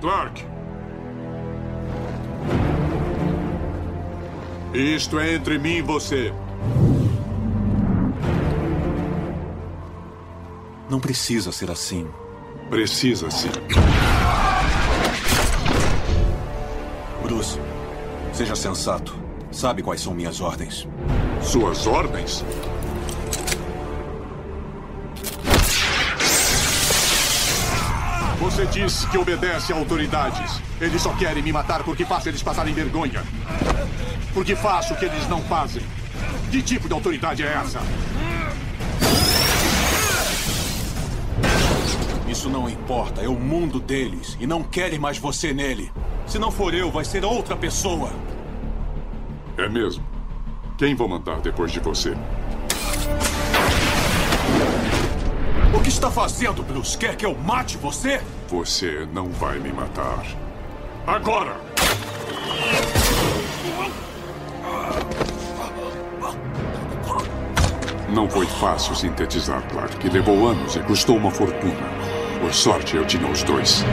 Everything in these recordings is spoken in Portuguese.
Clark. Isto é entre mim e você. Não precisa ser assim. Precisa sim. Bruce, seja sensato. Sabe quais são minhas ordens. Suas ordens? Você disse que obedece a autoridades. Eles só querem me matar porque faço eles passarem vergonha. Porque faço o que eles não fazem. Que tipo de autoridade é essa? Isso não importa. É o mundo deles. E não querem mais você nele. Se não for eu, vai ser outra pessoa. É mesmo? Quem vou mandar depois de você? O que está fazendo, Bruce? Quer que eu mate você? Você não vai me matar. Agora! Não foi fácil sintetizar, Clark. Levou anos e custou uma fortuna. Por sorte, eu tinha os dois.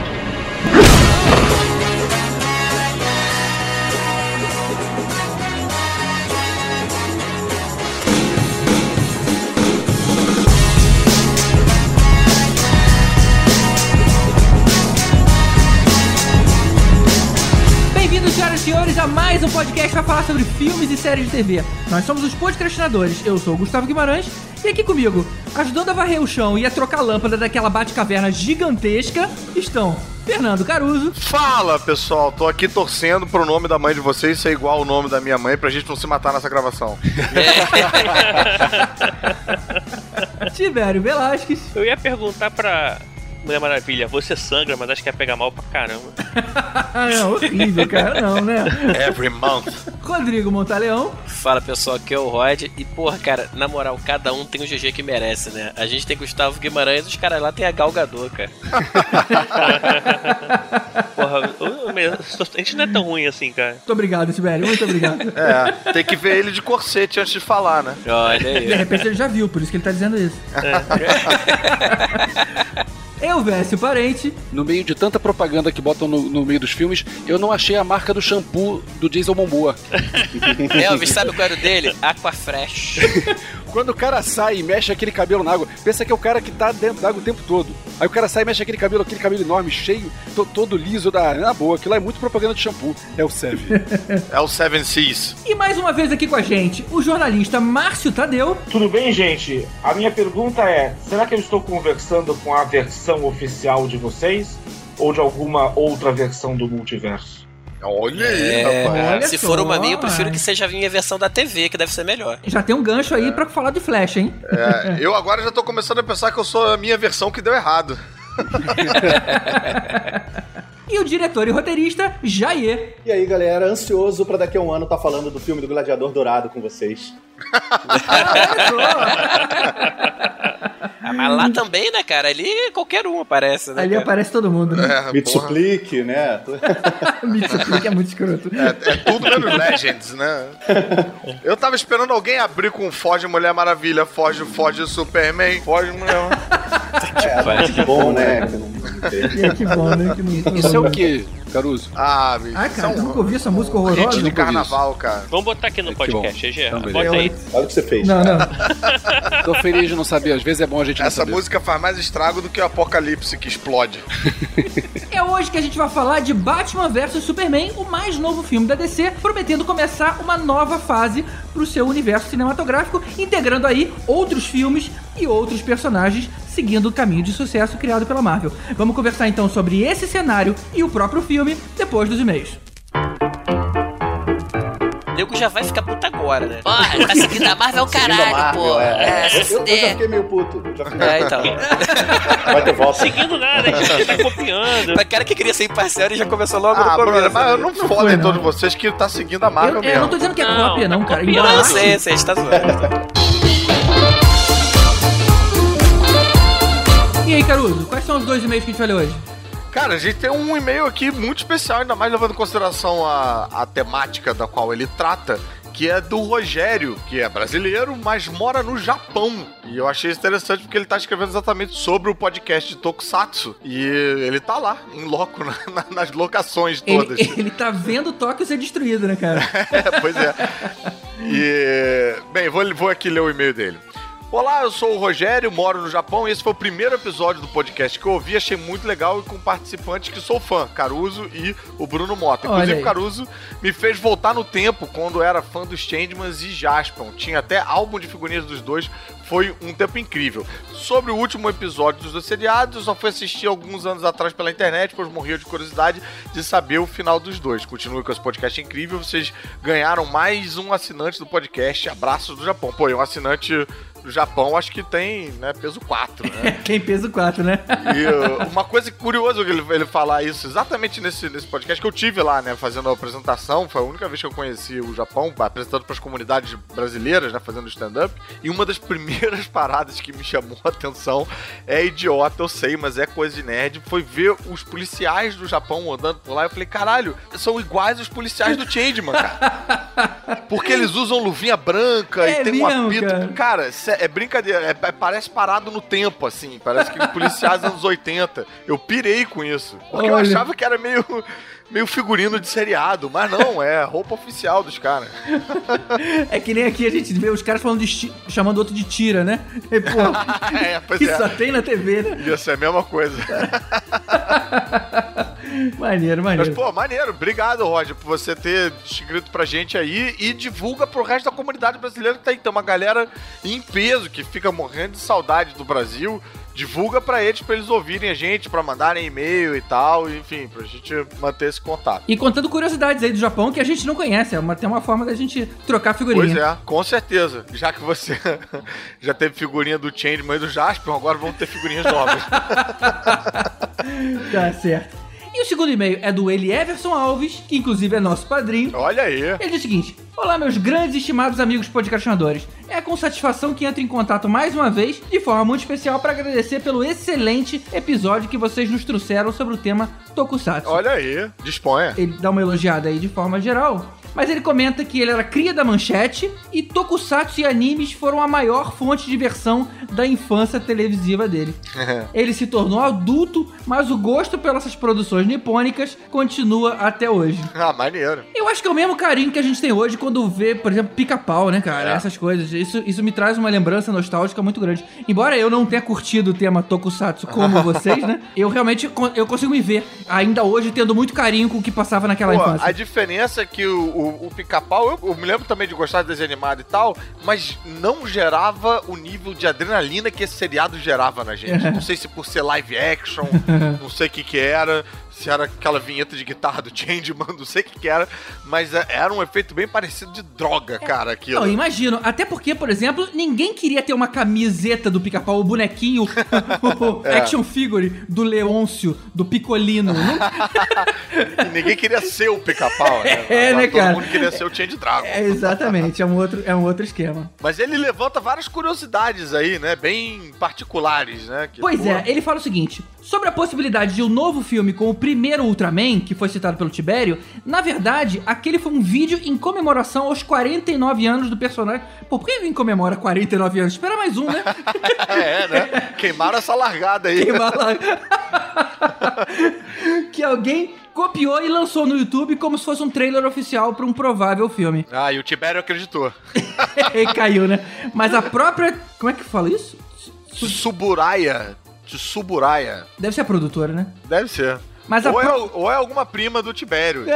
Um podcast para falar sobre filmes e séries de TV. Nós somos os podcastinadores. Eu sou o Gustavo Guimarães e aqui comigo, ajudando a varrer o chão e a trocar a lâmpada daquela bate-caverna gigantesca, estão Fernando Caruso. Fala pessoal, tô aqui torcendo pro nome da mãe de vocês ser igual ao nome da minha mãe pra gente não se matar nessa gravação. Tibério Velasquez. Eu ia perguntar pra Mulher Maravilha, você sangra, mas acho que ia pegar mal pra caramba. Não, horrível, cara, não, né? Every month. Rodrigo Montaleão. Fala pessoal, aqui é o Rod. E porra, cara, na moral, cada um tem o GG que merece, né? A gente tem Gustavo Guimarães, os caras lá tem a Galgador, cara. Porra, eu- eu- a gente não é tão ruim assim, cara. Muito obrigado, Tibério, muito obrigado. É, tem que ver ele de corsete antes de falar, né? Olha De aí. repente ele já viu, por isso que ele tá dizendo isso. Eu, Vécio Parente. No meio de tanta propaganda que botam no, no meio dos filmes, eu não achei a marca do shampoo do Jason Momoa. Elvis, sabe qual era o dele? Aquafresh. Quando o cara sai e mexe aquele cabelo na água, pensa que é o cara que tá dentro da água o tempo todo. Aí o cara sai e mexe aquele cabelo, aquele cabelo enorme, cheio, to- todo liso, da, na boa. Aquilo lá é muito propaganda de shampoo. É o Sev. É o Seven Seas. E mais uma vez aqui com a gente, o jornalista Márcio Tadeu. Tudo bem, gente? A minha pergunta é: será que eu estou conversando com a versão oficial de vocês? Ou de alguma outra versão do multiverso? Olha aí, É, rapaz. Olha se só, for uma minha, eu prefiro que seja a minha versão da TV, que deve ser melhor. Já tem um gancho aí pra falar de Flash, hein? É, eu agora já tô começando a pensar que eu sou a minha versão que deu errado. E o diretor e roteirista, Jair. E aí, galera, ansioso pra daqui a um ano estar falando do filme do Gladiador Dourado com vocês. Ah, mas lá também, né, cara? Ali qualquer um aparece, né? Ali cara? aparece todo mundo, né? É, Me porra. suplique, né? Explica, é muito escroto. É, é tudo menos Legends, né? Eu tava esperando alguém abrir com Foge Mulher Maravilha, Foge, Foge Superman, Foge Mulher É, que bom, né? E que bom, né? Que não- Isso é o que, Caruso? Ah, bicho. Ah, cara, é nunca ouviu essa música horrorosa? de Nunca carnaval, cara. Vamos botar aqui no bom. podcast, EG. Bota aí. É, Olha o que você fez. Não, não. Tô feliz de não saber. Às vezes é bom a gente Essa música faz mais estrago do que o Apocalipse que explode. É hoje que a gente vai falar de Batman vs Superman, o mais novo filme da DC, prometendo começar uma nova fase pro seu universo cinematográfico, integrando aí outros filmes e outros personagens, seguindo o caminho de sucesso criado pela Marvel. Vamos conversar então sobre esse cenário e o próprio filme depois dos e-mails. O nego já vai ficar puta agora, né? Porra, tá seguindo a Marvel é o caralho, Marvel, pô. é. É, Eu, eu já fiquei meio puto. eu Já fiquei... É, então. Vai ter volta. Seguindo nada, a gente tá copiando. Pra cara que queria ser imparcial, ele já começou logo Ah, no começo. mas eu não, Não fodem não. todos vocês que tá seguindo a Eu, Marvel eu mesmo. não tô dizendo que é Não, cópia, não, tá cara. copiando. Embora- Não, sei, sei, a gente tá zoando. E aí, Caruso, quais são os dois e-mails que a gente vai ler hoje? Cara, a gente tem um e-mail aqui muito especial, ainda mais levando em consideração a, a temática da qual ele trata, que é do Rogério, que é brasileiro, mas mora no Japão. E eu achei isso interessante porque ele tá escrevendo exatamente sobre o podcast de Tokusatsu. E ele tá lá, em loco, na- na- nas locações todas. Ele, ele tá vendo Tóquio ser destruído, né, cara? É, pois é. E. Bem, vou, vou aqui ler o e-mail dele. Olá, eu sou o Rogério, moro no Japão e esse foi o primeiro episódio do podcast que eu ouvi, achei muito legal e com participantes que sou fã, Caruso e o Bruno Mota. Inclusive, o Caruso me fez voltar no tempo quando era fã dos Changemans e Jaspion. Tinha até álbum de figurinhas dos dois, foi um tempo incrível. Sobre o último episódio dos dois seriados, eu só fui assistir alguns anos atrás pela internet, pois morria de curiosidade de saber o final dos dois. Continue com esse podcast incrível, vocês ganharam mais um assinante do podcast. Abraços do Japão. Pô, e um assinante do Japão acho que tem né, peso 4, né? Quem peso 4, né? E uh, uma coisa curiosa que ele, ele falar isso exatamente nesse, nesse podcast que eu tive lá, né, fazendo a apresentação, foi a única vez que eu conheci o Japão, apresentando para as comunidades brasileiras, né, fazendo stand-up. E uma das primeiras paradas que me chamou a atenção é idiota, eu sei, mas é coisa de nerd, foi ver os policiais do Japão andando por lá. Eu falei, caralho, são iguais os policiais do Changeman, cara. Porque eles usam luvinha branca É e tem um apito. cara? Cara, sé- é brincadeira. é- é- parece parado no tempo, assim. Parece que policiais anos 80. Eu pirei com isso. Porque eu Olha. achava que era meio, meio figurino de seriado. Mas não, é roupa oficial dos caras. É que nem aqui a gente vê os caras falando de chamando outro de tira, né? E, pô, é, pois que é. só tem na TV, né? Isso é a mesma coisa. Maneiro, Mas, maneiro. pô, maneiro. Obrigado, Roger, por você ter escrito pra gente aí e divulga pro resto da comunidade brasileira que tá aí. Tem uma galera em peso que fica morrendo de saudade do Brasil. Divulga pra eles, pra eles ouvirem a gente, pra mandarem e-mail e tal, enfim, pra gente manter esse contato. E contando curiosidades aí do Japão que a gente não conhece. É uma, tem uma forma da gente trocar figurinha. Pois é, com certeza. Já que você já teve figurinha do Changeman e do Jasper, agora vamos ter figurinhas novas. Tá certo. E o segundo e-mail é do Eli Everson Alves, que inclusive é nosso padrinho. Olha aí. Ele diz o seguinte: Olá, meus grandes e estimados amigos podcastinadores. É com satisfação que entro em contato mais uma vez, de forma muito especial, para agradecer pelo excelente episódio que vocês nos trouxeram sobre o tema Tokusatsu. Olha aí. Disponha. Ele dá uma elogiada aí de forma geral. Mas ele comenta que ele era cria da manchete e tokusatsu e animes foram a maior fonte de diversão da infância televisiva dele. Ele se tornou adulto, mas o gosto pelas produções nipônicas continua até hoje. ah, maneiro. Eu acho que é o mesmo carinho que a gente tem hoje quando vê, por exemplo, pica-pau, né, cara? É. Essas coisas. Isso, isso me traz uma lembrança nostálgica muito grande. Embora eu não tenha curtido o tema Tokusatsu como vocês, né? Eu realmente eu consigo me ver ainda hoje tendo muito carinho com o que passava naquela Pô, infância. a diferença é que o, o, o pica-pau, eu, eu me lembro também de gostar de desenho animado e tal, mas não gerava o nível de adrenalina que esse seriado gerava na gente. não sei se por ser live action, não sei o que que era, se era aquela vinheta de guitarra do Changeman, não sei o que que era, mas é- era um efeito bem parecido de droga, cara, aquilo. Não, imagino. Até porque, por exemplo, ninguém queria ter uma camiseta do pica-pau, o bonequinho, o É. action figure do Leôncio, do Picolino. E ninguém queria ser o pica-pau, né? É, né, Todo cara? mundo queria ser o Change Dragon. É, exatamente, é um, outro, é um outro esquema. Mas ele levanta várias curiosidades aí, né? Bem particulares, né? Que, Pois pô, é, ele fala o seguinte: sobre a possibilidade de um novo filme com o primeiro Ultraman, que foi citado pelo Tibério, na verdade, aquele foi um vídeo em comemoração aos 49 anos do personagem. Pô, por que alguém comemora 49 anos? Espera mais um, né? É, né? Queimaram essa largada aí. Queimar lá. que alguém copiou e lançou no YouTube como se fosse um trailer oficial para um provável filme. Ah, e o Tibério acreditou. e caiu, né? Mas a própria. Como é que fala isso? Tsuburaia. Tsuburaia. Deve ser a produtora, né? Deve ser. Mas a ou, é, pro- ou é alguma prima do Tibério.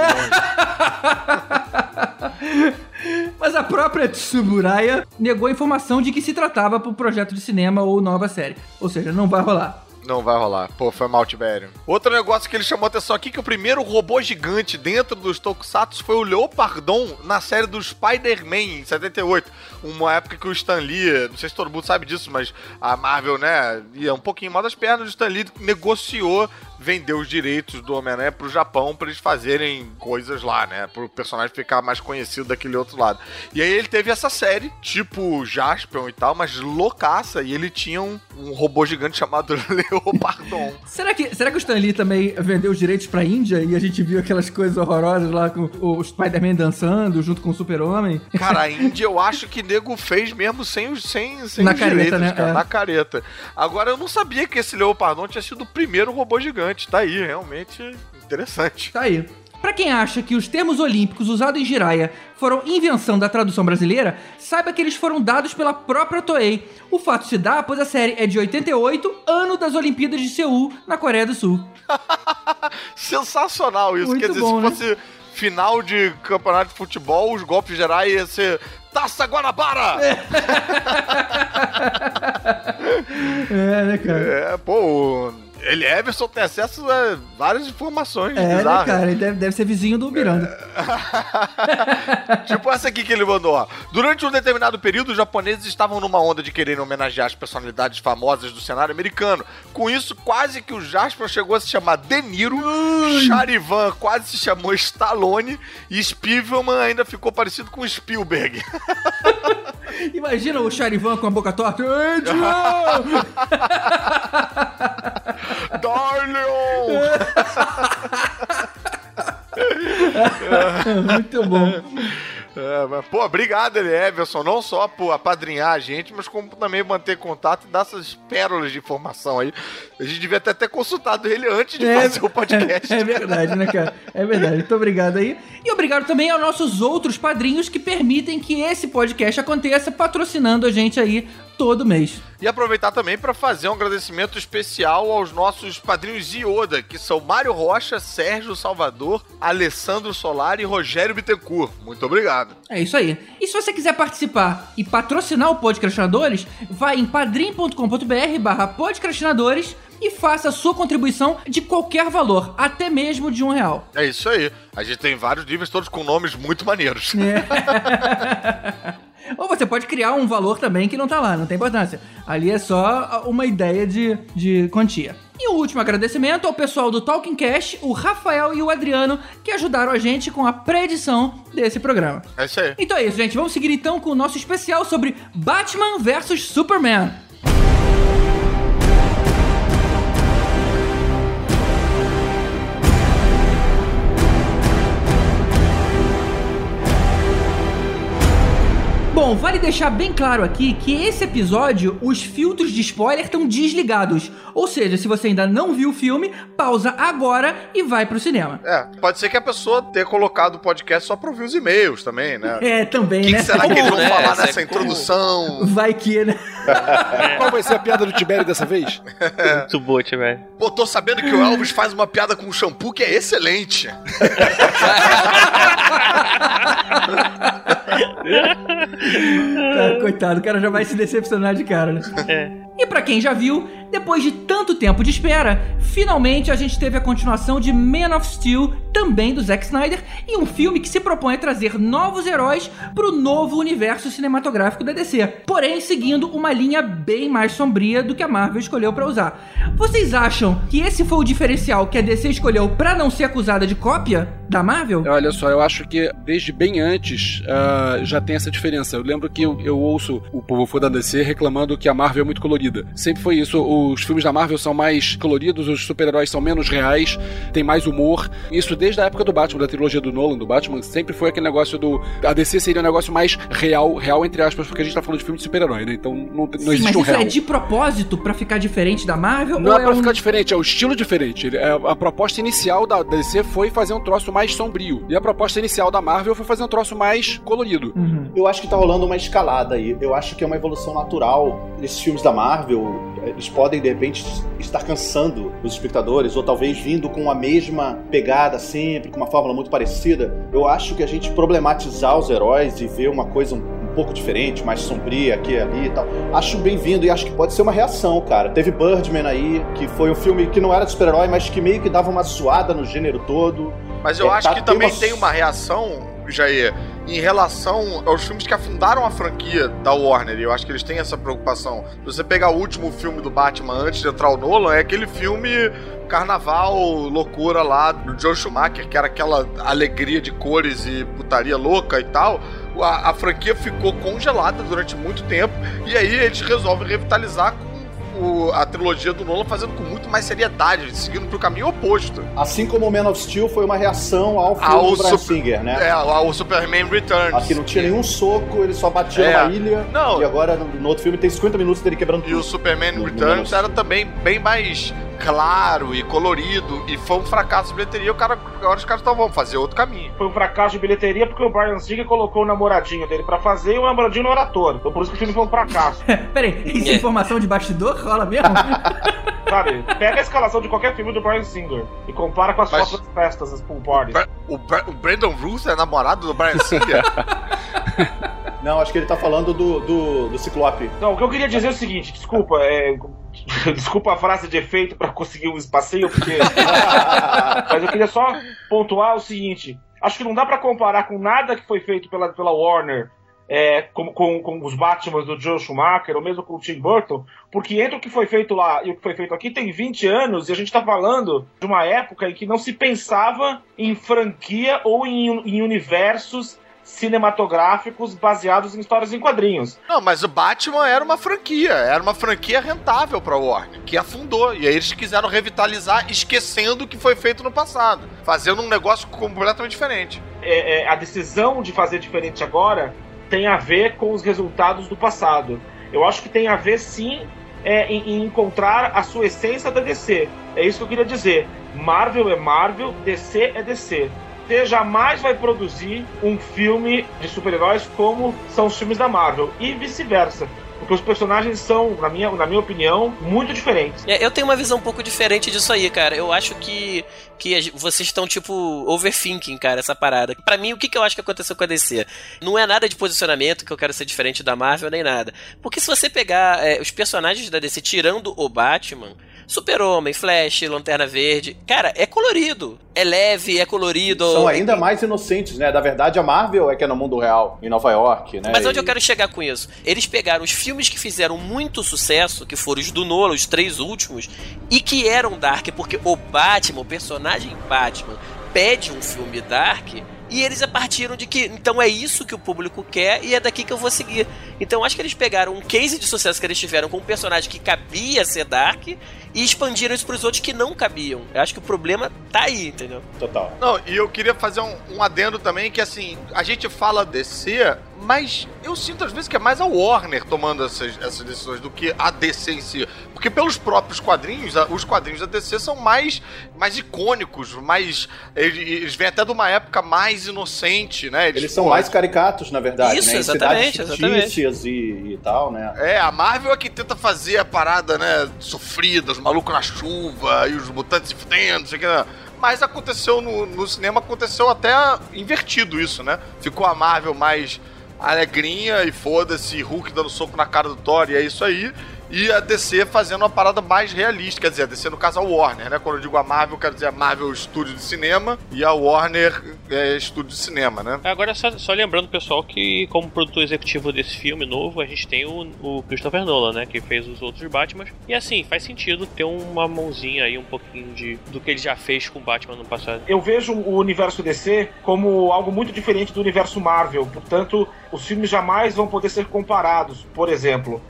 Mas a própria Tsuburaya negou a informação de que se tratava por projeto de cinema ou nova série. Ou seja, não vai rolar. Não vai rolar. Pô, foi mal, Tibério. Outro negócio que ele chamou atenção aqui, que o primeiro robô gigante dentro dos Tokusatsu foi o Leopardon na série do Spider-Man, em 78. Uma época que o Stan Lee, não sei se todo mundo sabe disso, mas a Marvel, né, ia um pouquinho mal das pernas, o Stan Lee negociou vender os direitos do Homem-Aranha pro Japão pra eles fazerem coisas lá, né? Pro personagem ficar mais conhecido daquele outro lado. E aí ele teve essa série, tipo Jaspion e tal, mas loucaça, e ele tinha um, um robô gigante chamado Leopardon. Será que, será que o Stan Lee também vendeu os direitos pra Índia e a gente viu aquelas coisas horrorosas lá com o Spider-Man dançando junto com o Super-Homem? Cara, a Índia eu acho que nego fez mesmo sem os, sem, sem Na os careta, direitos, né? cara, É. na careta. Agora eu não sabia que esse Leopardon tinha sido o primeiro robô gigante. Tá aí, realmente interessante. Tá aí. Pra quem acha que os termos olímpicos usados em Jiraiya foram invenção da tradução brasileira, saiba que eles foram dados pela própria Toei. O fato se dá pois a série é de 88, ano das Olimpíadas de Seul, na Coreia do Sul. Sensacional isso. Muito Quer dizer, bom, se né? fosse final de campeonato de futebol, os golpes gerais iam ser Taça Guanabara! É, né, cara? É, pô, ele Everson tem acesso a várias informações É, né, cara? Ele deve, deve ser vizinho do Miranda. Tipo essa aqui que ele mandou, ó. Durante um determinado período, os japoneses estavam numa onda de querer homenagear as personalidades famosas do cenário americano. Com isso, quase que o Jasper chegou a se chamar De Niro, Charivan quase se chamou Stallone e Spiegelman ainda ficou parecido com Spielberg. Imagina o Charivan com a boca torta. Darlion! Muito bom. É, mas, pô, obrigado, ele Everson, não só por apadrinhar a gente, mas como também manter contato e dar essas pérolas de informação aí. A gente devia até ter consultado ele antes de fazer o podcast. É, verdade, né, cara? É verdade. Muito obrigado aí. E obrigado também aos nossos outros padrinhos que permitem que esse podcast aconteça, patrocinando a gente aí todo mês. E aproveitar também para fazer um agradecimento especial aos nossos padrinhos Ioda, que são Mário Rocha, Sérgio Salvador, Alessandro Solar e Rogério Bittencourt. Muito obrigado. É isso aí. E se você quiser participar e patrocinar o Podcastinadores, vai em padrim.com.br barra podcastinadores e faça a sua contribuição de qualquer valor, até mesmo de um real. É isso aí. A gente tem vários níveis, todos com nomes muito maneiros. Ou você pode criar um valor também que não tá lá, não tem importância. Ali é só uma ideia de, de quantia. E o último agradecimento ao pessoal do Talking Cash, o Rafael e o Adriano, que ajudaram a gente com a pré-edição desse programa. É isso aí. Então é isso, gente. Vamos seguir então com o nosso especial sobre Batman vs Superman. Bom, vale deixar bem claro aqui que esse episódio, os filtros de spoiler estão desligados. Ou seja, se você ainda não viu o filme, pausa agora e vai pro cinema. É, pode ser que a pessoa tenha colocado o podcast só pra ouvir os e-mails também, né? É, também, O que, né? que será que eles vão Né? falar Essa é nessa como- introdução? Vai que, né? Qual vai ser a piada do Tibério dessa vez? Muito boa, velho. Pô, tô sabendo que o Elvis faz uma piada com shampoo que é excelente. Tá, coitado, o cara já vai se decepcionar de cara, né? É. E pra quem já viu, depois de tanto tempo de espera, finalmente a gente teve a continuação de Man of Steel, também do Zack Snyder, e um filme que se propõe a trazer novos heróis pro novo universo cinematográfico da DC, porém seguindo uma linha bem mais sombria do que a Marvel escolheu pra usar. Vocês acham que esse foi o diferencial que a DC escolheu pra não ser acusada de cópia da Marvel? Olha só, eu acho que desde bem antes ah, já tem essa diferença. Eu lembro que eu, eu ouço o povo fã da DC reclamando que a Marvel é muito colorida. Sempre foi isso. Os filmes da Marvel são mais coloridos, os super-heróis são menos reais, tem mais humor. Isso desde a época do Batman, da trilogia do Nolan, do Batman, sempre foi aquele negócio do. A DC seria um negócio mais real, real entre aspas, porque a gente tá falando de filme de super-herói, né? Então não, não Sim, existe mas um isso real. é de propósito pra ficar diferente da Marvel? Não ou é pra um- ficar diferente, é o estilo diferente. É, A proposta inicial da DC foi fazer um troço mais sombrio. E a proposta inicial da Marvel foi fazer um troço mais colorido. Uhum. Eu acho que tá rolando uma escalada aí. Eu acho que é uma evolução natural. Esses filmes da Marvel, eles podem, de repente, estar cansando os espectadores, ou talvez vindo com a mesma pegada sempre, com uma fórmula muito parecida. Eu acho que a gente problematizar os heróis e ver uma coisa um, um pouco diferente, mais sombria aqui e ali e tal, acho bem-vindo e acho que pode ser uma reação, cara. Teve Birdman aí, que foi um filme que não era de super-herói, mas que meio que dava uma zoada no gênero todo. Mas eu É, acho tá- que tem também uma- tem uma reação, Jair, em relação aos filmes que afundaram a franquia da Warner. E eu acho que eles têm essa preocupação. Se você pegar o último filme do Batman antes de entrar o Nolan, é aquele filme carnaval, loucura lá do Joe Schumacher, que era aquela alegria de cores e putaria louca e tal. A, a franquia ficou congelada durante muito tempo e aí eles resolvem revitalizar com o- a trilogia do Nolan fazendo com muito mais seriedade, seguindo pro caminho oposto. Assim como o Man of Steel foi uma reação ao filme Ao do Brian Super- Singer, né? É, o Superman Returns. Aqui não tinha nenhum soco, ele só batia É. numa ilha. Não. E agora, no, no outro filme, tem 50 minutos dele quebrando E o tudo. Superman No- no Returns Man era também bem mais claro e colorido. E foi um fracasso de bilheteria. O cara, agora os caras estão, vamos fazer outro caminho. Foi um fracasso de bilheteria porque o Brian Singer colocou o namoradinho dele pra fazer e o namoradinho não era ator. Então por isso que o filme foi um fracasso. Peraí, isso é É. informação de bastidor? Rola mesmo? Sabe? Pega a escalação de qualquer filme do Brian Singer e compara com as Mas- fotos das festas, das pool parties. Bra- O, Bra- o Brandon Ruth é namorado do Brian Singer? Não, acho que ele tá falando do, do, do Ciclope. Não, o que eu queria dizer é o seguinte, desculpa, é, desculpa a frase de efeito pra conseguir um espacinho, porque. Mas eu queria só pontuar o seguinte: acho que não dá pra comparar com nada que foi feito pela, pela Warner. É, com, com, com os Batman do Joe Schumacher, ou mesmo com o Tim Burton, porque entre o que foi feito lá e o que foi feito aqui tem 20 anos, e a gente tá falando de uma época em que não se pensava em franquia ou em, em universos cinematográficos baseados em histórias em quadrinhos. Não, mas o Batman era uma franquia, era uma franquia rentável pra Warner, que afundou. E aí eles quiseram revitalizar, esquecendo o que foi feito no passado, fazendo um negócio completamente diferente. é, é, a decisão de fazer diferente agora tem a ver com os resultados do passado. Eu acho que tem a ver sim é, em, em encontrar a sua essência da DC. É isso que eu queria dizer. Marvel é Marvel, DC é DC. DC jamais vai produzir um filme de super-heróis como são os filmes da Marvel e vice-versa. Porque os personagens são, na minha, na minha opinião, muito diferentes. É, eu tenho uma visão um pouco diferente disso aí, cara. Eu acho que, que vocês estão, tipo, overthinking, cara, essa parada. Pra mim, o que, que eu acho que aconteceu com a DC? Não é nada de posicionamento que eu quero ser diferente da Marvel, nem nada. Porque se você pegar é, os personagens da DC, tirando o Batman, Super-Homem, Flash, Lanterna Verde, cara, é colorido. É leve, é colorido. São ainda mais inocentes, né? Da verdade, a Marvel é que é no mundo real, em Nova York, né? Mas onde E- eu quero chegar com isso? Eles pegaram os filmes que fizeram muito sucesso, que foram os do Nolan, os três últimos, e que eram dark, porque o Batman, o personagem Batman, pede um filme dark, e eles partiram de que, então é isso que o público quer e é daqui que eu vou seguir. Então acho que eles pegaram um case de sucesso que eles tiveram com um personagem que cabia ser dark e expandiram isso pros outros que não cabiam. Eu acho que o problema tá aí, entendeu? Total. Não, e eu queria fazer um, um adendo também, que assim, a gente fala DC, mas eu sinto às vezes que é mais a Warner tomando essas, essas decisões do que a DC em si. Porque pelos próprios quadrinhos, os quadrinhos da DC são mais, mais icônicos, mais. Eles, eles vêm até de uma época mais inocente, né? Eles são pô, mais caricatos, na verdade, Isso, né? Exatamente, exatamente. e, e tal, né? É, a Marvel é que tenta fazer a parada, né, sofrida, os malucos na chuva e os mutantes se fudendo, não sei o que. né? Mas aconteceu no, no cinema, aconteceu até invertido isso, né? Ficou a Marvel mais alegrinha e foda-se, Hulk dando soco na cara do Thor e é isso aí. E a DC fazendo uma parada mais realista, quer dizer, a DC no caso a Warner, né? Quando eu digo a Marvel, quero dizer a Marvel Estúdio de Cinema e a Warner é, Estúdio de Cinema, né? Agora, só, só lembrando, pessoal, que como produtor executivo desse filme novo, a gente tem o, o Christopher Nolan, né? Que fez os outros Batman. E assim, faz sentido ter uma mãozinha aí, um pouquinho de do que ele já fez com o Batman no passado. Eu vejo o universo DC como algo muito diferente do universo Marvel, portanto, os filmes jamais vão poder ser comparados. Por exemplo,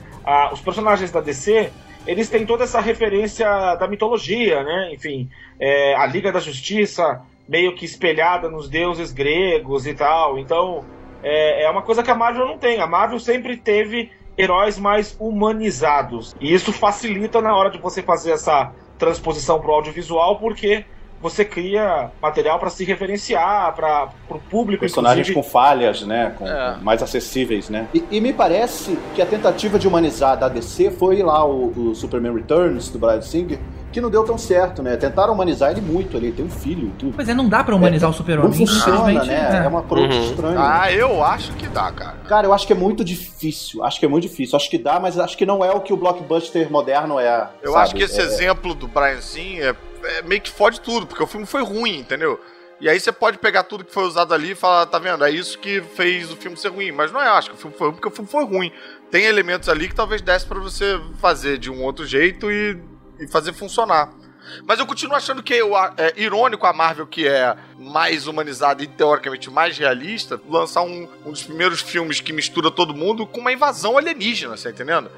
os personagens da DC, eles têm toda essa referência da mitologia, né? Enfim, é, a Liga da Justiça meio que espelhada nos deuses gregos e tal. Então, é, é uma coisa que a Marvel não tem. A Marvel sempre teve heróis mais humanizados. E isso facilita na hora de você fazer essa transposição para o audiovisual, porque você cria material para se referenciar, para o público, Personagens inclusive. com falhas, né? Com, É. com mais acessíveis, né? E, e me parece que a tentativa de humanizar da DC foi lá o, o Superman Returns, do Brian Singer, que não deu tão certo, né? Tentaram humanizar ele muito ali, tem um filho e tudo. Pois é, não dá pra humanizar o Não super-homem. funciona, infelizmente, né? É, uma approach Uhum. estranha. Ah, eu acho que dá, cara. Cara, eu acho que é muito difícil. Acho que é muito difícil. Acho que dá, mas acho que não é o que o blockbuster moderno é. Eu sabe? acho que esse É- exemplo do Brian Sim é, é meio que fode tudo, porque o filme foi ruim, entendeu? E aí você pode pegar tudo que foi usado ali e falar, tá vendo, é isso que fez o filme ser ruim. Mas não é, acho que o filme foi ruim porque o filme foi ruim. Tem elementos ali que talvez desse pra você fazer de um outro jeito e, e fazer funcionar. Mas eu continuo achando que é irônico a Marvel, que é mais humanizada e teoricamente mais realista, lançar um, um dos primeiros filmes que mistura todo mundo com uma invasão alienígena, você tá entendendo?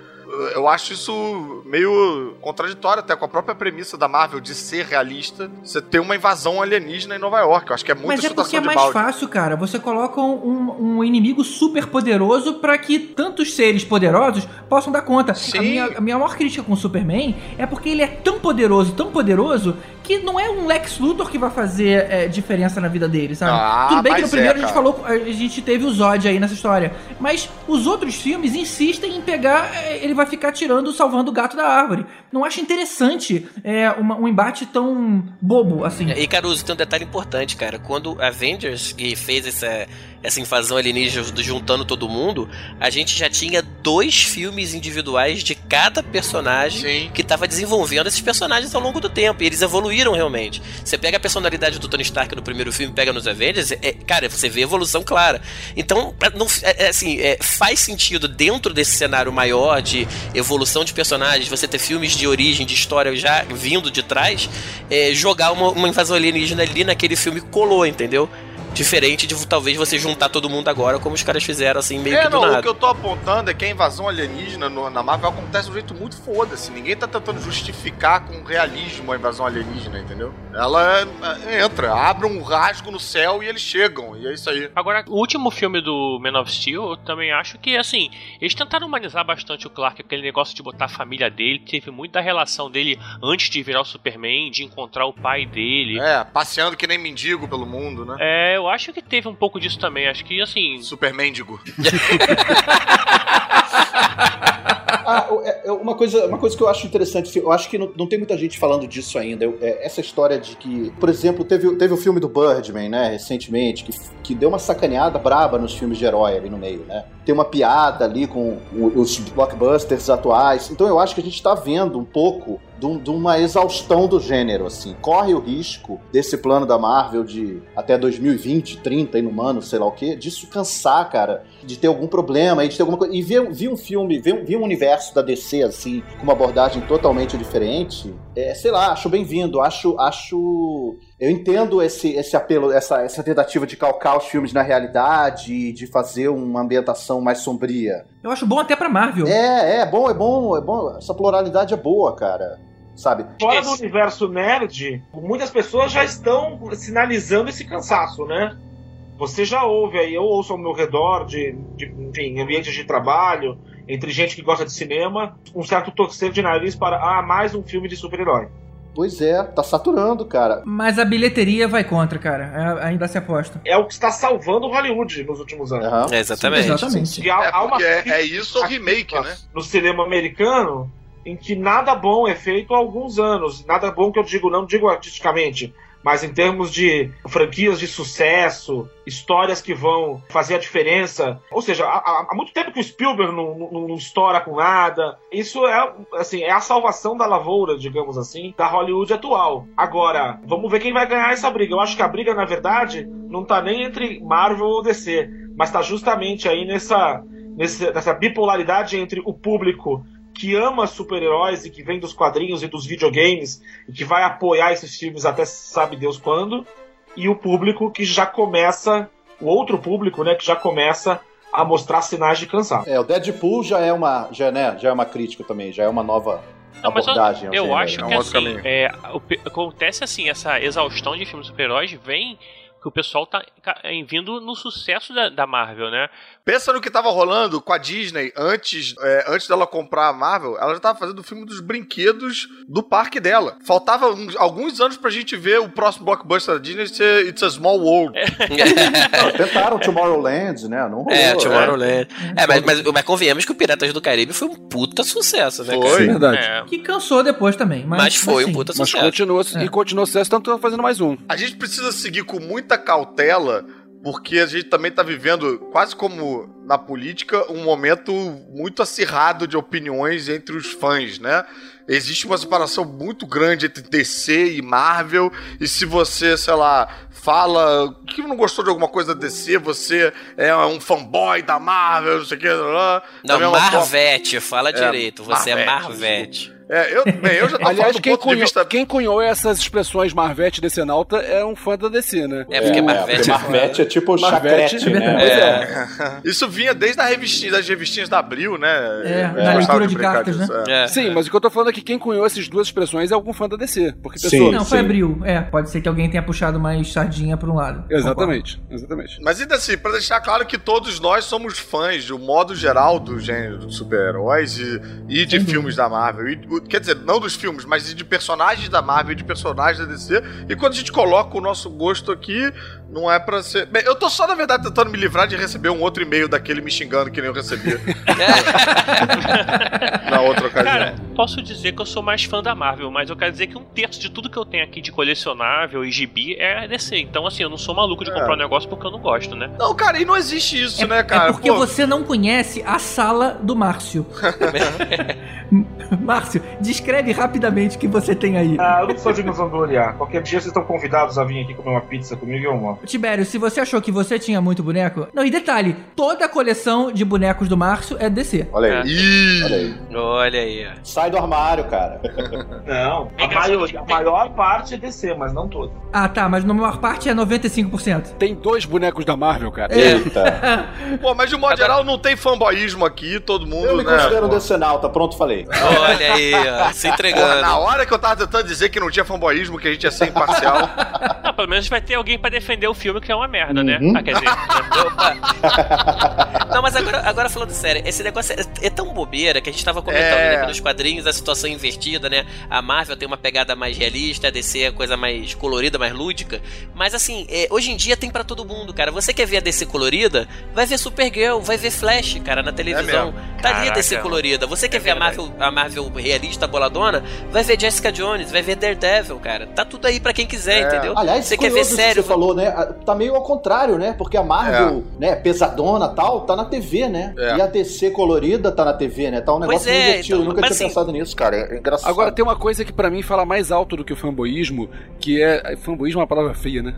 Eu acho isso meio contraditório até com a própria premissa da Marvel de ser realista. Você ter uma invasão alienígena em Nova York. Eu acho que é muita Mas é porque é mais balde. fácil, cara. Você coloca um, um inimigo super poderoso pra que tantos seres poderosos possam dar conta. Sim. A minha, a minha maior crítica com o Superman é porque ele é tão poderoso, tão poderoso, que não é um Lex Luthor que vai fazer é, diferença na vida dele, sabe? Ah, Tudo bem que no primeiro é, a gente falou, a gente teve o Zod aí nessa história. Mas os outros filmes insistem em pegar, é, ele vai ficar tirando, salvando o gato da árvore. Não acho interessante é, uma- um embate tão bobo assim. E Caruso, tem um detalhe importante, cara. Quando Avengers que fez essa, essa invasão alienígena do- juntando todo mundo, a gente já tinha dois filmes individuais de cada personagem Sim. que tava desenvolvendo esses personagens ao longo do tempo. E eles evoluíram realmente. Você pega a personalidade do Tony Stark no primeiro filme, pega nos Avengers, é, cara, você vê evolução clara. Então, não, é, é assim, é, faz sentido dentro desse cenário maior de evolução de personagens, você ter filmes de origem, de história já vindo de trás, é, jogar uma, uma invasão alienígena ali naquele filme colou, entendeu? Diferente de talvez você juntar todo mundo agora, como os caras fizeram, assim, meio É, que do não, o nada. que eu tô apontando é que a invasão alienígena no- na Marvel acontece de um jeito muito foda-se. Ninguém tá tentando justificar com realismo a invasão alienígena, entendeu? Ela é, entra, abre um rasgo no céu e eles chegam, e é isso aí. Agora, o último filme do Man of Steel, eu também acho que, assim, eles tentaram humanizar bastante o Clark, aquele negócio de botar a família dele, teve muito da relação dele antes de virar o Superman, de encontrar o pai dele. É, passeando que nem mendigo pelo mundo, né? É, eu acho que teve um pouco disso também. Acho que, assim, Super mendigo. Ah, é- é uma, coisa, uma coisa que eu acho interessante, eu acho que não, não tem muita gente falando disso ainda. eu- é essa história de que, por exemplo, teve, teve o filme do Birdman, né, recentemente, que, que deu uma sacaneada braba nos filmes de herói ali no meio, né? Tem uma piada ali com os blockbusters atuais. Então eu acho que a gente tá vendo um pouco de, de uma exaustão do gênero, assim. Corre o risco desse plano da Marvel de até 2020, 30, inumano, sei lá o quê, disso cansar, cara, de ter algum problema, e de ter alguma coisa. E ver, vi um filme, ver, um- ver um universo da DC, assim, com uma abordagem totalmente diferente, é, sei lá, acho bem-vindo, acho. acho eu entendo esse, esse apelo, essa, essa tentativa de calcar os filmes na realidade, de fazer uma ambientação mais sombria. Eu acho bom até pra Marvel. É, é bom, é bom, é bom. Essa pluralidade é boa, cara. Sabe? Fora do universo nerd, muitas pessoas já estão sinalizando esse cansaço, né? Você já ouve aí, eu ouço ao meu redor, de, de enfim, ambientes de trabalho, entre gente que gosta de cinema, um certo torcer de nariz para, ah, mais um filme de super-herói. Pois é, tá saturando, cara. Mas a bilheteria vai contra, cara. É- ainda se aposta. É o que está salvando Hollywood nos últimos anos. Aham. É, exatamente. Exatamente. E há, É, há uma é, é isso ou remake, né? no cinema americano em que nada bom é feito há alguns anos. Nada bom que eu digo, não digo artisticamente, mas em termos de franquias de sucesso, histórias que vão fazer a diferença. Ou seja, há, há- muito tempo que o Spielberg não, não, não estoura com nada. Isso é, assim, é a salvação da lavoura, digamos assim, da Hollywood atual. Agora, vamos ver quem vai ganhar essa briga. Eu acho que a briga, na verdade, não tá nem entre Marvel ou DC, mas tá justamente aí nessa, nessa bipolaridade entre o público que ama super-heróis e que vem dos quadrinhos e dos videogames e que vai apoiar esses filmes até sabe Deus quando, e o público que já começa, o outro público, né, que já começa a mostrar sinais de cansaço. É, o Deadpool já é uma, já, né, já é uma crítica também, já é uma nova Não, mas eu, abordagem. ao eu gênero, acho né? que É um assim, é, acontece assim, essa exaustão de filmes super-heróis vem que o pessoal tá em- vindo no sucesso da, da Marvel, né? Pensa no que tava rolando com a Disney antes, é, antes dela comprar a Marvel. Ela já tava fazendo o filme dos brinquedos do parque dela. Faltava uns- alguns anos pra gente ver o próximo blockbuster da Disney ser It's a Small World. Não, tentaram Tomorrowland, né? Não rolou. É, né? Tomorrowland. É, mas, mas, mas convenhamos que o Piratas do Caribe foi um puta sucesso, né, Foi. cara? É verdade. É, Que cansou depois também. Mas, Mas foi um sim. puta Mas sucesso. continua, É. e continua sucesso, tanto fazendo mais um. A gente precisa seguir com muita cautela porque a gente também tá vivendo, quase como na política, um momento muito acirrado de opiniões entre os fãs, né? Existe uma separação muito grande entre DC e Marvel, e se você, sei lá, fala que não gostou de alguma coisa da DC, você é um fanboy da Marvel, não sei o que. Não, Marvete, fala é, direito, você é Marvete. é Marvete. É, eu, bem, eu já tô Aliás, quem cunhou, vista... quem cunhou essas expressões Marvete e Decenalta é um fã da DC, né? É, porque é, Marvete, é, Marvete é tipo Marvete, chacrete, né? É. Isso vinha desde a revistinha, das revistinhas da Abril, né? É, na leitura de, de cartas, né? É. Sim, mas o que eu tô falando é que quem cunhou essas duas expressões é algum fã da DC. Porque pessoa... Sim, não, foi sim. Abril. É, pode ser que alguém tenha puxado mais sardinha pra um lado. Exatamente, exatamente. Mas ainda assim, pra deixar claro que todos nós somos fãs, do modo geral, do gênero de super-heróis e, e de filmes da Marvel. E, quer dizer, não dos filmes, mas de personagens da Marvel de personagens da DC. E quando a gente coloca o nosso gosto aqui, não é pra ser. Bem, eu tô só, na verdade, tentando me livrar de receber um outro e-mail daquele me xingando que nem eu recebi. na outra ocasião. Cara, posso dizer que eu sou mais fã da Marvel, mas eu quero dizer que um terço de tudo que eu tenho aqui de colecionável e gibi é DC. Então, assim, eu não sou maluco de é. comprar um negócio porque eu não gosto, né? Não, cara, e não existe isso, é, né, cara? É porque Pô. você não conhece a sala do Márcio. Márcio, descreve rapidamente o que você tem aí. Ah, eu não sou de nos Qualquer dia vocês estão convidados a vir aqui comer uma pizza comigo, irmão. Tibério, se você achou que você tinha muito boneco. Não, e detalhe: toda a coleção de bonecos do Márcio é DC. Olha aí. Olha aí. Olha aí. Sai do armário, cara. Não, a maior, a maior parte é DC, mas não toda. Ah, tá, mas na maior parte é 95%. Tem dois bonecos da Marvel, cara. Eita. Pô, mas de modo geral não tem fanboyismo aqui, todo mundo. Eu me né, considero decenalta, pronto, falei. Olha aí, ó, se entregando. Pô, na hora que eu tava tentando dizer que não tinha fanboyismo, que a gente ia ser imparcial. Não, pelo menos vai ter alguém pra defender o filme que é uma merda, né? uhum. né? Ah, quer dizer. não, mas agora, agora falando sério, esse negócio é, é tão bobeira que a gente tava comentando é... né, nos quadrinhos a situação invertida, né? A Marvel tem uma pegada mais realista, a DC é coisa mais colorida, mais lúdica. Mas assim, é, hoje em dia tem para todo mundo, cara. Você quer ver a DC colorida? Vai ver Supergirl, vai ver Flash, cara, na televisão. É tá ali a DC colorida. Você quer é ver a Marvel, a Marvel realista, boladona? Vai ver Jessica Jones, vai ver Daredevil, cara. Tá tudo aí para quem quiser, é. entendeu? Aliás, você quer ver sério. Você falou, né? Tá meio ao contrário, né? Porque a Marvel, é. né, pesadona tal, tá na TV, né? É. E a DC colorida tá na TV, né? Tá um negócio meio invertido. Então, Eu nunca tinha assim, pensado nisso, cara. É engraçado. Agora, tem uma coisa que para mim fala mais alto do que o fanboísmo, que é. Fanboísmo é uma palavra feia, né?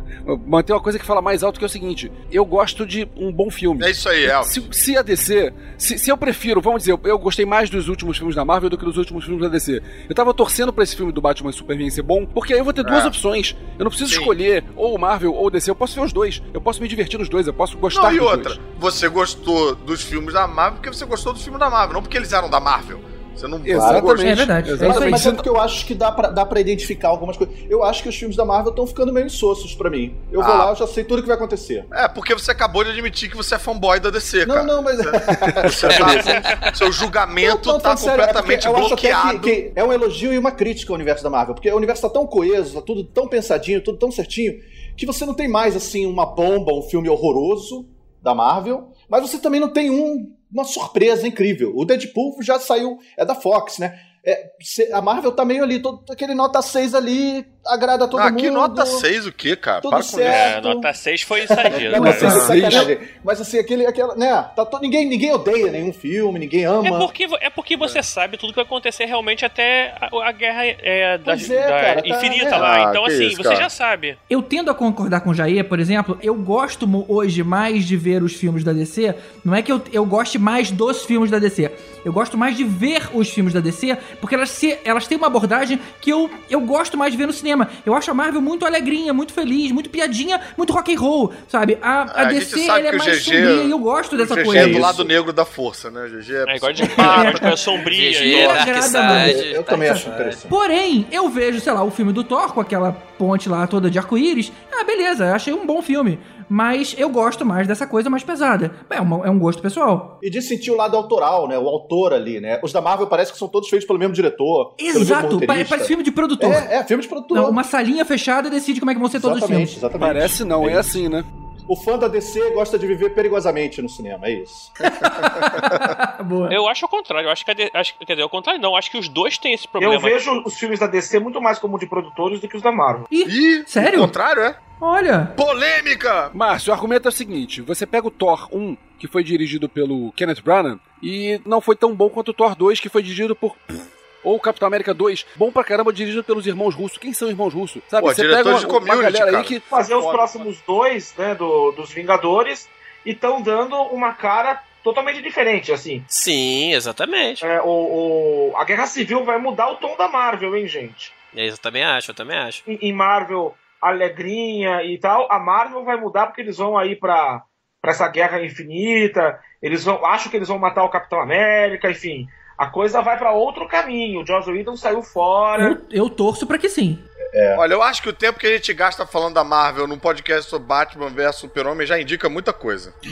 Mas tem uma coisa que fala mais alto que é o seguinte: eu gosto de um bom filme. É isso aí, é. Se, se a DC. Se, se, eu prefiro, vamos dizer, eu, eu gostei mais dos últimos filmes da Marvel do que dos últimos filmes da DC. Eu tava torcendo pra esse filme do Batman Superman ser bom, porque aí eu vou ter duas é. opções. Eu não preciso Sim. escolher ou Marvel ou DC, eu posso ver os dois. Eu posso me divertir nos dois, eu posso gostar não, e dos outra, dois. você gostou dos filmes da Marvel porque você gostou do filme da Marvel, não porque eles eram da Marvel. Você não Exatamente. É verdade. Exatamente. Mas, mas é porque eu acho que dá pra, dá pra identificar algumas coisas. Eu acho que os filmes da Marvel estão ficando meio insossos pra mim. Eu vou ah. lá, eu já sei tudo o que vai acontecer. É, porque você acabou de admitir que você é fanboy da DC, não, cara. Não, mas... Você, tá, seu julgamento não, não, tá sério, é completamente é bloqueado. Que, que é um elogio e uma crítica ao universo da Marvel. Porque o universo tá tão coeso, tá tudo tão pensadinho, tudo tão certinho, que você não tem mais, assim, uma bomba, um filme horroroso da Marvel, mas você também não tem um uma surpresa incrível. O Deadpool já saiu, é da Fox, né? É, a Marvel tá meio ali, todo, aquele nota 6 ali, agrada a todo ah, mundo. Que nota 6 o quê, cara? Tudo Para certo. É, nota 6 foi exagero. Não, nota 6. Mas assim, aquele, aquela, né, tá to, ninguém, ninguém odeia nenhum filme, ninguém ama. É porque, é porque você é. sabe tudo que vai acontecer realmente até a, a guerra é, da, é, da cara, tá, infinita tá, lá. então, assim, isso, você cara. já sabe. Eu tendo a concordar com o Jair, por exemplo, eu gosto hoje mais de ver os filmes da DC. Não é que eu, eu goste mais dos filmes da DC. Eu gosto mais de ver os filmes da DC, porque elas, se, elas têm uma abordagem que eu, eu gosto mais de ver no cinema. Eu acho a Marvel muito alegrinha, muito feliz, muito piadinha, muito rock and roll, sabe? A, a, a DC ela é mais GG, sombria e eu gosto dessa GG coisa. é do lado negro da força, né? GG é, é igual de é, é sombria. GG é Dark Side. Eu também acho interessante. Porém, eu vejo, sei lá, o filme do Thor com aquela ponte lá toda de arco-íris. Ah, beleza, achei um bom filme mas eu gosto mais dessa coisa mais pesada. É, uma, é um gosto pessoal. E de sentir o lado autoral, né? O autor ali, né? Os da Marvel parece que são todos feitos pelo mesmo diretor. Exato, mesmo parece filme de produtor. É, é, filme de produtor. Não, uma salinha fechada decide como é que vão ser todos exatamente, os filmes. Exatamente. Parece não, é, é assim, né? O fã da DC gosta de viver perigosamente no cinema, é isso. Boa. Eu acho o contrário. Eu acho que a de- acho, quer dizer, o contrário não. Acho que os dois têm esse problema. Eu vejo os filmes da DC muito mais como de produtores do que os da Marvel. Ih, Sério? O contrário, é? Olha. Polêmica! Márcio, o argumento é o seguinte: você pega o Thor 1, que foi dirigido pelo Kenneth Branagh, e não foi tão bom quanto o Thor 2, que foi dirigido por. Ou Capitão América 2, bom pra caramba, dirigido pelos irmãos russos. Quem são os irmãos russos? Sabe? Pô, você pega de uma, uma community, galera cara. aí que. Fazer os próximos dois, né, do, dos Vingadores, e estão dando uma cara totalmente diferente, assim. Sim, exatamente. É, o, o- a Guerra Civil vai mudar o tom da Marvel, hein, gente? Eu também acho, eu também acho. Em, em Marvel, alegrinha e tal, a Marvel vai mudar porque eles vão aí pra, pra essa guerra infinita, eles vão, acho que eles vão matar o Capitão América, enfim. A coisa vai pra outro caminho. O Joss Whedon saiu fora. Eu, eu torço pra que sim. Olha, eu acho que o tempo que a gente gasta falando da Marvel num podcast sobre Batman vs Super-Homem já indica muita coisa.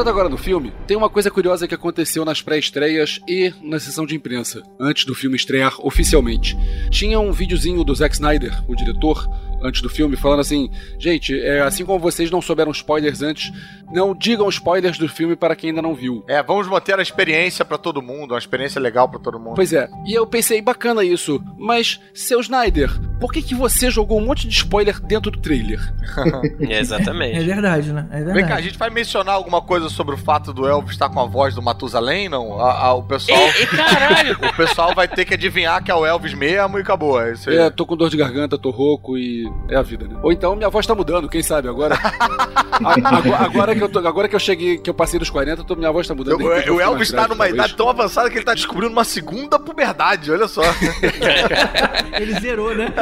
Entrando agora no filme, tem uma coisa curiosa que aconteceu nas pré-estreias e na sessão de imprensa, antes do filme estrear oficialmente. Tinha um videozinho do Zack Snyder, o diretor, antes do filme, falando assim: gente, é, assim como vocês não souberam spoilers antes, não digam spoilers do filme para quem ainda não viu. É, vamos manter a experiência pra todo mundo, uma experiência legal pra todo mundo. Pois é, e eu pensei, bacana isso, mas, seu Snyder, por que, que você jogou um monte de spoiler dentro do trailer? É, exatamente. É verdade, né? É Vem cá, a verdade. gente vai mencionar alguma coisa sobre o fato do Elvis estar com a voz do Matusalém, não? A- a- o pessoal. E, e caralho! O pessoal vai ter que adivinhar que é o Elvis mesmo e acabou. É isso aí. É, tô com dor de garganta, tô rouco e é a vida, né? Ou então minha voz tá mudando, quem sabe agora. A- agora, agora que eu tô, agora que eu cheguei, que eu passei dos 40, tô- minha voz tá mudando. repente eu O, Elvis mais tá grave, numa talvez. idade tão avançada que ele tá descobrindo uma segunda puberdade, olha só. Ele zerou, né?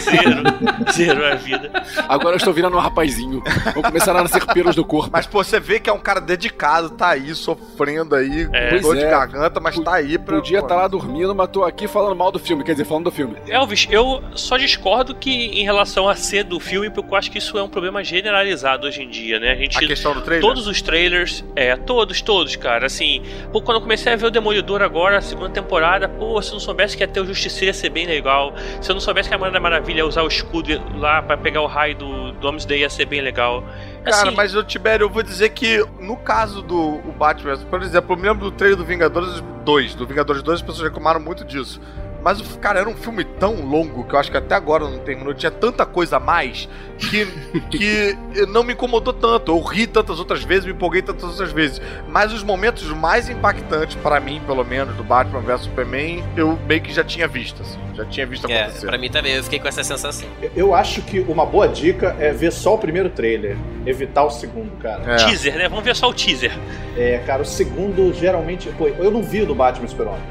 Zero. Zero a vida. Agora eu estou virando um rapazinho. Vou começar a nascer pelos do corpo. Mas, pô, você vê que é um cara dedicado, tá aí, sofrendo aí, É. com dor de é. garganta, mas tá aí pra. Podia estar lá dormindo, mas tô aqui falando mal do filme, quer dizer, falando do filme. Elvis, eu só discordo que em relação a ser do filme, porque eu acho que isso é um problema generalizado hoje em dia, né? A gente. A questão do trailer? Todos os trailers, é, todos, todos, cara. Assim, pô, quando eu comecei a ver o Demolidor agora, a segunda temporada, pô, se eu não soubesse que ia ter o Justiceiro ia ser bem legal. Se eu não soubesse que a da Maravilha usar o escudo lá pra pegar o raio do, do Doomsday ia ser bem legal. Cara, Assim, mas eu, Tibério, eu vou dizer que no caso do o Batman, por exemplo, eu me lembro do trailer do Vingadores 2. Do Vingadores 2 as pessoas reclamaram muito disso. Mas, o- cara, era um filme tão longo que eu acho que até agora não terminou. Tinha tanta coisa a mais que, que não me incomodou tanto. Eu ri tantas outras vezes, me empolguei tantas outras vezes. Mas os momentos mais impactantes, pra mim, pelo menos, do Batman vs Superman, eu meio que já tinha visto, assim. Já tinha visto É, acontecer. pra mim também, eu fiquei com essa sensação. Eu- acho que uma boa dica é ver só o primeiro trailer, evitar o segundo, cara. É. teaser, né? Vamos ver só o teaser. É, cara, o segundo geralmente. Pô, eu não vi o do Batman Super-Homem,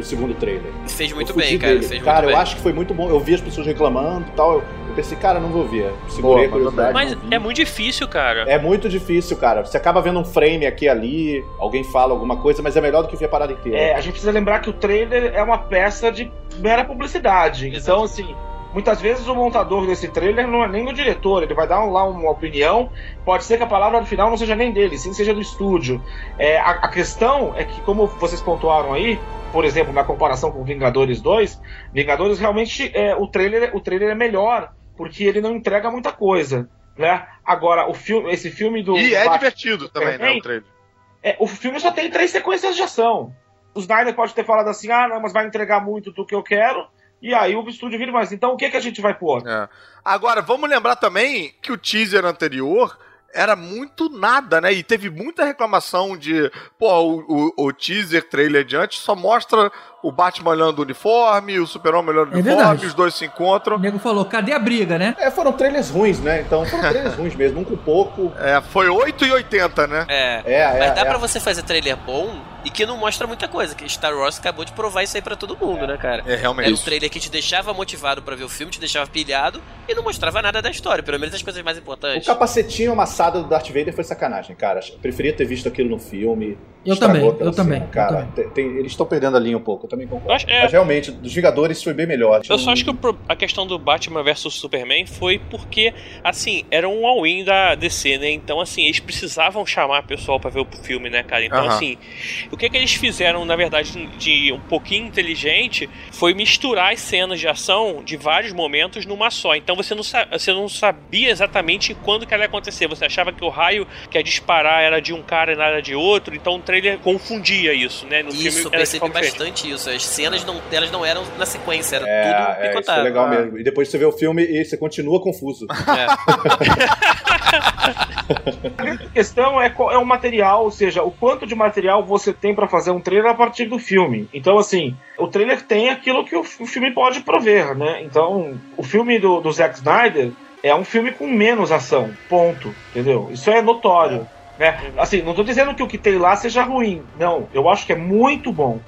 o segundo trailer. Fez muito bem, cara. dele. Fez cara, eu bem. acho que foi muito bom. Eu vi as pessoas reclamando e tal. Eu, eu pensei, cara, não vou ver. Segurei Boa, a curiosidade. Mas é muito difícil, cara. É muito difícil, cara. Você acaba vendo um frame aqui e ali, alguém fala alguma coisa, mas é melhor do que ver a parada inteira. É, a gente precisa lembrar que o trailer é uma peça de mera publicidade. Então, assim, muitas vezes o montador desse trailer não é nem o diretor, ele vai dar lá uma opinião. Pode ser que a palavra final não seja nem dele, sim seja do estúdio. É, a, a questão é que, como vocês pontuaram aí, por exemplo, na comparação com Vingadores 2, Vingadores realmente é, o, trailer, o trailer é melhor, porque ele não entrega muita coisa. Né? Agora, o filme, esse filme do. E é Batman- divertido também, né? O trailer. é, o filme só tem três sequências de ação. O Snyder pode ter falado assim, ah, não, mas vai entregar muito do que eu quero. E aí o estúdio vira, mas então o que, que a gente vai pôr? É. Agora, vamos lembrar também que o teaser anterior era muito nada, né? E teve muita reclamação de, pô, o, o, o teaser trailer de antes só mostra o Batman olhando o uniforme, o Super-Homem olhando o É uniforme, verdade. os dois se O encontram. nego falou, cadê a briga, né? É, foram trailers ruins, né? Então foram trailers ruins mesmo, um com pouco. É, foi 8 e 80, né? É. É, é. Mas dá é. pra você fazer trailer bom e que não mostra muita coisa. Que Star Wars acabou de provar isso aí pra todo mundo, né, cara? É, realmente. Era um trailer que te deixava motivado pra ver o filme, te deixava pilhado e não mostrava nada da história, pelo menos as coisas mais O importantes. capacetinho amassado do Darth Vader foi sacanagem, cara. Eu preferia ter visto aquilo no filme. Eu Estragou também, eu também, cena, eu Cara, também. tem- tem- eles estão perdendo a linha um pouco. Também concordo. acho- é. Mas realmente, dos Vingadores foi bem melhor. Eu só acho que o a questão do Batman vs Superman foi porque, assim, era um all-in da DC, né? Então, assim, eles precisavam chamar pessoal pra ver o filme, né, cara? Então, Aham. assim, o que que eles fizeram, na verdade, de um pouquinho inteligente foi misturar as cenas de ação de vários momentos numa só. Então, você não, sa- você não sabia exatamente quando que ela ia acontecer. Você achava que o raio que ia disparar era de um cara e nada de outro. Então, o trailer confundia isso, né? No Isso, filme era percebi bastante isso. As cenas não, elas não eram na sequência, era É, tudo é, isso picotado. foi legal Ah. mesmo. E depois você vê o filme e você continua confuso. A questão é, qual- é o material, ou seja, o quanto de material você tem pra fazer um trailer a partir do filme. Então, assim, o trailer tem aquilo que o, filme pode prover, né? Então, o filme do, do Zack Snyder é um filme com menos ação, ponto, entendeu? Isso é notório, né? Assim, não tô dizendo que o que tem lá seja ruim, não. Eu acho que é muito bom.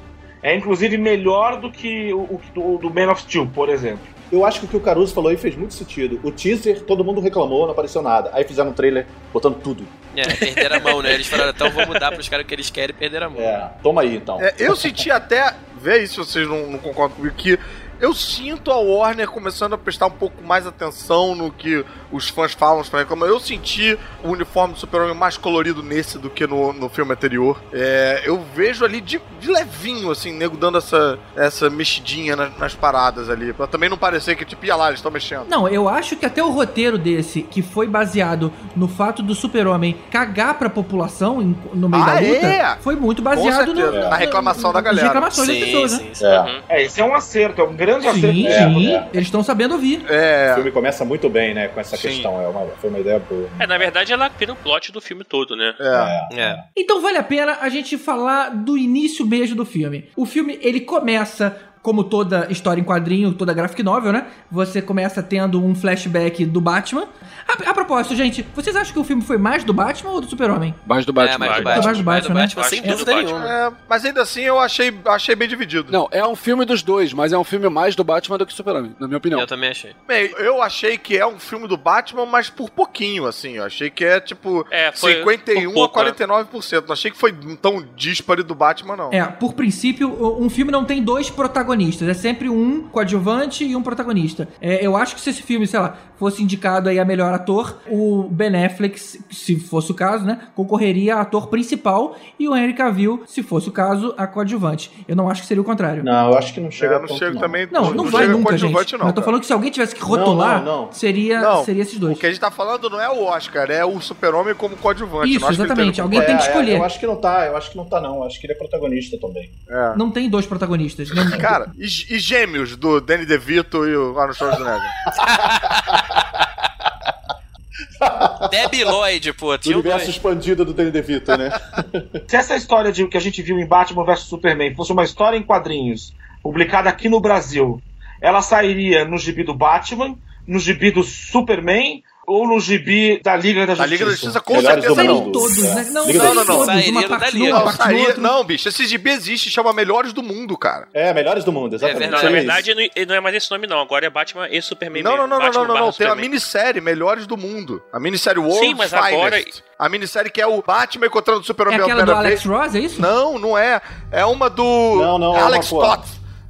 É, inclusive, melhor do que o, o do, do Man of Steel, por exemplo. Eu acho que o que o Caruso falou aí fez muito sentido. O teaser, todo mundo reclamou, não apareceu nada. Aí fizeram um trailer botando tudo. É, perderam a mão, né? Eles falaram, então vamos dar pros caras o que eles querem e perderam a mão. É, toma aí então. É, eu senti até, vê aí se vocês não, não concordam comigo, que eu sinto a Warner começando a prestar um pouco mais atenção no que os fãs falam pra reclamar. Eu senti o uniforme do Super-Homem mais colorido nesse do que no, no filme anterior. É, eu vejo ali de, de levinho, assim, nego dando essa, essa mexidinha nas, nas paradas ali. Pra também não parecer que, tipo, ia lá, eles estão mexendo. Não, eu acho que até o roteiro desse, que foi baseado no fato do super-homem cagar pra população em- no meio Ah, da luta, é? foi muito baseado no, na reclamação da nas galera. reclamações das Sim, pessoas, né? sim, sim. É. Uhum. É, esse é um acerto, é um grande Sim, sim. é. Eles estão sabendo ouvir. O É. filme começa muito bem, né, com essa Sim. questão. É uma, foi uma ideia boa. É, na verdade, ela vira o plot do filme todo, né? É. É. Então vale a pena a gente falar do início mesmo do filme. O filme, ele começa como toda história em quadrinho, toda graphic novel, né? Você começa tendo um flashback do Batman. A, a propósito, gente, vocês acham que o filme foi mais do Batman ou do Super-Homem? Mais do É, Batman. mais do Batman. Batman. Mais do mais do Batman, né? Batman, sem é dúvida Batman. nenhuma. É, mas ainda assim eu achei, achei bem dividido. Não, é um filme dos dois, mas é um filme mais do Batman do que Super-Homem, na minha opinião. Eu também achei. Bem, eu achei que é um filme do Batman, mas por pouquinho, assim. Eu achei que é tipo É, foi 51 por pouco, a 49%. Não achei que foi tão díspare do Batman, não. É, por princípio, um filme não tem dois protagonistas. É sempre um coadjuvante e um protagonista. É, eu acho que se esse filme, sei lá, fosse indicado aí a melhor ator, o Ben Affleck, se se fosse o caso, né, concorreria a ator principal e o Henry Cavill, se fosse o caso, a coadjuvante. Eu não acho que seria o contrário. Não, eu acho que não chega É, a não chega também. Não, não, vai chega nunca, gente. não. Eu tô cara. falando que se alguém tivesse que rotular, Não, não, não. Seria, Não, seria esses dois. O que a gente tá falando não é o Oscar, é o Super-Homem como coadjuvante. Isso, Não exatamente. Alguém tem que É, é, escolher. eu acho que não tá, eu acho que não tá, não. Eu acho que ele é protagonista também. É. Não tem dois protagonistas. Não- Cara, e, e gêmeos do Danny DeVito e o Arnold Schwarzenegger? Debbie Lloyd, pô, tinha universo dois. expandido do Danny DeVito, né? Se essa história de que a gente viu em Batman vs Superman fosse uma história em quadrinhos publicada aqui no Brasil, ela sairia no gibi do Batman, no gibi do Superman ou no gibi da Liga da Justiça? Liga da Justiça, com Melhores certeza mundo. todos, É. né? Não, Liga não, não. todos. Uma parte Não, uma parte outro. não, bicho, esse gibi existe, chama Melhores do Mundo, cara. É, melhores do mundo, exatamente. É Não, verdade. na É verdade, não, não é mais esse nome, não. Agora é Batman e Superman. Não, não, não, não, Batman não, não, barra não. Tem uma Superman. minissérie, Melhores do Mundo. A minissérie World's Sim, mas Finest. agora- A minissérie que é o Batman encontrando o É Super-Homem pela aquela do Alex. Ross, é isso? Não, não é. É uma do Não, não, é Alex pô.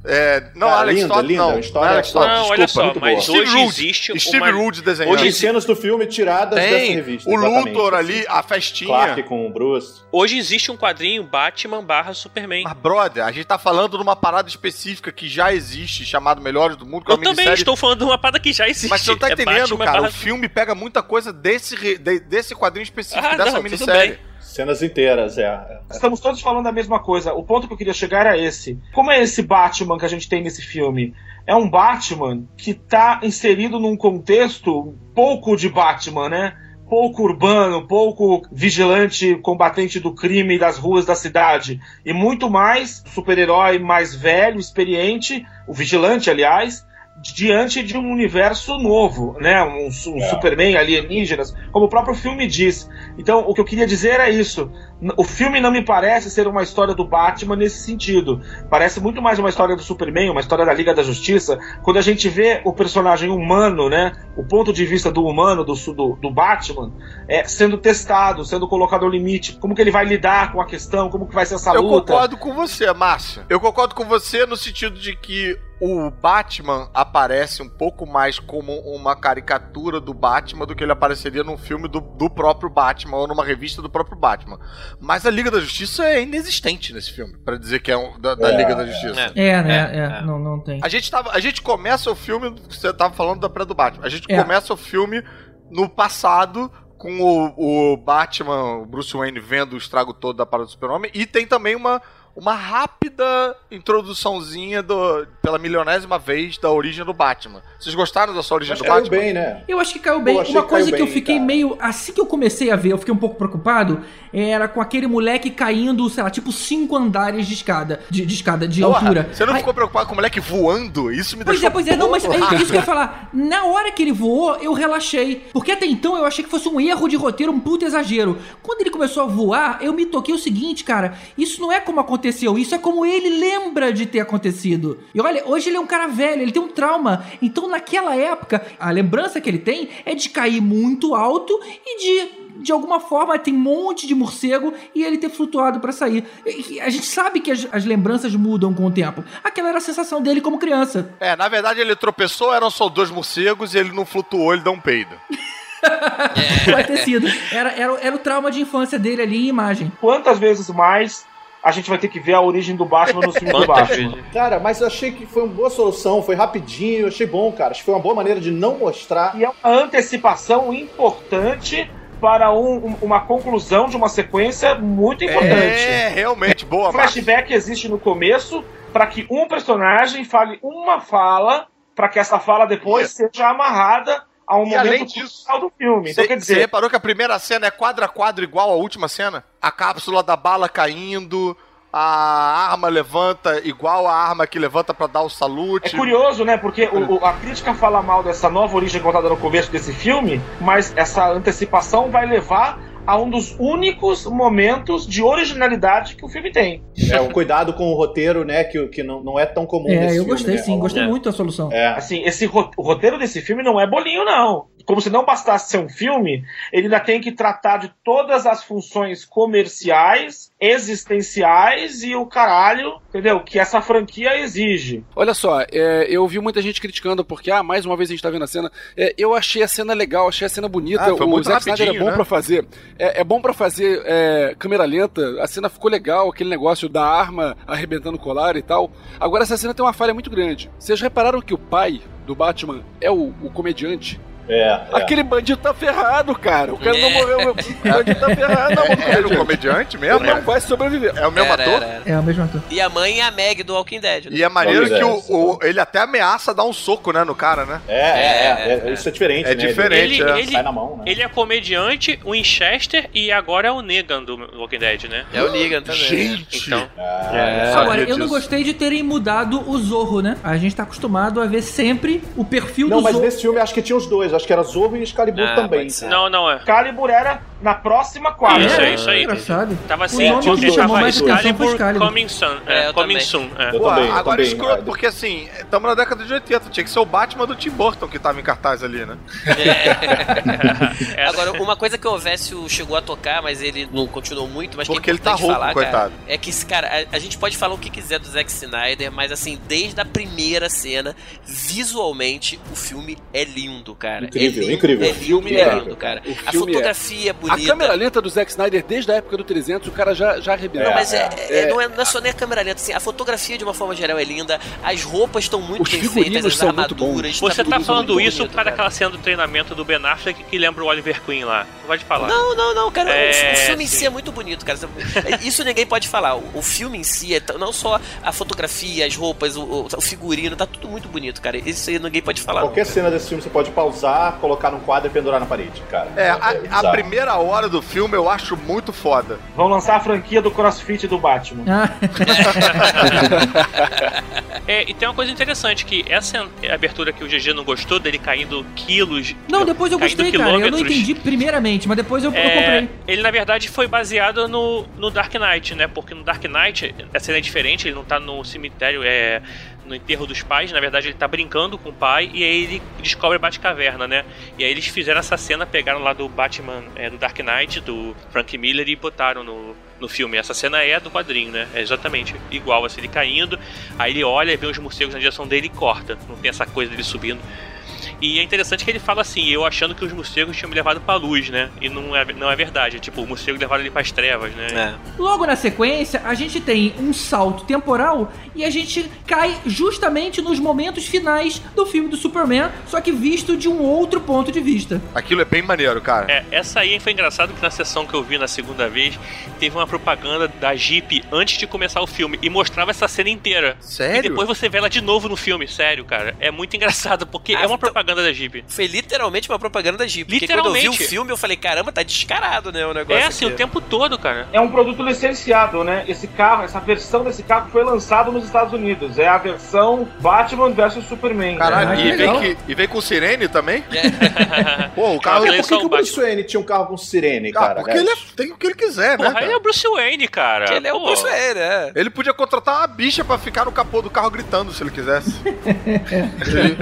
É, não, Cara, Alex linda, Stott, linda, não. história- Alex Stott, Não, desculpa, olha só, muito mas boa. hoje existe Steve uma- Rude desenhando. Tem cenas do filme tiradas dessa Tem revista. o Luthor ali, a festinha. Clark com o Bruce. Hoje existe um quadrinho Batman barra Superman. Mas, brother, a gente tá falando de uma parada específica que já existe, chamado Melhores do Mundo, que é Eu uma também minissérie estou falando de uma parada que já existe. Mas você não tá É entendendo, Batman cara. barra- O filme pega muita coisa desse, re- de- desse quadrinho específico, Ah, dessa não, tudo minissérie. Cenas inteiras, é. Estamos todos falando a mesma coisa. O ponto que eu queria chegar era esse. Como é esse Batman que a gente tem nesse filme? É um Batman que tá inserido num contexto pouco de Batman, né? Pouco urbano, pouco vigilante, combatente do crime das ruas da cidade. E muito mais super-herói mais velho, experiente, o vigilante, aliás, diante de um universo novo, né? Um, um É. Superman, alienígenas, como o próprio filme diz. Então, o que eu queria dizer é isso. O filme não me parece ser uma história do Batman nesse sentido. Parece muito mais uma história do Superman, uma história da Liga da Justiça. Quando a gente vê o personagem humano, né? O ponto de vista do humano, do, do, do Batman, é, sendo testado, sendo colocado ao limite. Como que ele vai lidar com a questão, como que vai ser essa Eu luta. concordo com você, Márcio. Eu concordo com você no sentido de que o Batman aparece um pouco mais como uma caricatura do Batman do que ele apareceria num filme do, do próprio Batman ou numa revista do próprio Batman. Mas a Liga da Justiça é inexistente nesse filme, pra dizer que é um, da, da É, Liga da é. Justiça. É, né? É, É, é. Não, não tem. A gente, tava, a gente começa o filme, você tava falando da pré do Batman, a gente É. começa o filme no passado com o, o Batman, o Bruce Wayne vendo o estrago todo da parada do Super-Homem e tem também uma, uma rápida introduçãozinha do, pela milionésima vez da origem do Batman. Vocês gostaram da sua origem do caiu Batman? bem, né? Eu acho que caiu bem. Uma que coisa caiu que eu bem, fiquei cara. meio. Assim que eu comecei a ver, eu fiquei um pouco preocupado. Era com aquele moleque caindo, sei lá, tipo cinco andares de escada. De, de escada, de Porra, altura. Você não Aí- ficou preocupado com o moleque voando? Isso me Pois deixou é, pois é, não, mas é isso que eu ia falar. Na hora que ele voou, eu relaxei. Porque até então eu achei que fosse um erro de roteiro, um puto exagero. Quando ele começou a voar, eu me toquei o seguinte, cara. Isso não é como aconteceu, isso é como ele lembra de ter acontecido. E olha, hoje ele é um cara velho, ele tem um trauma. Então naquela época, a lembrança que ele tem é de cair muito alto e de de alguma forma tem um monte de morcego e ele ter flutuado pra sair. E- A gente sabe que as, as lembranças mudam com o tempo. Aquela era a sensação dele como criança. É, na verdade ele tropeçou, eram só dois morcegos e ele não flutuou, ele deu um peido. Pode ter sido. Era, era, era o trauma de infância dele ali em imagem. Quantas vezes mais a gente vai ter que ver a origem do Batman no filme do Batman? Cara, mas eu achei que foi uma boa solução, foi rapidinho, eu achei bom, cara. Acho que foi uma boa maneira de não mostrar. E é uma antecipação importante para um- um- uma conclusão de uma sequência muito importante. É, realmente, boa, O flashback existe no começo para que um personagem fale uma fala, para que essa fala depois seja amarrada a um E momento disso, do filme. Então, Você quer dizer, reparou que a primeira cena é quadro a quadro igual à última cena? A cápsula da bala caindo, a arma levanta igual a arma que levanta pra dar o é salute. curioso, né? Porque o- o- a crítica fala mal dessa nova origem contada no começo desse filme, mas essa antecipação vai levar a um dos únicos momentos de originalidade que o filme tem. É um cuidado com o roteiro, né? Que, que não, não é tão comum É, nesse eu filme, gostei né? sim, gostei É. muito da solução. É. Assim, esse o roteiro desse filme não é bolinho, não. Como se não bastasse ser um filme, ele ainda tem que tratar de todas as funções comerciais, existenciais e o caralho, entendeu? Que essa franquia exige. Olha só, é, eu vi muita gente criticando porque, ah, mais uma vez a gente tá vendo a cena. É, eu achei a cena legal, achei a cena bonita. Ah, foi o Zack Snyder é bom né? pra fazer. É, é bom pra fazer é, câmera lenta. A cena ficou legal, aquele negócio da arma arrebentando o colar e tal. Agora essa cena tem uma falha muito grande. Vocês repararam que o pai do Batman é o, o comediante? É, é. Aquele bandido tá ferrado, cara. O cara não É. morreu. O bandido tá ferrado, não, É, o comediante. comediante mesmo? Ele não vai sobreviver. É o mesmo Era, ator? era, era. É o mesmo ator. E a mãe é a Meg do Walking Dead. né? E é maneiro Pois é, que o, o- ele até ameaça dar um soco, né, no cara, né? É, é, é, É, é, Isso é diferente, É né? diferente. Ele, é. ele, Sai na mão, né? ele é comediante, o Winchester e agora é o Negan do Walking Dead, né? É o Negan também. Gente! Então, É. sabia Agora, eu não gostei de terem mudado o Zorro, né? A gente tá acostumado a ver sempre o perfil Não, do mas Zorro. nesse filme acho que tinha os dois. Acho que era Zorro e Excalibur Ah, também. não, não é. Calibur era na próxima quadra. Isso, é, é isso aí. Engraçado. Tava O assim, nome tinha que chamou mais atenção foi Excalibur Excalibur. Coming Soon. É, É, coming. Soon. é. Pô, também, eu agora também, escroto, ah, porque assim, estamos na década de 80, tinha que ser o Batman do Tim Burton que tava em cartaz ali, né? Era- Agora, uma coisa que o Vécio chegou a tocar, mas ele não continuou muito, mas Porque que é ele tá rouco, falar, coitado. cara, é que, esse cara, a, a gente pode falar o que quiser do Zack Snyder, mas assim, desde a primeira cena, visualmente, o filme é lindo, cara. Incrível, é lindo, incrível. É filme é lindo, cara. o A é- fotografia é A bonita. câmera lenta do Zack Snyder, desde a época do 300, o cara já, já arrebentou. Não, mas é, É, é- não, é, não é só nem a câmera lenta, assim, a fotografia de uma forma geral é linda, as roupas estão muito Os bem figurinos feitas, as armaduras. Você tá falando isso bonito, por causa cara. daquela cena do treinamento do Ben Affleck que lembra o Oliver Queen lá. Não pode falar. Não, não, não, cara. o- É, o filme em si sim. é muito bonito, cara. Isso ninguém pode falar. O, filme em si, é não só a fotografia, as roupas, o, o- figurino, tá tudo muito bonito, cara. Isso aí ninguém pode falar. não, Qualquer cara. cena desse filme você pode pausar, colocar num quadro e pendurar na parede, cara. É, a, a primeira hora do filme eu acho muito foda. Vão lançar a franquia do CrossFit do Batman. Ah, É, e tem uma coisa interessante, que essa abertura que o GG não gostou, dele caindo quilos. não, depois eu gostei, cara. Eu não entendi primeiramente, mas depois eu, eu É, comprei. ele na verdade foi baseado no, no Dark Knight, né? Porque no Dark Knight a cena é diferente, ele não tá no cemitério, é no enterro dos pais, na verdade ele tá brincando com o pai e aí ele descobre a Batcaverna, né? E aí eles fizeram essa cena, pegaram lá do Batman, é, do Dark Knight, do Frank Miller e botaram no, no filme. Essa cena é do quadrinho, né? É exatamente igual, assim, ele caindo, aí ele olha, vê os morcegos na direção dele e corta. Não tem essa coisa dele subindo. E é interessante que ele fala assim, eu achando que os morcegos tinham me levado pra luz, né? E não é, não é verdade. Tipo, o morcego levaram ele pras trevas, né? É. Logo na sequência, a gente tem um salto temporal e a gente cai justamente nos momentos finais do filme do Superman, só que visto de um outro ponto de vista. Aquilo é bem maneiro, cara. É, essa aí foi engraçado que na sessão que eu vi na segunda vez, teve uma propaganda da Jeep antes de começar o filme e mostrava essa cena inteira. Sério? E depois você vê ela de novo no filme, sério, cara. É muito engraçado, porque Ah, é uma então- propaganda da Jeep. Foi literalmente uma propaganda da Jeep. Porque quando eu vi o Literalmente. filme, eu falei, caramba, tá descarado, né? O negócio. É assim, aqui. o tempo todo, cara. É um produto licenciado, né? Esse carro, essa versão desse carro foi lançado nos Estados Unidos. É a versão Batman vs Superman. Caralho, Ah, e, vem que, e vem com sirene também? É. Pô, o Cara, carro. ele Por que, que o Bruce Batman. Wayne tinha um carro com sirene, Ah, cara? porque ele é- tem o que ele quiser, né? Porra, cara? ele é o Bruce Wayne, cara. Ele é o Pô. Bruce Wayne, né? Ele podia contratar uma bicha pra ficar no capô do carro gritando se ele quisesse. ele,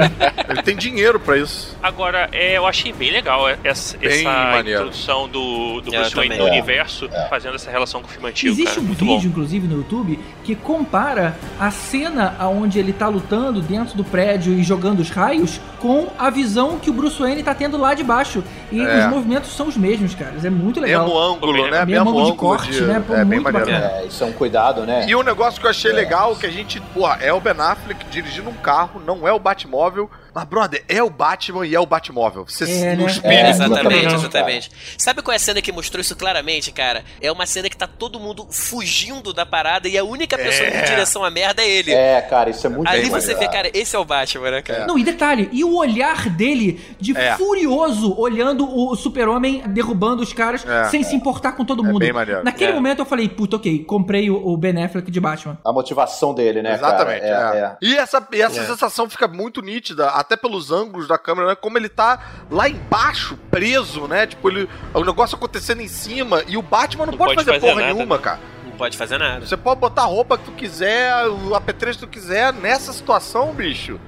ele tem dinheiro pra isso. Agora, é, eu achei bem legal essa, Bem essa maneiro. introdução do, do Bruce Wayne no É, universo, fazendo essa relação com o filme antigo, Existe cara. um Muito vídeo, bom. inclusive, no YouTube, que compara a cena onde ele tá lutando dentro do prédio e jogando os raios com a visão que o Bruce Wayne tá tendo lá de baixo. E É. os movimentos são os mesmos, cara. É muito legal. Mesmo ângulo, né? Mesmo ângulo de corte, né? Pô, é bem muito maneiro. bacana. É, isso é um cuidado, né? E um negócio que eu achei É. legal, que a gente, porra, é o Ben Affleck dirigindo um carro, não é o Batmóvel. Mas, brother, é o Batman e é o Batmóvel. Você É, né? É, exatamente, exatamente. Sabe qual é a cena que mostrou isso claramente, cara? É uma cena que tá todo mundo fugindo da parada e a única pessoa É. em direção à merda é ele. É, cara, isso é muito Ali bem você vê, cara, esse é o Batman, né, cara? Não, e detalhe, e o olhar dele de É. furioso olhando o super-homem derrubando os caras É. sem se importar com todo É mundo. bem maneiro. Naquele É. momento eu falei, puta, ok, comprei o, o Ben Affleck de Batman. A motivação dele, né, Exatamente, cara? é. E essa, e essa É. sensação fica muito nítida, até pelos ângulos da câmera, né? Como ele tá lá embaixo, preso, né? Tipo, ele, o negócio acontecendo em cima e o Batman não, Não pode, pode fazer, fazer porra nada, nenhuma, né? cara. Pode fazer nada. Você pode botar a roupa que tu quiser, o apetrecho que tu quiser, nessa situação, bicho.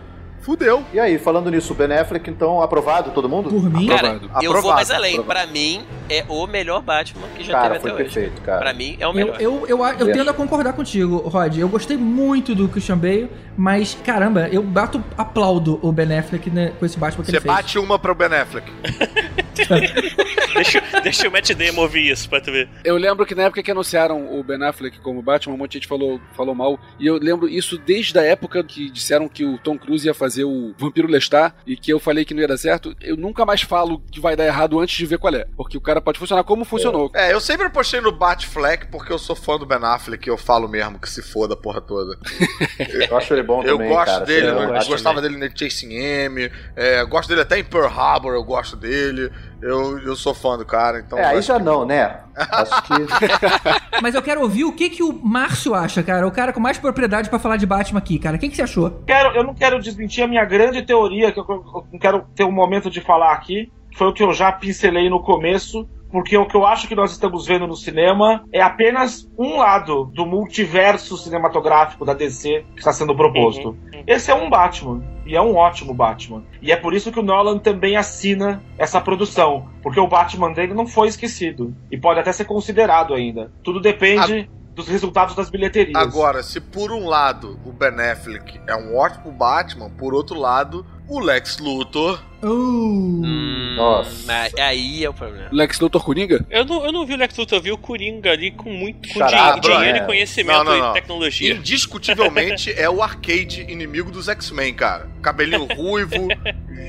Fudeu. E aí, falando nisso, o Ben Affleck, então, aprovado todo mundo? Por mim, Cara, Aprovado. eu vou Aprovado, mais além. aprovado. Pra mim, é o melhor Batman que já Cara, teve até hoje. perfeito, cara. Pra mim, é o Eu, melhor. eu, eu, eu tendo a concordar contigo, Rod. Eu gostei muito do Christian Bale, mas, caramba, eu bato, aplaudo o Ben Affleck né, com esse Batman que Você ele fez. bate uma pro Ben Affleck. deixa, deixa o Matt Damon ouvir isso pra tu ver. Eu lembro que na época que anunciaram o Ben Affleck como Batman, um monte de gente falou, falou mal. E eu lembro isso desde a época que disseram que o Tom Cruise ia fazer o Vampiro Lestat e que eu falei que não ia dar certo. Eu nunca mais falo que vai dar errado antes de ver qual é. Porque o cara pode funcionar como funcionou. É, eu sempre apostei no Batfleck porque eu sou fã do Ben Affleck e eu falo mesmo que se foda a porra toda. Eu acho ele bom Eu também, gosto cara. dele, eu gosto gostava também. dele no Chasing M, é, gosto dele até em Pearl Harbor, eu gosto dele. Eu, eu sou fã do cara, então. É, aí já que- não, né? Acho que... Mas eu quero ouvir o que, que o Márcio acha, cara. O cara com mais propriedade pra falar de Batman aqui, cara. O que, que você achou? Quero, eu não quero desmentir a minha grande teoria, que eu, eu não quero ter um momento de falar aqui, que foi o que eu já pincelei no começo, porque o que eu acho que nós estamos vendo no cinema é apenas um lado do multiverso cinematográfico da DC que está sendo proposto. Uhum. Esse é um Batman, e é um ótimo Batman. E é por isso que o Nolan também assina essa produção, porque o Batman dele não foi esquecido, e pode até ser considerado ainda. Tudo depende dos resultados das bilheterias. Agora, se por um lado o Ben Affleck é um ótimo Batman, por outro lado, o Lex Luthor. Oh. Hum, Nossa. Aí é o problema. Lex Luthor Coringa? Eu não, eu não vi o Lex Luthor, eu vi o Coringa ali com muito com dinheiro é. e conhecimento Não, não, não. e tecnologia. Indiscutivelmente é o arcade inimigo dos X-Men, cara. Cabelinho ruivo,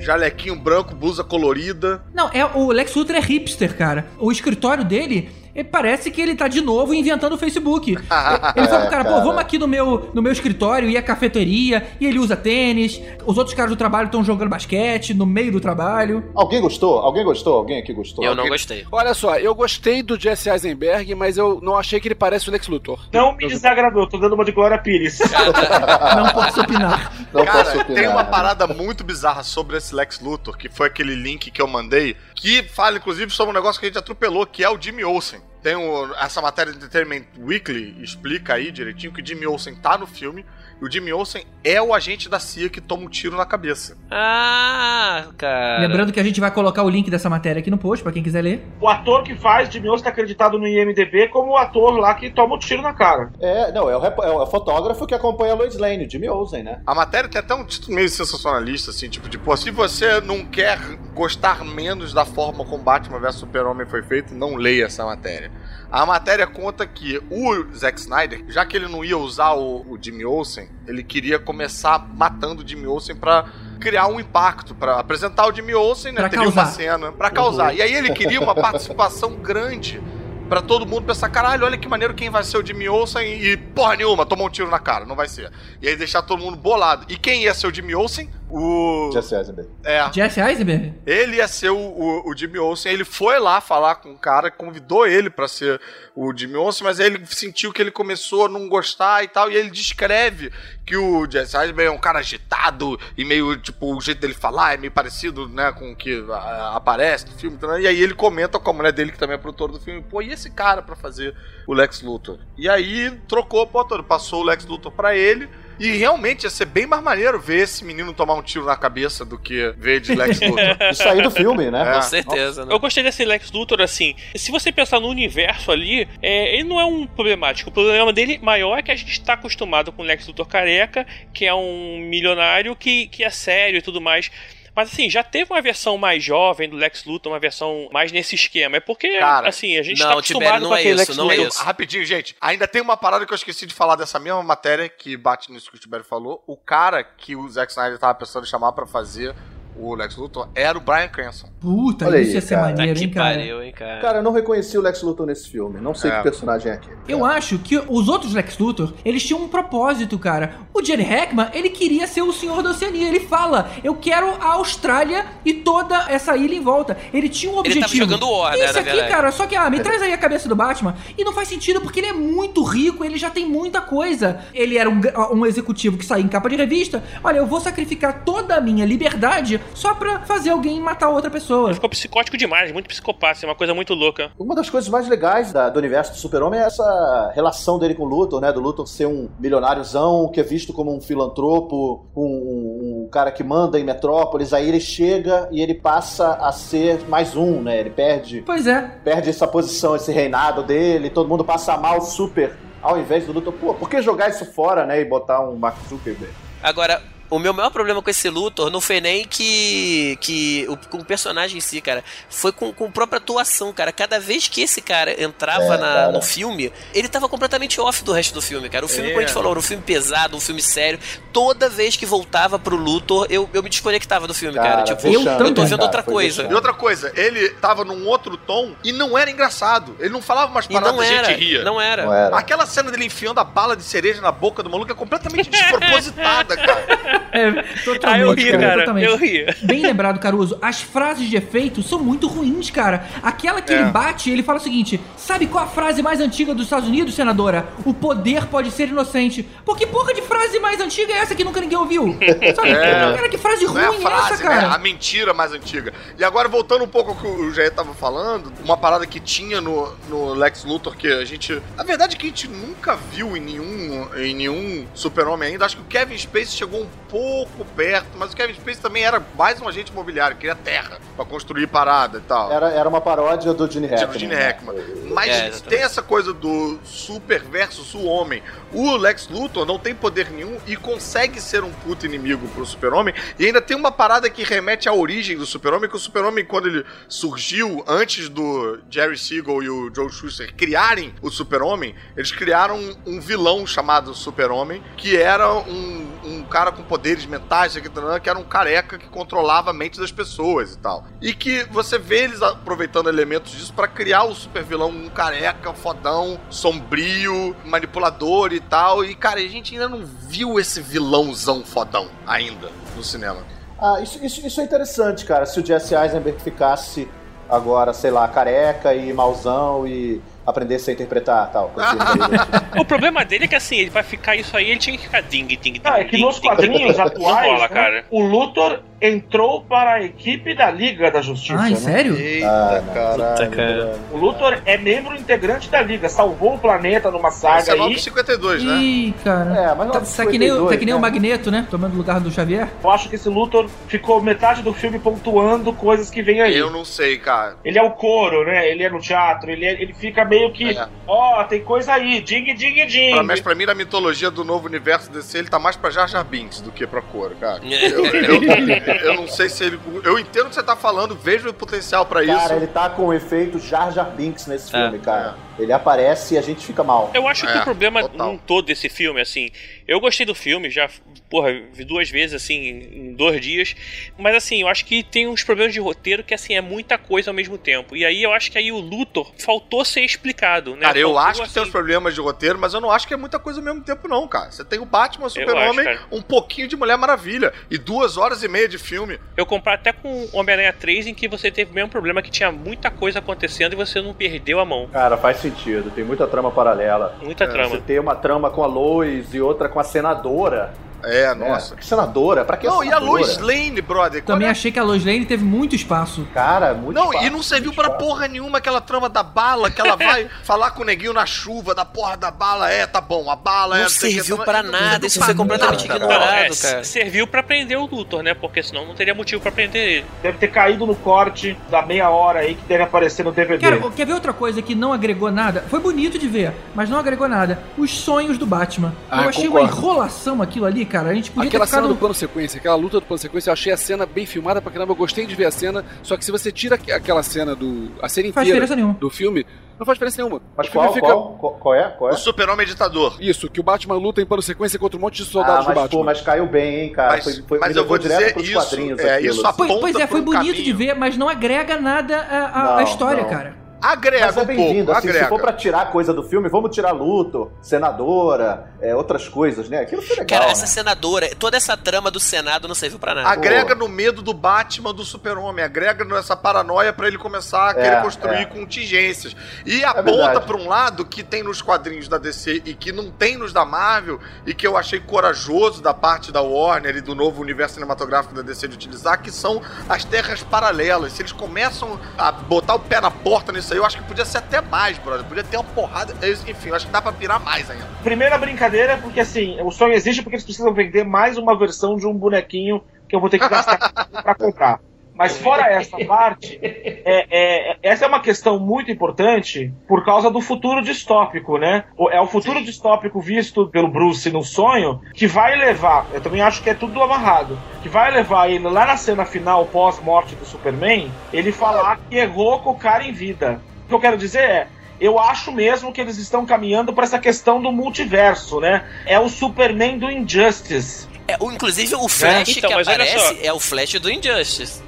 jalequinho branco, blusa colorida. Não, é, o Lex Luthor é hipster, cara. O escritório dele ele parece que ele tá de novo inventando o Facebook. ele fala, É, cara, pô, vamos aqui no meu, no meu escritório e a cafeteria, e ele usa tênis, os outros caras do trabalho estão jogando basquete no meio do trabalho. Alguém gostou? Alguém gostou? Alguém aqui gostou? Eu não gostei. Olha só, eu gostei do Jesse Eisenberg, mas eu não achei que ele parece o Lex Luthor. Não me desagradou, tô dando uma de Glória Pires. Não posso opinar. Não posso Cara, opinar. tem uma parada muito bizarra sobre esse Lex Luthor, que foi aquele link que eu mandei, que fala, inclusive, sobre um negócio que a gente atropelou, que é o Jimmy Olsen. Tem o- essa matéria do Entertainment Weekly, explica aí direitinho que Jimmy Olsen tá no filme, e o Jimmy Olsen é o agente da CIA que toma um tiro na cabeça. Ah, cara. Lembrando que a gente vai colocar o link dessa matéria aqui no post, pra quem quiser ler. o ator que faz Jimmy Olsen tá acreditado no IMDB como o ator lá que toma o tiro na cara. É, não, é o, rep- é o fotógrafo que acompanha a Lois Lane, o Jimmy Olsen, né? A matéria tem até um título meio sensacionalista, assim, tipo, de, pô, se você não quer gostar menos da forma como Batman vs Super-Homem foi feito, não leia essa matéria. A matéria conta que o Zack Snyder, já que ele não ia usar o, o Jimmy Olsen, ele queria começar matando o Jimmy Olsen pra criar um impacto, pra apresentar o Jimmy Olsen, né? Pra Teria uma causar. cena, pra causar. E aí ele queria uma participação grande pra todo mundo pensar, caralho, olha que maneiro quem vai ser o Jimmy Olsen e porra nenhuma, tomou um tiro na cara, não vai ser. E aí deixar todo mundo bolado. E quem ia ser o Jimmy Olsen? O. Jesse Eisenberg. É. Jesse Eisenberg? Ele ia ser o, o, o Jimmy Olsen, ele foi lá falar com o cara, convidou ele pra ser o Jimmy Olsen, mas aí ele sentiu que ele começou a não gostar e tal, e ele descreve que o Jesse Eisenberg é um cara agitado e meio, tipo, o jeito dele falar é meio parecido, né, com o que aparece no filme, então, e aí ele comenta com a mulher dele, que também é produtora do filme, pô, e esse cara pra fazer o Lex Luthor? E aí trocou, pô, passou o Lex Luthor pra ele, e realmente ia ser bem mais maneiro ver esse menino tomar um tiro na cabeça do que ver de Lex Luthor. Isso aí do filme, né? É. Com certeza, né? Eu gostei desse Lex Luthor, assim. Se você pensar no universo ali, é, ele não é um problemático. O problema dele maior é que a gente está acostumado com o Lex Luthor careca, que é um milionário que, que é sério e tudo mais. Mas assim, já teve uma versão mais jovem do Lex Luthor, uma versão mais nesse esquema. É porque, Cara, assim, a gente não, tá acostumado Tibério, não com é aquele isso, Lex não é Luthor. isso. Rapidinho, gente. Ainda tem uma parada que eu esqueci de falar dessa mesma matéria que bate nisso que o Tibério falou. O cara que o Zack Snyder tava pensando em chamar pra fazer o Lex Luthor era o Brian Cranston. Puta, Olha isso aí, ia ser cara. maneiro, Tá que hein, cara? pariu, hein, cara. Cara, eu não reconheci o Lex Luthor nesse filme. Não sei É. que personagem é aquele. Eu acho que os outros Lex Luthor, eles tinham um propósito, cara. O Johnny Hackman, ele queria ser o Senhor da Oceania. Ele fala, eu quero a Austrália e toda essa ilha em volta. Ele tinha um Ele objetivo. tava jogando War, né, Isso aqui, verdade. cara, só que, ah, me traz aí a cabeça do Batman. E não faz sentido porque ele é muito rico, ele já tem muita coisa. Ele era um, um executivo que saía em capa de revista. Olha, eu vou sacrificar toda a minha liberdade só pra fazer alguém matar outra pessoa. Ele ficou psicótico demais, muito psicopata, é uma coisa muito louca. Uma das coisas mais legais da- do universo do Super-Homem é essa relação dele com o Luthor, né? Do Luthor ser um milionáriozão que é visto como um filantropo, um, um- cara que manda em Metrópolis. Aí ele chega e ele passa a ser mais um, né? Ele perde, Pois é. perde essa posição, esse reinado dele. Todo mundo passa a amar o Super ao invés do Luthor. Pô, por que jogar isso fora, né? E botar um Mark Zuckerberg? Agora, o meu maior problema com esse Luthor não foi nem que. que o, com o personagem em si, cara. Foi com, com a própria atuação, cara. Cada vez que esse cara entrava É, na- cara. no filme, ele tava completamente off do resto do filme, cara. O filme, É. como a gente falou, era um filme pesado, um filme sério. Toda vez que voltava pro Luthor, eu, eu me desconectava do filme, cara. Cara, Tipo, fechando, eu tô vendo outra coisa. E outra coisa, ele tava num outro tom e não era engraçado. Ele não falava umas E paradas não e a era. gente ria. Não era. Não era. Aquela cena dele enfiando a bala de cereja na boca do maluco é completamente despropositada, cara. É, Ah, eu ri, cara. totalmente. Eu ri. Bem lembrado, Caruso, as frases de efeito são muito ruins, cara. Aquela que É. ele bate, ele fala o seguinte: sabe qual a frase mais antiga dos Estados Unidos, senadora? O poder pode ser inocente. Pô, que porra de frase mais antiga é essa que nunca ninguém ouviu? Sabe? É. Cara, que frase Não é ruim a é essa, frase, né? cara? A mentira mais antiga. E agora, voltando um pouco ao que o Jair tava falando, uma parada que tinha no, no Lex Luthor que a gente. A verdade é que a gente nunca viu em nenhum, em nenhum super-homem ainda. Acho que o Kevin Space chegou um pouco perto, mas o Kevin Space também era mais um agente imobiliário, queria terra pra construir parada e tal. Era, era uma paródia do Gene Hackman. Tipo Gene né? Hackman. Mas É, tem essa coisa do super versus o homem. O Lex Luthor não tem poder nenhum e consegue ser um puto inimigo pro super-homem. E ainda tem uma parada que remete à origem do super-homem, que o super-homem, quando ele surgiu, antes do Jerry Siegel e o Joe Schuster criarem o super-homem, eles criaram um, um vilão chamado super-homem, que era um, um cara com poderes mentais, que era um careca que controlava a mente das pessoas e tal. E que você vê eles aproveitando elementos disso para criar o super vilão um careca, fodão, sombrio, manipulador e tal. E, cara, a gente ainda não viu esse vilãozão fodão ainda no cinema. Ah, isso, isso, isso é interessante, cara. Se o Jesse Eisenberg ficasse agora, sei lá, careca e mauzão e aprendesse a interpretar tal. o problema dele é que assim, ele vai ficar isso aí, ele tinha que ficar ding, ding, ding. Ah, é que ding, nos quadrinhos ding, atuais, bola, né, cara. o Luthor entrou para a equipe da Liga da Justiça. Ai, né? sério? Eita, Ah, caralho. cara. O Luthor é membro integrante da Liga, salvou o planeta numa saga Esse é aí. 952, né? Ih, cara. É, mas tá, não, tá que nem, o- tá que nem o 52, Magneto, né? Tomando o lugar do Xavier. Eu acho que esse Luthor ficou metade do filme pontuando coisas que vem aí. Eu não sei, cara. Ele é o coro, né? Ele é no teatro, ele, é- ele fica meio que. É. Ó, tem coisa aí, ding, ding, ding. Pra, mas pra mim, na mitologia do novo universo DC, ele tá mais pra Jar Jar Binks do que pra Coro, cara. Eu, eu- eu não sei se ele. Eu entendo o que você tá falando, vejo o potencial pra isso. Cara, ele tá com o efeito Jar Jar Binks nesse É. filme, cara. Ele aparece e a gente fica mal. Eu acho que É, o problema total. num todo desse filme, assim, eu gostei do filme, já, porra, vi duas vezes, assim, em dois dias, mas assim, eu acho que tem uns problemas de roteiro que, assim, é muita coisa ao mesmo tempo. E aí eu acho que aí o Luthor faltou ser explicado, né? Cara, eu Faltou, acho que tem assim, uns problemas de roteiro, mas eu não acho que é muita coisa ao mesmo tempo, não, cara. Você tem o Batman, Super-Homem, um pouquinho de Mulher Maravilha e duas horas e meia de filme. Eu comprar até com Homem-Aranha 3, em que você teve o mesmo problema, que tinha muita coisa acontecendo e você não perdeu a mão. Cara, faz sentido. Tem muita trama paralela. Muita É, Você trama. tem uma trama com a Lois e outra com a senadora. É, né? nossa. Que senadora? Pra que Não, e a senadora? Lois Lane, brother? Também é? achei que a Lois Lane teve muito espaço. Cara, muito Não, fácil, e não serviu pra fácil. porra nenhuma aquela trama da bala, que ela vai falar com o neguinho na chuva, da porra da bala, é, tá bom, a bala é... Não sei o que, serviu pra não nada, serviu isso pra foi completamente nada, Não, é, ignorado, cara. serviu pra prender o Luthor, né? Porque senão não teria motivo pra prender ele. Deve ter caído no corte da meia hora aí que deve aparecer no DVD. Cara, quer ver outra coisa que não agregou nada? Foi bonito de ver, mas não agregou nada. Os sonhos do Batman. Ah, eu achei concordo. uma enrolação aquilo ali, cara. A gente podia Aquela ter cena ficado... do plano sequência, aquela luta do plano sequência, eu achei a cena bem filmada pra caramba, eu gostei de ver a cena, só que se você tira aqu- aquela cena do. a cena inteira diferença nenhuma. do filme, não faz diferença nenhuma. Mas qual, fica. qual, qual, qual é? Qual é? O super-homem ditador. Isso, que o Batman luta em plano sequência contra um monte de Ah, soldados do mas, Batman. pô, mas caiu bem, hein, cara. Mas- foi, foi, mas eu vou dizer pros isso, quadrinhos é, aquilo. isso Pois, aponta pois é, foi um bonito de caminho. ver, mas não agrega nada à, à- à Não, história, não. cara. Agrega Mas é um pouco, bem-vindo, assim, agrega. se for pra tirar coisa do filme, vamos tirar Luthor, Senadora, é, outras coisas, né? Aquilo foi legal, Cara, né? essa senadora, toda essa trama do Senado não serviu pra nada. Agrega no medo do Batman do super-homem, agrega nessa paranoia pra ele começar a querer É, construir é. contingências. E aponta verdade. pra um lado que tem nos quadrinhos da DC e que não tem nos da Marvel, e que eu achei corajoso da parte da Warner e do novo universo cinematográfico da DC de utilizar, que são as terras paralelas. Se eles começam a botar o pé na porta nisso aí, eu acho que podia ser até mais, brother. Podia ter uma porrada. Enfim, eu acho que dá pra pirar mais ainda. Primeira brincadeira é porque assim, o sonho existe porque eles precisam vender mais uma versão de um bonequinho que eu vou ter que gastar pra comprar. Mas fora essa parte, é, é- essa é uma questão muito importante por causa do futuro distópico, né? É o futuro distópico visto pelo Bruce no sonho que vai levar, eu também acho que é tudo amarrado, que vai levar ele lá na cena final, pós-morte do Superman, ele falar que errou com o cara em vida. O que eu quero dizer é, eu acho mesmo que eles estão caminhando para essa questão do multiverso, né? É o Superman do Injustice. É, o- inclusive, o Flash Então, que aparece é o Flash do Injustice.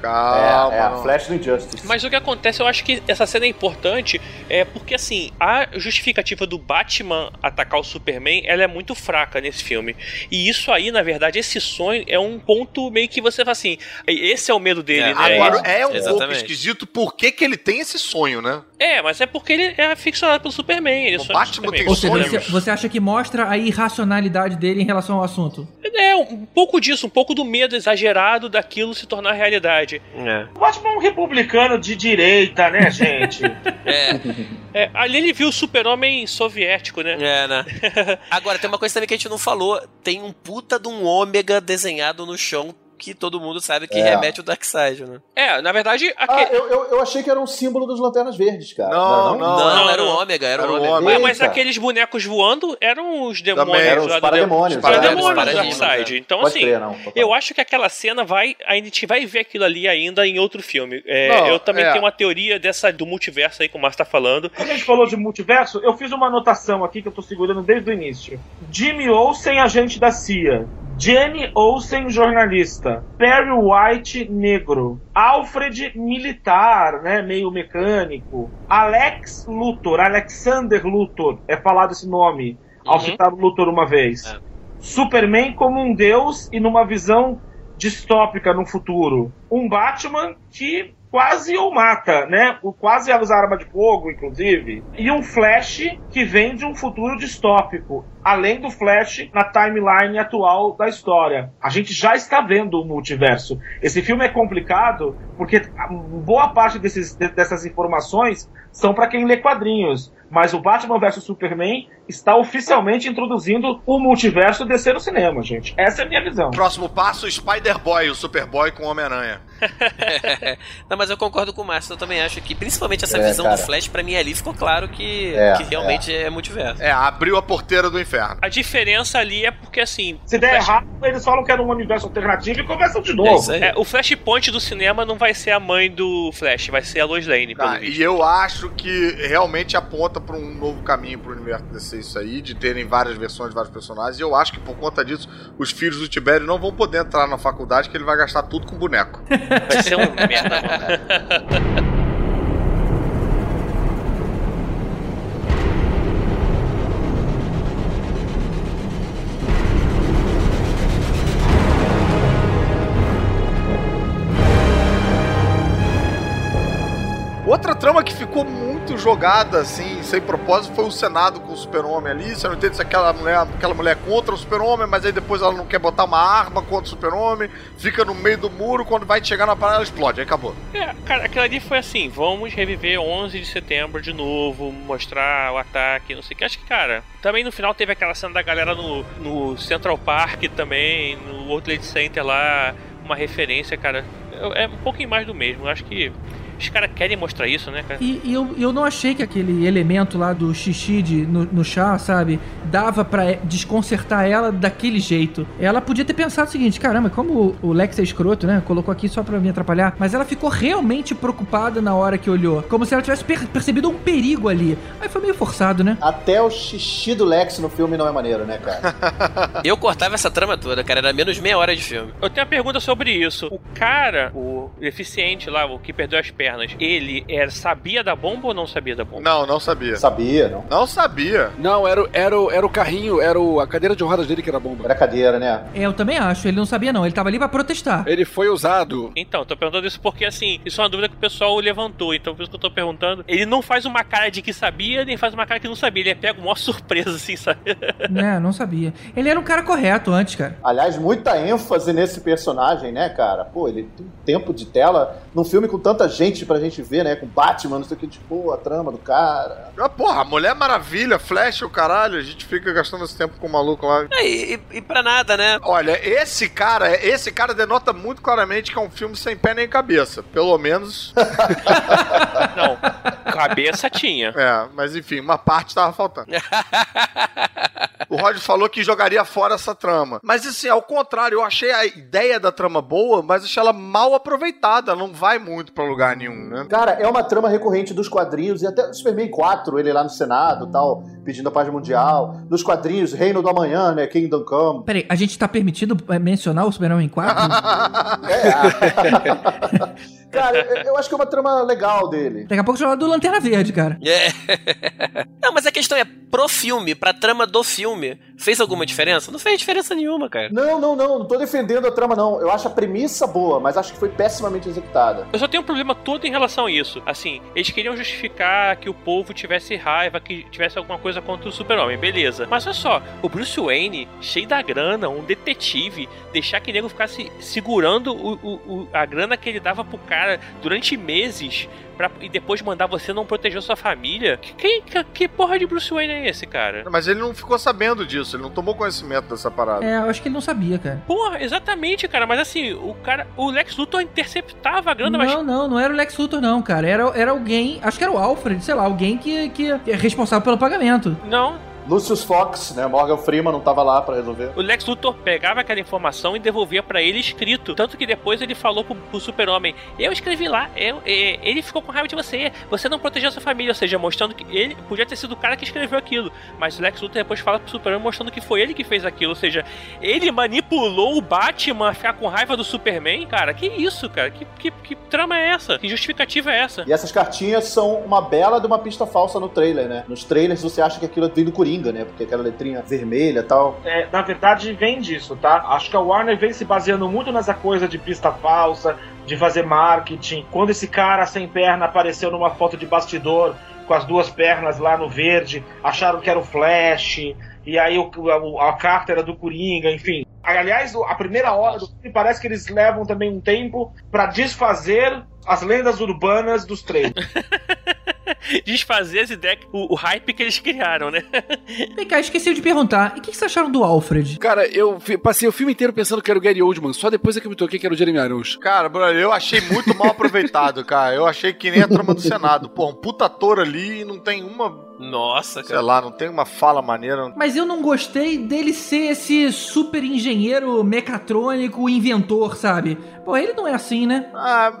Calma. É, é, a Flash do Injustice. Mas o que acontece, eu acho que essa cena é importante, é porque assim, a justificativa do Batman atacar o Superman, ela é muito fraca nesse filme. E isso aí, na verdade, esse sonho é um ponto meio que você fala assim, esse é o medo dele, É, né? Agora, é um pouco Exatamente. esquisito por que, que ele tem esse sonho, né? É, mas é porque ele é aficionado pelo Superman. Ele O sonha com Batman Superman. tem Ou seja, sonhos. você, você acha que mostra a irracionalidade dele em relação ao assunto? É, um pouco disso, um pouco do medo exagerado daquilo se tornar realidade. É. O Batman é um republicano de direita, né, gente? É, É, ali ele viu o super-homem soviético, né? é, né? Agora, tem uma coisa também que a gente não falou. Tem um puta de um ômega desenhado no chão que todo mundo sabe que É. remete ao Darkseid, né? É, na verdade, Ah, aque- eu, eu, eu achei que era um símbolo dos Lanternas Verdes, cara. Não, Não, Não, não, era o não. Ômega, era, Era o Ômega. Ômega. Mas aqueles bonecos voando eram os demônios Também, eram lá os do parademônios. Os parademônios do Parademônios, Darkseid. é. Então, Pode assim, crer, não. eu acho que aquela cena vai. A gente vai ver aquilo ali ainda em outro filme. É, Não, eu também é. tenho uma teoria dessa do multiverso aí que o Márcio tá falando. Quando a gente falou de multiverso, eu fiz uma anotação aqui que eu tô segurando desde o início. Jimmy Olsen, agente da CIA. Jenny Olsen, jornalista. Perry White, negro. Alfred, militar, né? Meio mecânico. Alex Luthor, Alexander Luthor, é falado esse nome, ao Uhum. citar o Luthor uma vez. É. Superman como um deus e numa visão distópica no futuro. Um Batman que quase o mata, né? O quase usa arma de fogo, inclusive. E um Flash que vem de um futuro distópico. Além do Flash na timeline atual da história. A gente já está vendo o multiverso. Esse filme é complicado porque boa parte desses, de- dessas informações são para quem lê quadrinhos. Mas o Batman vs Superman está oficialmente introduzindo o multiverso DC no cinema, gente. Essa é a minha visão. Próximo passo, Spider-Boy, o Superboy com Homem-Aranha. Não, mas eu concordo com o Márcio, eu também acho que, principalmente essa É, visão cara. do Flash, pra mim ali ficou claro que, É, que realmente é, multiverso. É, abriu a porteira do inferno. A diferença ali é porque assim. Se der Flash- errado, eles falam que era um universo alternativo e começam de É novo. É, o Flashpoint do cinema não vai ser a mãe do Flash, vai ser a Lois Lane, pelo Ah, visto. e eu acho que realmente aponta para um novo caminho pro universo DC isso aí, de terem várias versões de vários personagens. E eu acho que por conta disso, os filhos do Tibério não vão poder entrar na faculdade, que ele vai gastar tudo com boneco. Vai ser um merda, mano. Outra trama que ficou muito jogada, assim, sem propósito, foi o Senado com o Super-Homem ali. Você não entende se aquela mulher, aquela mulher é contra o Super-Homem, mas aí depois ela não quer botar uma arma contra o Super-Homem, fica no meio do muro, quando vai chegar na parada, ela explode, aí acabou. É, cara, aquilo ali foi assim: vamos reviver 11 de setembro de novo, mostrar o ataque, não sei o que. Acho que, cara, também no final teve aquela cena da galera no, no Central Park também, no Outlet Center lá, uma referência, cara. É um pouquinho mais do mesmo. Acho que os caras querem mostrar isso, né, cara? E, e eu, eu não achei que aquele elemento lá do xixi de, no, no chá, sabe, dava pra desconcertar ela daquele jeito. Ela podia ter pensado o seguinte: caramba, como o, Lex é escroto, né? Colocou aqui só pra me atrapalhar. Mas ela ficou realmente preocupada na hora que olhou. Como se ela tivesse per- percebido um perigo ali. Aí foi meio forçado, né? Até o xixi do Lex no filme não é maneiro, né, cara? Eu cortava essa trama toda, cara, era menos meia hora de filme. Eu tenho uma pergunta sobre isso. O cara, o deficiente lá, o que perdeu as pernas, ele era, sabia da bomba ou não sabia da bomba? Não, não sabia. Sabia, não? Não sabia. Não, era, o- era, era o carrinho, era o- a cadeira de rodas dele que era a bomba. Era cadeira, né? É, eu também acho. Ele não sabia, não. Ele tava ali pra protestar. Ele foi usado. Então, tô perguntando isso porque, assim, isso é uma dúvida que o pessoal levantou. Então, por isso que eu tô perguntando. Ele não faz uma cara de que sabia, nem faz uma cara que não sabia. Ele é pega uma surpresa, assim, sabe? né, não sabia. Ele era um cara correto antes, cara. Aliás, muita ênfase nesse personagem, né, cara? Pô, ele tem um tempo de tela num filme com tanta gente pra gente ver, né? Com Batman, não sei o que, tipo, a trama do cara. Ah, porra, a Mulher Maravilha, Flash, o caralho, a gente fica gastando esse tempo com o maluco lá. É, e, e, e pra nada, né? Olha, esse cara, esse cara denota muito claramente que é um filme sem pé nem cabeça. Pelo menos. Não, cabeça tinha. É, mas enfim, uma parte tava faltando. O Rod falou que jogaria fora essa trama. Mas assim, ao contrário, eu achei a ideia da trama boa, mas achei ela mal aproveitada. Ela não vai muito pra lugar nenhum, né? Cara, é uma trama recorrente dos quadrinhos e até do Superman 4, ele lá no Senado tal, pedindo a paz mundial. Nos quadrinhos, Reino do Amanhã, né? Kingdom Come. Peraí, a gente tá permitido mencionar o Super-Homem 4? É. cara, eu- eu acho que é uma trama legal dele. Daqui a pouco falar do Lanterna Verde, cara. É. Não, mas a questão é, pro filme, pra trama do filme, fez alguma diferença? Não fez diferença nenhuma, cara. Não, não, não, não tô defendendo a trama, não. Eu acho a premissa boa, mas acho que foi pessimamente executada. Eu só tenho um problema todo em relação a isso. Assim, eles queriam justificar que o povo tivesse raiva, que tivesse alguma coisa contra o super-homem, beleza. Mas olha só, o Bruce Wayne, cheio da grana, um detetive, deixar que o nego ficasse segurando o, o- o- a grana que ele dava pro cara cara durante meses pra, e depois mandar você não proteger sua família. Que, que, que porra de Bruce Wayne é esse, cara? Mas ele não ficou sabendo disso, ele não tomou conhecimento dessa parada. É, eu acho que ele não sabia, cara. Porra, exatamente, cara. Mas assim, o cara. O Lex Luthor interceptava a grana, não, mas. não, não era o Lex Luthor, não, cara. Era, era alguém, acho que era o Alfred, sei lá, alguém que, que é responsável pelo pagamento. Não, Lucius Fox, né? Morgan Freeman não tava lá pra resolver. O Lex Luthor pegava aquela informação e devolvia pra ele escrito. Tanto que depois ele falou pro, pro Super-Homem: Eu escrevi lá, eu, é, ele ficou com raiva de você, você não protegeu sua família. Ou seja, mostrando que ele podia ter sido o cara que escreveu aquilo. Mas o Lex Luthor depois fala pro Super-Homem mostrando que foi ele que fez aquilo. Ou seja, ele manipulou o Batman a ficar com raiva do Superman, cara. Que isso, cara? Que, que, que trama é essa? Que justificativa é essa? E essas cartinhas são uma bela de uma pista falsa no trailer, né? Nos trailers você acha que aquilo vem do Coringa, né? Porque aquela letrinha vermelha e tal. É, na verdade, vem disso, tá? Acho que a Warner vem se baseando muito nessa coisa de pista falsa, de fazer marketing. Quando esse cara sem perna apareceu numa foto de bastidor com as duas pernas lá no verde, acharam que era o Flash, e aí o, a, a carta era do Coringa, enfim. Aliás, a primeira hora do filme parece que eles levam também um tempo pra desfazer as lendas urbanas dos trailers. Desfazer as ideias, o, o hype que eles criaram, né? Vem cá, esqueci de perguntar. E o que, que vocês acharam do Alfred? Cara, eu passei o filme inteiro pensando que era o Gary Oldman, só depois é que eu me toquei que era o Jeremy Irons. Cara, brother, eu achei muito mal aproveitado, cara. Eu achei que nem a trama do Senado. Pô, um puta ator ali e não tem uma, Nossa, sei cara. lá, não tem uma fala maneira. Mas eu não gostei dele ser esse super engenheiro mecatrônico, inventor, sabe? Pô, ele não é assim, né? Ah,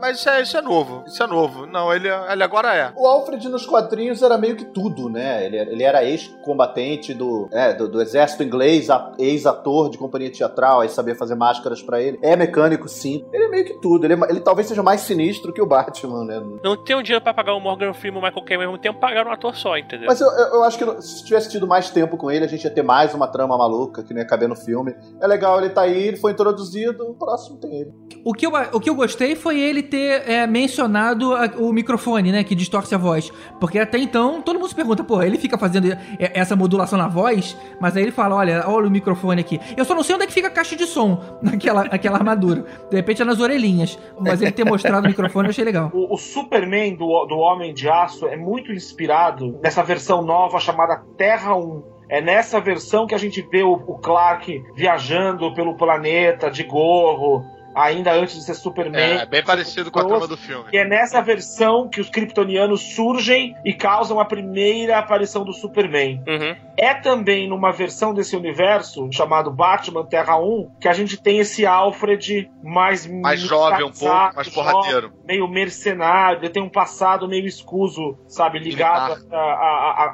mas isso é, isso é novo. Isso é novo. Não, ele, ele agora é. O Alfred nos quadrinhos era meio que tudo, né? Ele, ele era ex-combatente do, é, do, do exército inglês, ex-ator de companhia teatral, aí sabia fazer máscaras pra ele. É mecânico, sim. Ele é meio que tudo. Ele, é ele talvez seja mais sinistro que o Batman, né? Não tem um dinheiro pra pagar o Morgan Freeman e o Michael Caine ao mesmo tempo, pagaram um ator só, entendeu? Mas eu, eu, eu acho que se tivesse tido mais tempo com ele, a gente ia ter mais uma trama maluca que não ia caber no filme. É legal, ele tá aí, ele foi introduzido, o próximo tem ele. O que eu, o que eu gostei foi ele ter é, mencionado a- o microfone, né? Que distorce a voz. Porque até então, todo mundo se pergunta, pô, ele fica fazendo e- essa modulação na voz, mas aí ele fala, olha, olha o microfone aqui. Eu só não sei onde é que fica a caixa de som naquela, naquela armadura. De repente é nas orelhinhas. Mas ele ter mostrado o microfone eu achei legal. O, o Superman do, do Homem de Aço é muito inspirado nessa versão nova chamada Terra 1. É nessa versão que a gente vê o, o Clark viajando pelo planeta de gorro, ainda antes de ser Superman. É, bem parecido com a trama do filme. E é nessa versão que os kryptonianos surgem e causam a primeira aparição do Superman. Uhum. É também numa versão desse universo, chamado Batman Terra 1, que a gente tem esse Alfred mais Mais jovem um pouco, mais porradeiro. Meio mercenário, ele tem um passado meio escuso, sabe, ligado à à-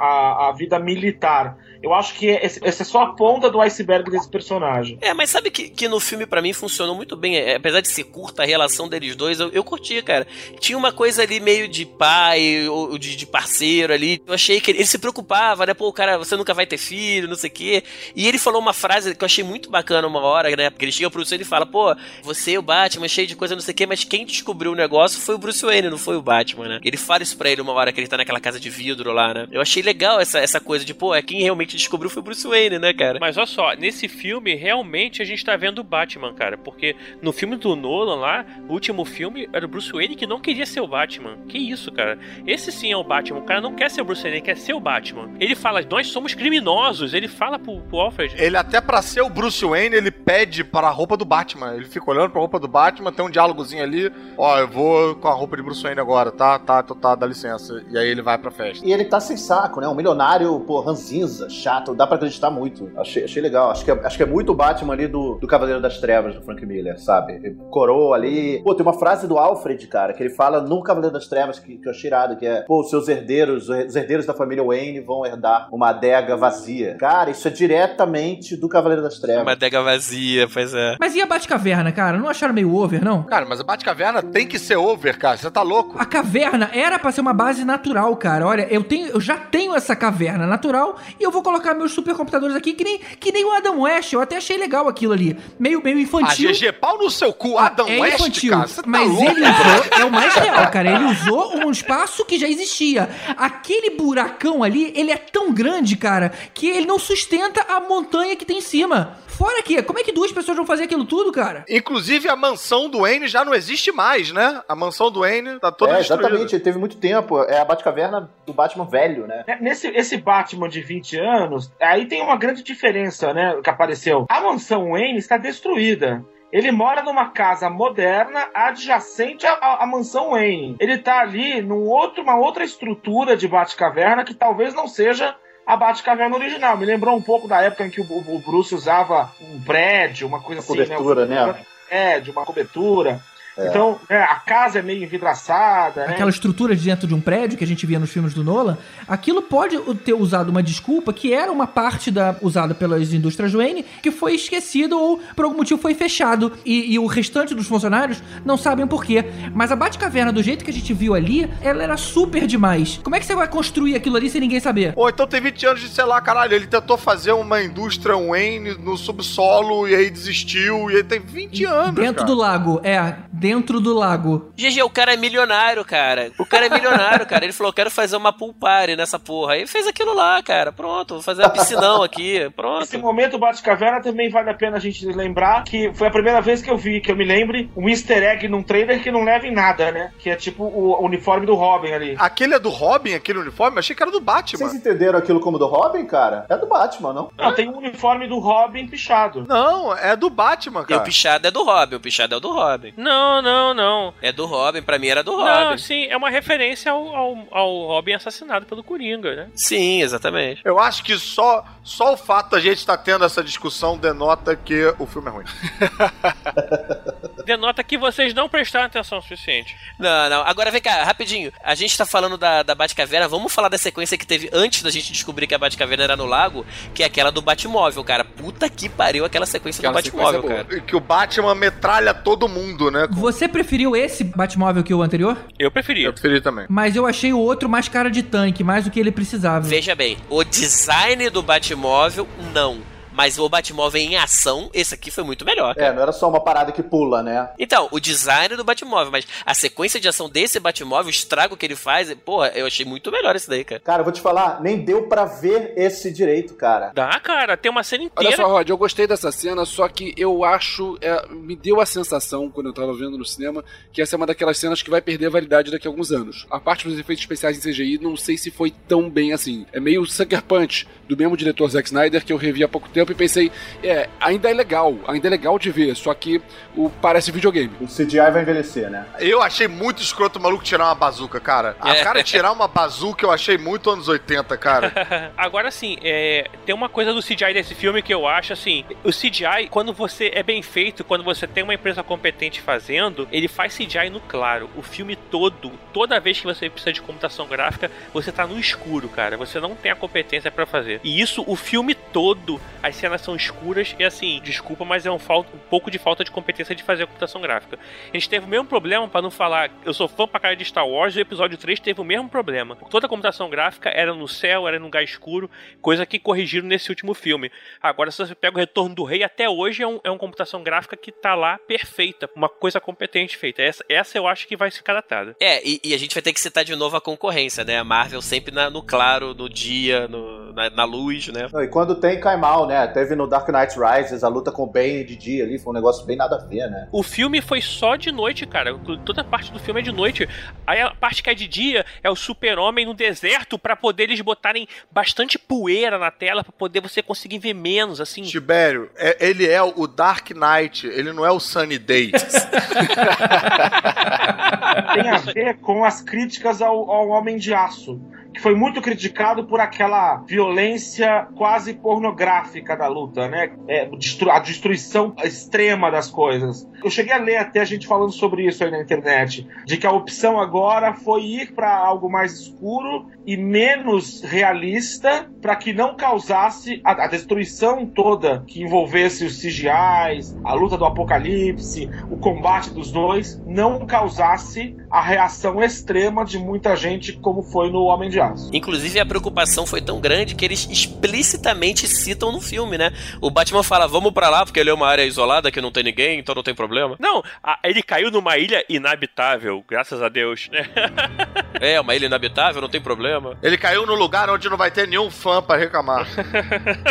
à- à vida militar. Eu acho que essa é só a ponta do iceberg desse personagem. É, mas sabe que, que no filme pra mim funcionou muito bem, é, apesar de ser curta a relação deles dois, eu, eu curti, cara. Tinha uma coisa ali meio de pai, ou de, de parceiro ali. Eu achei que ele, ele se preocupava, né? Pô, o cara, você nunca vai ter filho, não sei o quê. E ele falou uma frase que eu achei muito bacana uma hora, né? Porque ele chega pro e fala, pô, você e o Batman, cheio de coisa, não sei o quê, mas quem descobriu o negócio foi o Bruce Wayne, não foi o Batman, né? Ele fala isso pra ele uma hora que ele tá naquela casa de vidro lá, né? Eu achei legal essa, essa coisa de, pô, é quem realmente descobriu foi o Bruce Wayne, né, cara? Mas olha só, nesse filme, realmente a gente tá vendo o Batman, cara. Porque no filme do Nolan lá, o último filme, era o Bruce Wayne que não queria ser o Batman. Que isso, cara? Esse sim é o Batman. O cara não quer ser o Bruce Wayne, ele quer ser o Batman. Ele fala, nós somos criminosos. Ele fala pro, pro Alfred. Ele até pra ser o Bruce Wayne, ele pede para a roupa do Batman. Ele fica olhando pra roupa do Batman, tem um diálogozinho ali. Ó, eu vou com a roupa de Bruce Wayne agora, tá? Tá, tá, tá, dá licença. E aí ele vai pra festa. E ele tá sem saco, né? Um milionário, pô, ranzinza, chato, dá pra acreditar muito. Achei, achei legal. Acho que, é, acho que é muito o Batman ali do, do Cavaleiro das Trevas, do Frank Miller, sabe? Ele Coroa ali. Pô, tem uma frase do Alfred, cara, que ele fala no Cavaleiro das Trevas, que, que eu achei irado, que é, pô, os seus herdeiros, os herdeiros da família Wayne vão herdar uma adega vazia. Cara, isso é diretamente do Cavaleiro das Trevas. Uma adega vazia, pois é. Mas e a Batcaverna, cara? Não acharam meio over, não? Cara, mas a Batcaverna tem que ser over, cara. Você tá louco? A caverna era pra ser uma base natural, cara. Olha, eu tenho, eu já tenho essa caverna natural e eu vou colocar meus supercomputadores aqui que nem, que nem o Adam West. Eu até achei legal aquilo ali. Meio, meio Ah, infantil. GG, pau no seu cu, Adam é West, infantil, cara. Tá mas louco? ele usou, é o mais real, cara. Ele usou um espaço que já existia. Aquele buracão ali, ele é tão grande, cara, que ele não sustenta a montanha que tem em cima. Fora que, como é que duas pessoas vão fazer aquilo tudo, cara? Inclusive, a mansão do Wayne já não existe mais, né? A mansão do Wayne tá toda é, destruída. exatamente, teve muito tempo. É a Batcaverna do Batman velho, né? É, Nesse esse Batman de 20 anos, aí tem uma grande diferença, né, que apareceu. A mansão Wayne está destruída. Ele mora numa casa moderna adjacente à, à- à mansão Wayne. Ele tá ali num outro, uma outra estrutura de Batcaverna que talvez não seja a Batcaverna original. Me lembrou um pouco da época em que o, o Bruce usava um prédio, uma coisa assim, Cobertura, né? né? É, de uma cobertura. Então, é, a casa é meio envidraçada, né? Aquela estrutura de dentro de um prédio que a gente via nos filmes do Nolan, aquilo pode ter usado uma desculpa que era uma parte da usada pelas indústrias Wayne que foi esquecido ou por algum motivo foi fechado e, e o restante dos funcionários não sabem por quê. Mas a Batcaverna, do jeito que a gente viu ali, ela era super demais. Como é que você vai construir aquilo ali sem ninguém saber? Ou então tem 20 anos de, sei lá, caralho, ele tentou fazer uma indústria Wayne no subsolo e aí desistiu, e aí tem 20 anos. Dentro cara. do lago, é, dentro do lago. GG, o cara é milionário, cara. O cara é milionário, cara. Ele falou, quero fazer uma pool party nessa porra. Aí fez aquilo lá, cara. Pronto, vou fazer uma piscinão aqui. Pronto. Nesse momento, Batcaverna também vale a pena a gente lembrar que foi a primeira vez que eu vi, que eu me lembre, um easter egg num trailer que não leva em nada, né? Que é tipo o uniforme do Robin ali. Aquele é do Robin, aquele uniforme? Eu achei que era do Batman. Vocês entenderam aquilo como do Robin, cara? É do Batman, não? Não, tem um uniforme do Robin pichado. Não, é do Batman, E o cara. pichado é do Robin, o pichado é o do Robin. Não, não, não. É do Robin, pra mim era do Não, Robin. sim, é uma referência ao, ao, ao Robin assassinado pelo Coringa, né? Sim, exatamente. Eu acho que só, só o fato da gente estar tendo essa discussão denota que o filme é ruim. Denota que vocês não prestaram atenção o suficiente. Não, não. Agora vem cá, rapidinho. A gente tá falando da, da Batcaverna, vamos falar da sequência que teve antes da gente descobrir que a Batcaverna era no lago, que é aquela do Batmóvel, cara. Puta que pariu aquela sequência Aquela do Batmóvel, sequência é cara. Que o Batman metralha todo mundo, né? Você preferiu esse Batmóvel que o anterior? Eu preferi. Eu preferi também. Mas eu achei o outro mais cara de tanque, mais do que ele precisava. Veja bem, o design do Batmóvel, não. Mas o Batmóvel em ação, esse aqui foi muito melhor, cara. É, não era só uma parada que pula, né? Então, o design do Batmóvel, mas a sequência de ação desse Batmóvel, o estrago que ele faz, porra, eu achei muito melhor esse daí, cara. Cara, eu vou te falar, nem deu pra ver esse direito, cara. Dá, cara, tem uma cena inteira. Olha só, Rod, eu gostei dessa cena, só que eu acho. é, me deu a sensação, quando eu tava vendo no cinema, que essa é uma daquelas cenas que vai perder a validade daqui a alguns anos. A parte dos efeitos especiais em CGI, não sei se foi tão bem assim. É meio Sucker Punch, do mesmo diretor Zack Snyder, que eu revi há pouco tempo e pensei, é, ainda é legal, ainda é legal de ver, só que o, parece videogame. O CGI vai envelhecer, né? Eu achei muito escroto o maluco tirar uma bazuca, cara. A É. cara tirar uma bazuca eu achei muito anos 80, cara. Agora sim, é, tem uma coisa do CGI desse filme que eu acho assim: o CGI, quando você é bem feito, quando você tem uma empresa competente fazendo, ele faz CGI no claro. O filme todo, toda vez que você precisa de computação gráfica, você tá no escuro, cara. Você não tem a competência pra fazer. E isso, o filme todo, as cenas são escuras e assim, desculpa, mas é um, falta, um pouco de falta de competência de fazer a computação gráfica. A gente teve o mesmo problema, pra não falar, eu sou fã pra cara de Star Wars, e o episódio 3 teve o mesmo problema. Toda a computação gráfica era no céu, era no lugar escuro, coisa que corrigiram nesse último filme. Agora, se você pega o Retorno do Rei, até hoje é, um, é uma computação gráfica que tá lá perfeita, uma coisa competente feita. Essa, essa eu acho que vai ficar datada. É, e, e a gente vai ter que citar de novo a concorrência, né? A Marvel sempre na- no claro, no dia, no- na, na luz, né? E quando tem, cai mal, né? Teve no Dark Knight Rises a luta com o Bane de dia ali, foi um negócio bem nada a ver, né? O filme foi só de noite, cara. Toda parte do filme é de noite. Aí a parte que é de dia é o super-homem no deserto pra poder eles botarem bastante poeira na tela pra poder você conseguir ver menos, assim. Tibério, é- ele é o Dark Knight, ele não é o Sunny Day. Tem a ver com as críticas ao, ao Homem de Aço. Que foi muito criticado por aquela violência quase pornográfica da luta, né? É, a destruição extrema das coisas. Eu cheguei a ler até a gente falando sobre isso aí na internet, de que a opção agora foi ir para algo mais escuro e menos realista, para que não causasse a, a destruição toda que envolvesse os CGIs, a luta do apocalipse, o combate dos dois, não causasse a reação extrema de muita gente, como foi no Homem de Aço. Inclusive, a preocupação foi tão grande que eles explicitamente citam no filme, né? O Batman fala, vamos pra lá, porque ele é uma área isolada que não tem ninguém, então não tem problema. Não, a- ele caiu numa ilha inabitável, graças a Deus, né? É, uma ilha inabitável, não tem problema. ele caiu no lugar onde não vai ter nenhum fã pra reclamar.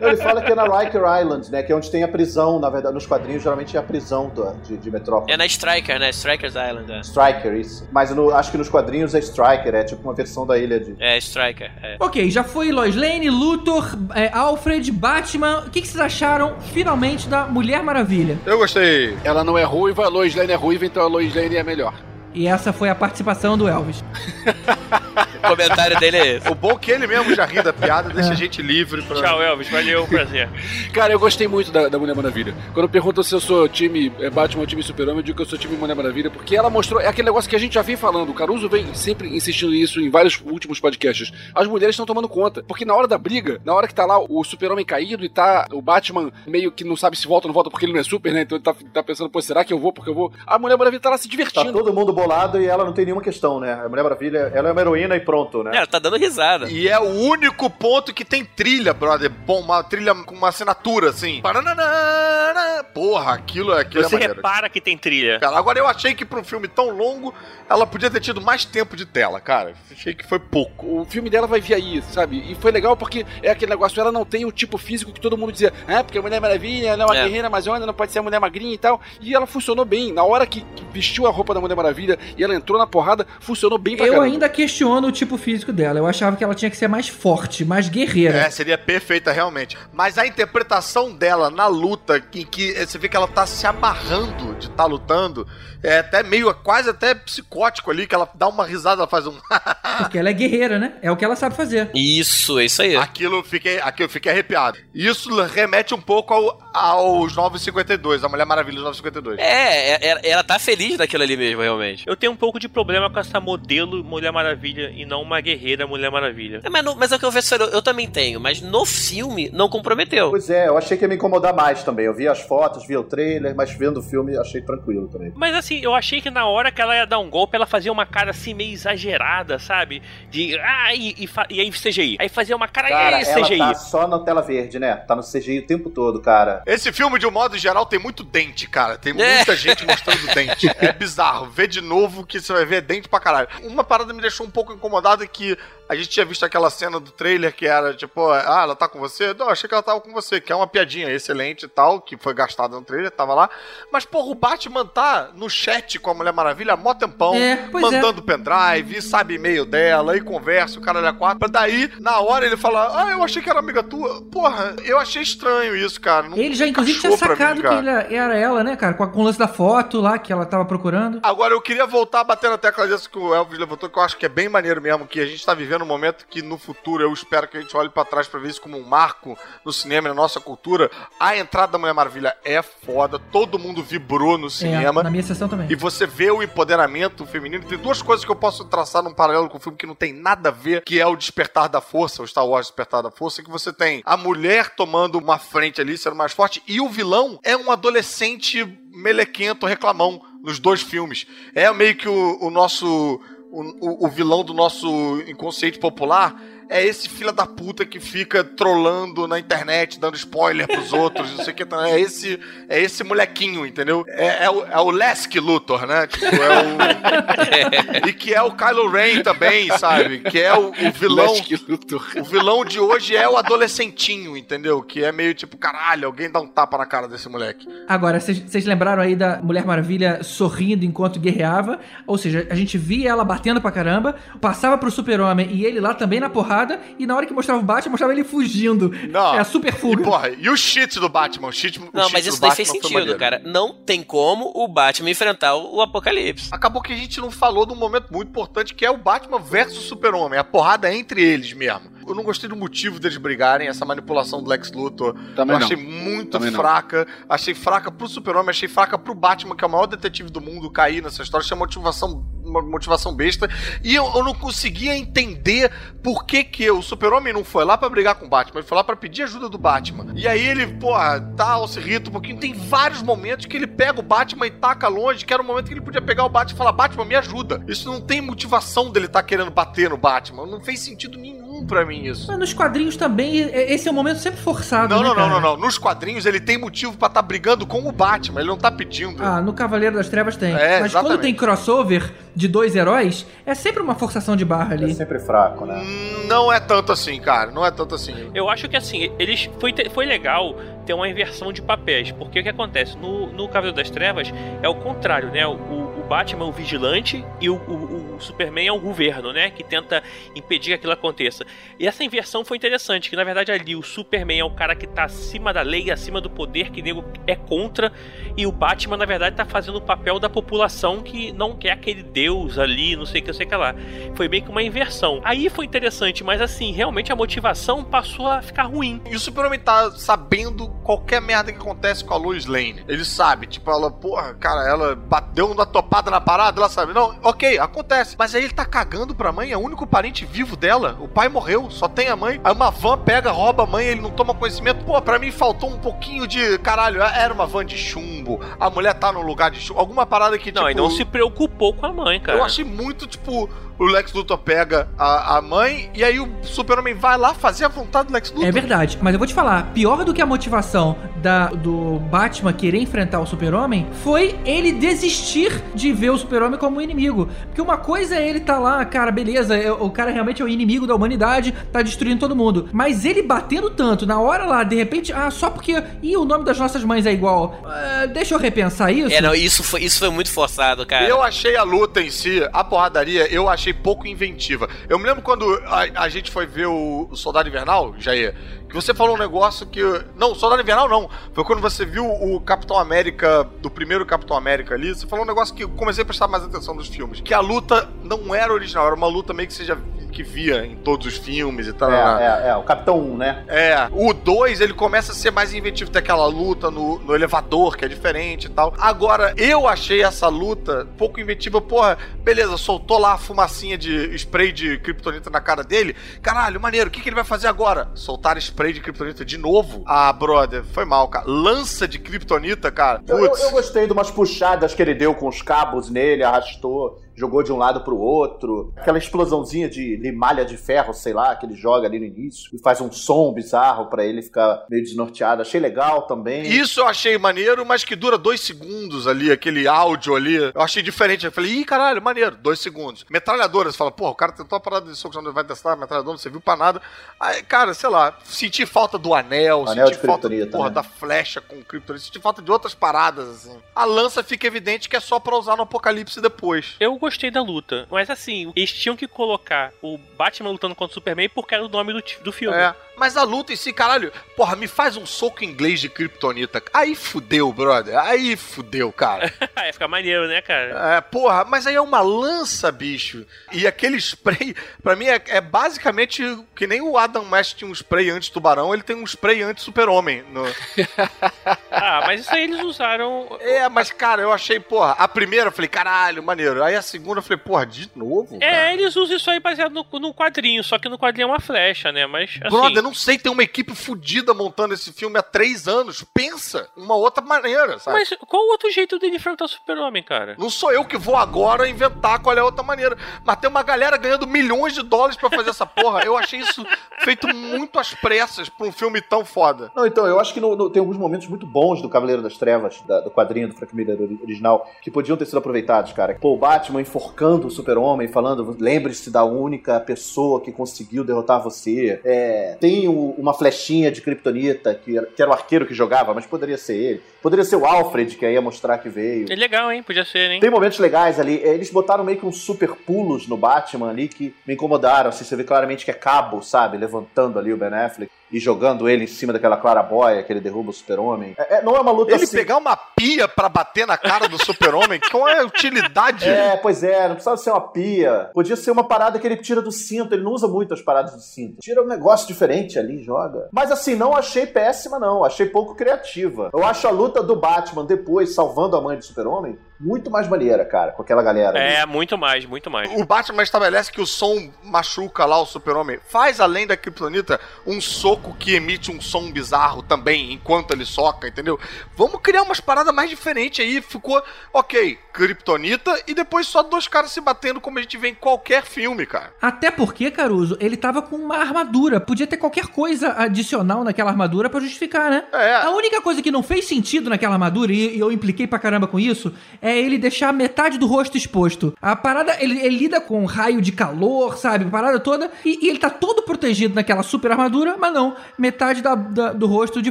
Ele fala que é na Riker Island, né? Que é onde tem a prisão, na verdade, nos quadrinhos geralmente é a prisão do- de, de Metrópolis. É na Striker, né? Strikers Island. É, Striker, isso. Mas no- acho que nos quadrinhos é Striker, é tipo uma versão da ilha de. é Striker. É. Ok, já foi Lois Lane, Luthor, é, Alfred, Batman. O que, que vocês acharam finalmente da Mulher Maravilha? Eu gostei. Ela não é ruiva, a Lois Lane é ruiva, então a Lois Lane é melhor. E essa foi a participação do Elvis. O comentário dele é esse. O bom é que ele mesmo já ri da piada, deixa a gente livre pra. Tchau, Elvis. Valeu, prazer. Cara, eu gostei muito da, da Mulher Maravilha. Quando perguntam se eu sou time é, Batman ou time Super-Homem, eu digo que eu sou time Mulher Maravilha, porque ela mostrou. É aquele negócio que a gente já vem falando. O Caruso vem sempre insistindo nisso em vários últimos podcasts. As mulheres estão tomando conta. Porque na hora da briga, na hora que tá lá o Super-Homem caído e tá o Batman meio que não sabe se volta ou não volta porque ele não é super, né? Então ele tá, tá pensando, pô, será que eu vou porque eu vou? A Mulher Maravilha tá lá se Tá divertindo. todo mundo bolado e ela não tem nenhuma questão, né? A Mulher Maravilha, ela é uma heroína e pronto, né? Ela tá dando risada. E é o único ponto que tem trilha, brother. Bom, uma trilha com uma assinatura, assim. Paranana. Porra, aquilo, aquilo Você é maneiro. repara que tem trilha. Cara, Agora eu achei que pra um filme tão longo, ela podia ter tido mais tempo de tela, cara. Achei que foi pouco. o filme dela vai vir aí, sabe? E foi legal porque é aquele negócio, ela não tem o tipo físico que todo mundo dizia, ah, porque a Mulher Maravilha ela é uma É. guerreira amazônica, não pode ser a Mulher Magrinha e tal. E ela funcionou bem. Na hora que, que vestiu a roupa da Mulher Maravilha e ela entrou na porrada, funcionou bem pra Eu caramba. ainda questiono o tipo físico dela. Eu achava que ela tinha que ser mais forte, mais guerreira. É, seria perfeita realmente. Mas a interpretação dela na luta, em que você vê que ela tá se amarrando de estar lutando, é até meio, quase até psicótico ali, que ela dá uma risada, ela faz um. Porque ela é guerreira, né? É o que ela sabe fazer. Isso, é isso aí. aquilo eu fiquei, aquilo eu fiquei arrepiado. Isso remete um pouco ao, aos 952, a Mulher Maravilha dos 952. É, é, é- ela tá feliz naquilo ali mesmo, realmente. Eu tenho um pouco de problema com essa modelo Mulher Maravilha e não uma guerreira Mulher Maravilha. É, mas, no- mas é o que eu vejo, eu, eu também tenho, mas no filme não comprometeu. Pois é, eu achei que ia me incomodar mais também. Eu vi as fotos, vi o trailer, mas vendo o filme achei tranquilo também. Mas assim, eu achei que na hora que ela ia dar um golpe, ela fazia uma cara assim meio exagerada, sabe? De. Ah, e, e, e aí CGI. Aí fazia uma cara, Cara, e aí ela CGI. tá só na tela verde, né? Tá no CGI o tempo todo, cara. Esse filme, de um modo geral, tem muito dente, cara. Tem É. muita gente mostrando dente. É bizarro. Vê de novo que você vai ver dente pra caralho. Uma parada me deixou um pouco incomodado é que a gente tinha visto aquela cena do trailer que era tipo, ah, ela tá com você? Não, achei que ela tava com você, que é uma piadinha excelente e tal, que foi gastada no trailer, tava lá. Mas, porra, o Batman tá no chat com a Mulher Maravilha há mó tempão, É, é. mandando pendrive, sabe e-mail dela, e conversa, o cara é quatro. Pra daí, na hora, ele fala, ah, eu achei que era amiga tua. Porra, eu achei estranho isso, cara. Não Ele já, inclusive, tinha mim, sacado cara. que ele era ela, né, cara? Com, a- com o lance da foto lá que ela tava procurando. Agora, eu queria voltar a bater na tecla disso que o Elvis levantou, que eu acho que é bem maneiro mesmo, que a gente tá vivendo um momento que no futuro eu espero que a gente olhe pra trás pra ver isso como um marco no cinema, na nossa cultura. A entrada da Mulher Maravilha é foda, todo mundo vibrou no cinema. É, na minha sessão também. E você vê o empoderamento feminino. Tem duas coisas que eu posso traçar num paralelo com o filme que não tem nada a ver, que é o Despertar da Força, o Star Wars Despertar da Força, que você tem a mulher tomando uma frente ali, sendo mais forte, e o vilão é um adolescente melequento, reclamão, nos dois filmes. É meio que o, o nosso... O, o- vilão do nosso inconsciente popular é esse filho da puta que fica trolando na internet, dando spoiler pros outros, não sei o que. É esse, é esse molequinho, entendeu? É, é o, é o Lesk Luthor, né? Tipo, é o... e que é o Kylo Ren também, sabe? Que é o, o vilão... Lesk Luthor. O vilão de hoje é o adolescentinho, entendeu? Que é meio tipo, caralho, alguém dá um tapa na cara desse moleque. Agora, vocês vocês lembraram aí da Mulher Maravilha sorrindo enquanto guerreava? Ou seja, a gente via ela batendo pra caramba, passava pro Super-Homem e ele lá também na porrada, e na hora que mostrava o Batman, mostrava ele fugindo. Não. É a super E, fuga. porra, e o cheat do Batman? O cheat, o Não, cheat mas isso daí fez Batman foi sentido, cara. Não tem como o Batman enfrentar o, o Apocalipse. Acabou que a gente não falou de um momento muito importante que é o Batman versus Super-Homem, a porrada entre eles mesmo. Eu não gostei do motivo deles brigarem, essa manipulação do Lex Luthor. Também eu não. achei muito Também não. fraca. Achei fraca pro Super-Homem, achei fraca pro Batman, que é o maior detetive do mundo, cair nessa história. Achei uma motivação, uma motivação besta. E eu, eu não conseguia entender por que, que o Super-Homem não foi lá pra brigar com o Batman. Ele foi lá pra pedir ajuda do Batman. E aí ele, porra, tal, se irrita um pouquinho. Tem vários momentos que ele pega o Batman e taca longe, que era o momento que ele podia pegar o Batman e falar: Batman, me ajuda. Isso não tem motivação dele estar querendo bater no Batman. Não fez sentido nenhum pra mim isso. Mas nos quadrinhos também, é- esse é um momento sempre forçado, Não, né, não, não, cara? não, não. Nos quadrinhos ele tem motivo pra estar brigando com o Batman. Ele não tá pedindo. Ah, no Cavaleiro das Trevas tem. É, Mas quando exatamente. tem crossover, de dois heróis, é sempre uma forçação de barra ali. É sempre fraco, né? Não é tanto assim, cara. Não é tanto assim. Eu acho que assim, eles foi, foi legal ter uma inversão de papéis, porque o que acontece? No, no Cavaleiro das Trevas é o contrário, né? O, o Batman é o vigilante e o, o, o, Superman é o governo, né? Que tenta impedir que aquilo aconteça. E essa inversão foi interessante, que na verdade ali o Superman é o cara que tá acima da lei, acima do poder, que nego é contra, e o Batman, na verdade, tá fazendo o papel da população que não quer aquele deus ali, não sei o que, não sei o que lá. Foi meio que uma inversão. Aí foi interessante, mas assim, realmente a motivação passou a ficar ruim. E o Superman tá sabendo qualquer merda que acontece com a Lois Lane. Ele sabe, tipo, ela, porra, cara, ela bateu uma topada na parada, ela sabe. Não, ok, acontece. Mas aí ele tá cagando pra mãe, é o único parente vivo dela. O pai morreu, só tem a mãe. Aí uma van pega, rouba a mãe, ele não toma conhecimento. Pô, pra mim faltou um pouquinho de. Caralho, era uma van de chumbo. A mulher tá no lugar de chumbo. Alguma parada que, não, tipo. e não se preocupou com a mãe, cara. Eu achei muito, tipo o Lex Luthor pega a, a mãe e aí o Super-Homem vai lá fazer a vontade do Lex Luthor. É verdade, mas eu vou te falar, pior do que a motivação da, do Batman querer enfrentar o Super-Homem foi ele desistir de ver o Super-Homem como um inimigo. Porque uma coisa é ele tá lá, cara, beleza, é, o cara realmente é o inimigo da humanidade, tá destruindo todo mundo. Mas ele batendo tanto, na hora lá, de repente, ah, só porque. Ih, o nome das nossas mães é igual. Uh, deixa eu repensar isso. É, não, isso foi, isso foi muito forçado, cara. Eu achei a luta em si, a porradaria, eu achei pouco inventiva. Eu me lembro quando a, a gente foi ver o, o Soldado Invernal, Jair, você falou um negócio que. Não, Soldado Invernal não. Foi quando você viu o Capitão América, do primeiro Capitão América ali, você falou um negócio que eu comecei a prestar mais atenção nos filmes. Que a luta não era original, era uma luta meio que seja que via em todos os filmes e tal. É, é, é, o Capitão 1, né? É. O 2, ele começa a ser mais inventivo, tem aquela luta no, no elevador, que é diferente e tal. Agora, eu achei essa luta pouco inventiva. Porra, beleza, soltou lá a fumacinha de spray de kryptonita na cara dele. Caralho, maneiro, o que, que ele vai fazer agora? Soltar spray de kryptonita de novo? Ah, brother, foi mal, cara. Lança de kryptonita, cara. Eu, eu, eu gostei de umas puxadas que ele deu com os cabos nele, arrastou jogou de um lado pro outro. Aquela explosãozinha de, de malha de ferro, sei lá, que ele joga ali no início e faz um som bizarro para ele ficar meio desnorteado. Achei legal também. Isso eu achei maneiro, mas que dura dois segundos ali, aquele áudio ali. Eu achei diferente. Eu falei, ih, caralho, maneiro, dois segundos. Metralhadora, você fala, porra, o cara tentou a parada de soco, não vai testar a metralhadora, não serviu pra nada. Aí, cara, sei lá, senti falta do anel, anel senti falta porra, né? da flecha com criptonita, senti falta de outras paradas, assim. A lança fica evidente que é só pra usar no apocalipse depois. Eu gostei da luta. Mas assim, eles tinham que colocar o Batman lutando contra o Superman porque era o nome do, do filme. É, mas a luta em si, caralho, porra, me faz um soco inglês de Kryptonita. Aí fudeu, brother. Aí fudeu, cara. aí fica maneiro, né, cara? É, porra, mas aí é uma lança, bicho. E aquele spray, pra mim, é, é basicamente que nem o Adam West tinha um spray anti-tubarão, ele tem um spray anti-super-homem. No... ah, mas isso aí eles usaram. É, mas, cara, eu achei, porra, a primeira eu falei, caralho, maneiro. Aí a segunda eu falei, porra, de novo? É, cara? eles usam isso aí baseado no, no quadrinho, só que no quadrinho é uma flecha, né? Mas. Assim... Brother, não sei, tem uma equipe fodida montando esse filme há três anos. Pensa, uma outra maneira, sabe? Mas qual o outro jeito dele enfrentar o Super-Homem, cara? Não sou eu que vou agora inventar qual é a outra maneira. Mas tem uma galera ganhando milhões de dólares para fazer essa porra. Eu achei isso feito muito às pressas pra um filme tão foda. Não, então, eu acho que no, no, tem alguns momentos muito bons do Cavaleiro das Trevas, da, do quadrinho do Frank Miller original, que podiam ter sido aproveitados, cara. Pô, o Batman enforcando o Super-Homem, falando, lembre-se da única pessoa que conseguiu derrotar você. É, tem o, uma flechinha de Kryptonita, que, que era o arqueiro que jogava, mas poderia ser ele. Poderia ser o Alfred, que aí ia mostrar que veio. É legal, hein? Podia ser, hein? Tem momentos legais ali. Eles botaram meio que uns super pulos no Batman ali que me incomodaram. Assim, você vê claramente que é cabo, sabe? Levantando ali o Ben Affleck e jogando ele em cima daquela clarabóia que ele derruba o super-homem. É, é, não é uma luta ele assim... pegar uma pia para bater na cara do super-homem? Qual é a utilidade? É, pois é, não precisava ser uma pia. Podia ser uma parada que ele tira do cinto. Ele não usa muito as paradas do cinto. Tira um negócio diferente ali joga. Mas assim, não achei péssima, não. Achei pouco criativa. Eu acho a luta do Batman depois, salvando a mãe do super-homem, muito mais maneira, cara, com aquela galera. É, ali. muito mais, muito mais. O Batman estabelece que o som machuca lá o super-homem. Faz, além da Kryptonita, um soco que emite um som bizarro também, enquanto ele soca, entendeu? Vamos criar umas paradas mais diferente aí. Ficou, ok, Kryptonita e depois só dois caras se batendo como a gente vê em qualquer filme, cara. Até porque, Caruso, ele tava com uma armadura. Podia ter qualquer coisa adicional naquela armadura pra justificar, né? É. A única coisa que não fez sentido naquela armadura, e, e eu impliquei pra caramba com isso, é ele deixar metade do rosto exposto. A parada, ele, ele lida com raio de calor, sabe? A parada toda, e, e ele tá todo protegido naquela super armadura, mas não, metade da- da- do rosto de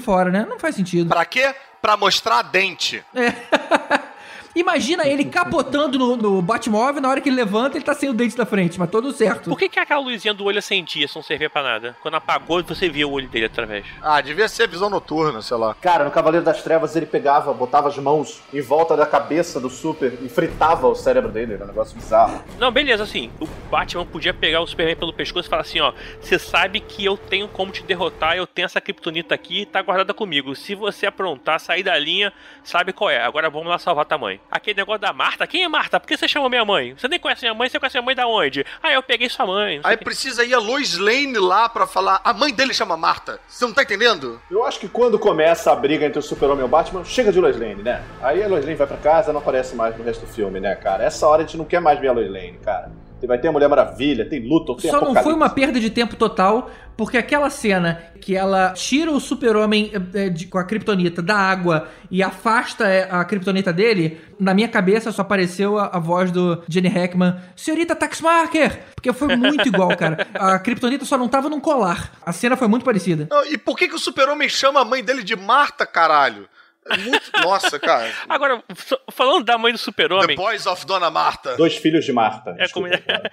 fora, né? Não faz sentido. Pra quê? Pra mostrar dente. Imagina ele capotando no, no Batmóvel, na hora que ele levanta, ele tá sem o dente da frente, mas todo certo. Por que, que aquela luzinha do olho acendia se não servia pra nada? Quando apagou, você via o olho dele através. Ah, devia ser visão noturna, sei lá. Cara, no Cavaleiro das Trevas ele pegava, botava as mãos em volta da cabeça do Super e fritava o cérebro dele, era um negócio bizarro. Não, beleza, assim, o Batman podia pegar o Superman pelo pescoço e falar assim, ó, você sabe que eu tenho como te derrotar, eu tenho essa kryptonita aqui e tá guardada comigo. Se você aprontar, sair da linha, sabe qual é. Agora vamos lá salvar tua mãe. Aquele negócio da Marta, quem é Marta? Por que você chamou minha mãe? Você nem conhece minha mãe, você conhece minha mãe da onde? Ah, eu peguei sua mãe. Aí o quê. precisa ir a Lois Lane lá pra falar. A mãe dele chama Marta. Você não tá entendendo? Eu acho que quando começa a briga entre o Super-Homem e o Batman, chega de Lois Lane, né? Aí a Lois Lane vai pra casa, não aparece mais no resto do filme, né, cara? Essa hora a gente não quer mais ver a Lois Lane, cara. Vai ter a Mulher Maravilha, tem Luthor, tem Só não foi uma perda de tempo total, porque aquela cena que ela tira o super-homem eh, eh, de- com a kriptonita da água e afasta eh, a kriptonita dele, na minha cabeça só apareceu a, a voz do Jenny Hackman, Senhorita Taxmarker! Porque foi muito igual, cara. A kriptonita só não tava num colar. A cena foi muito parecida. Não, e por que, que o super-homem chama a mãe dele de Marta, caralho? É muito... Nossa, cara. Agora, falando da mãe do The super-homem... Boys of Dona Marta. Dois filhos de Marta. É como... desculpa.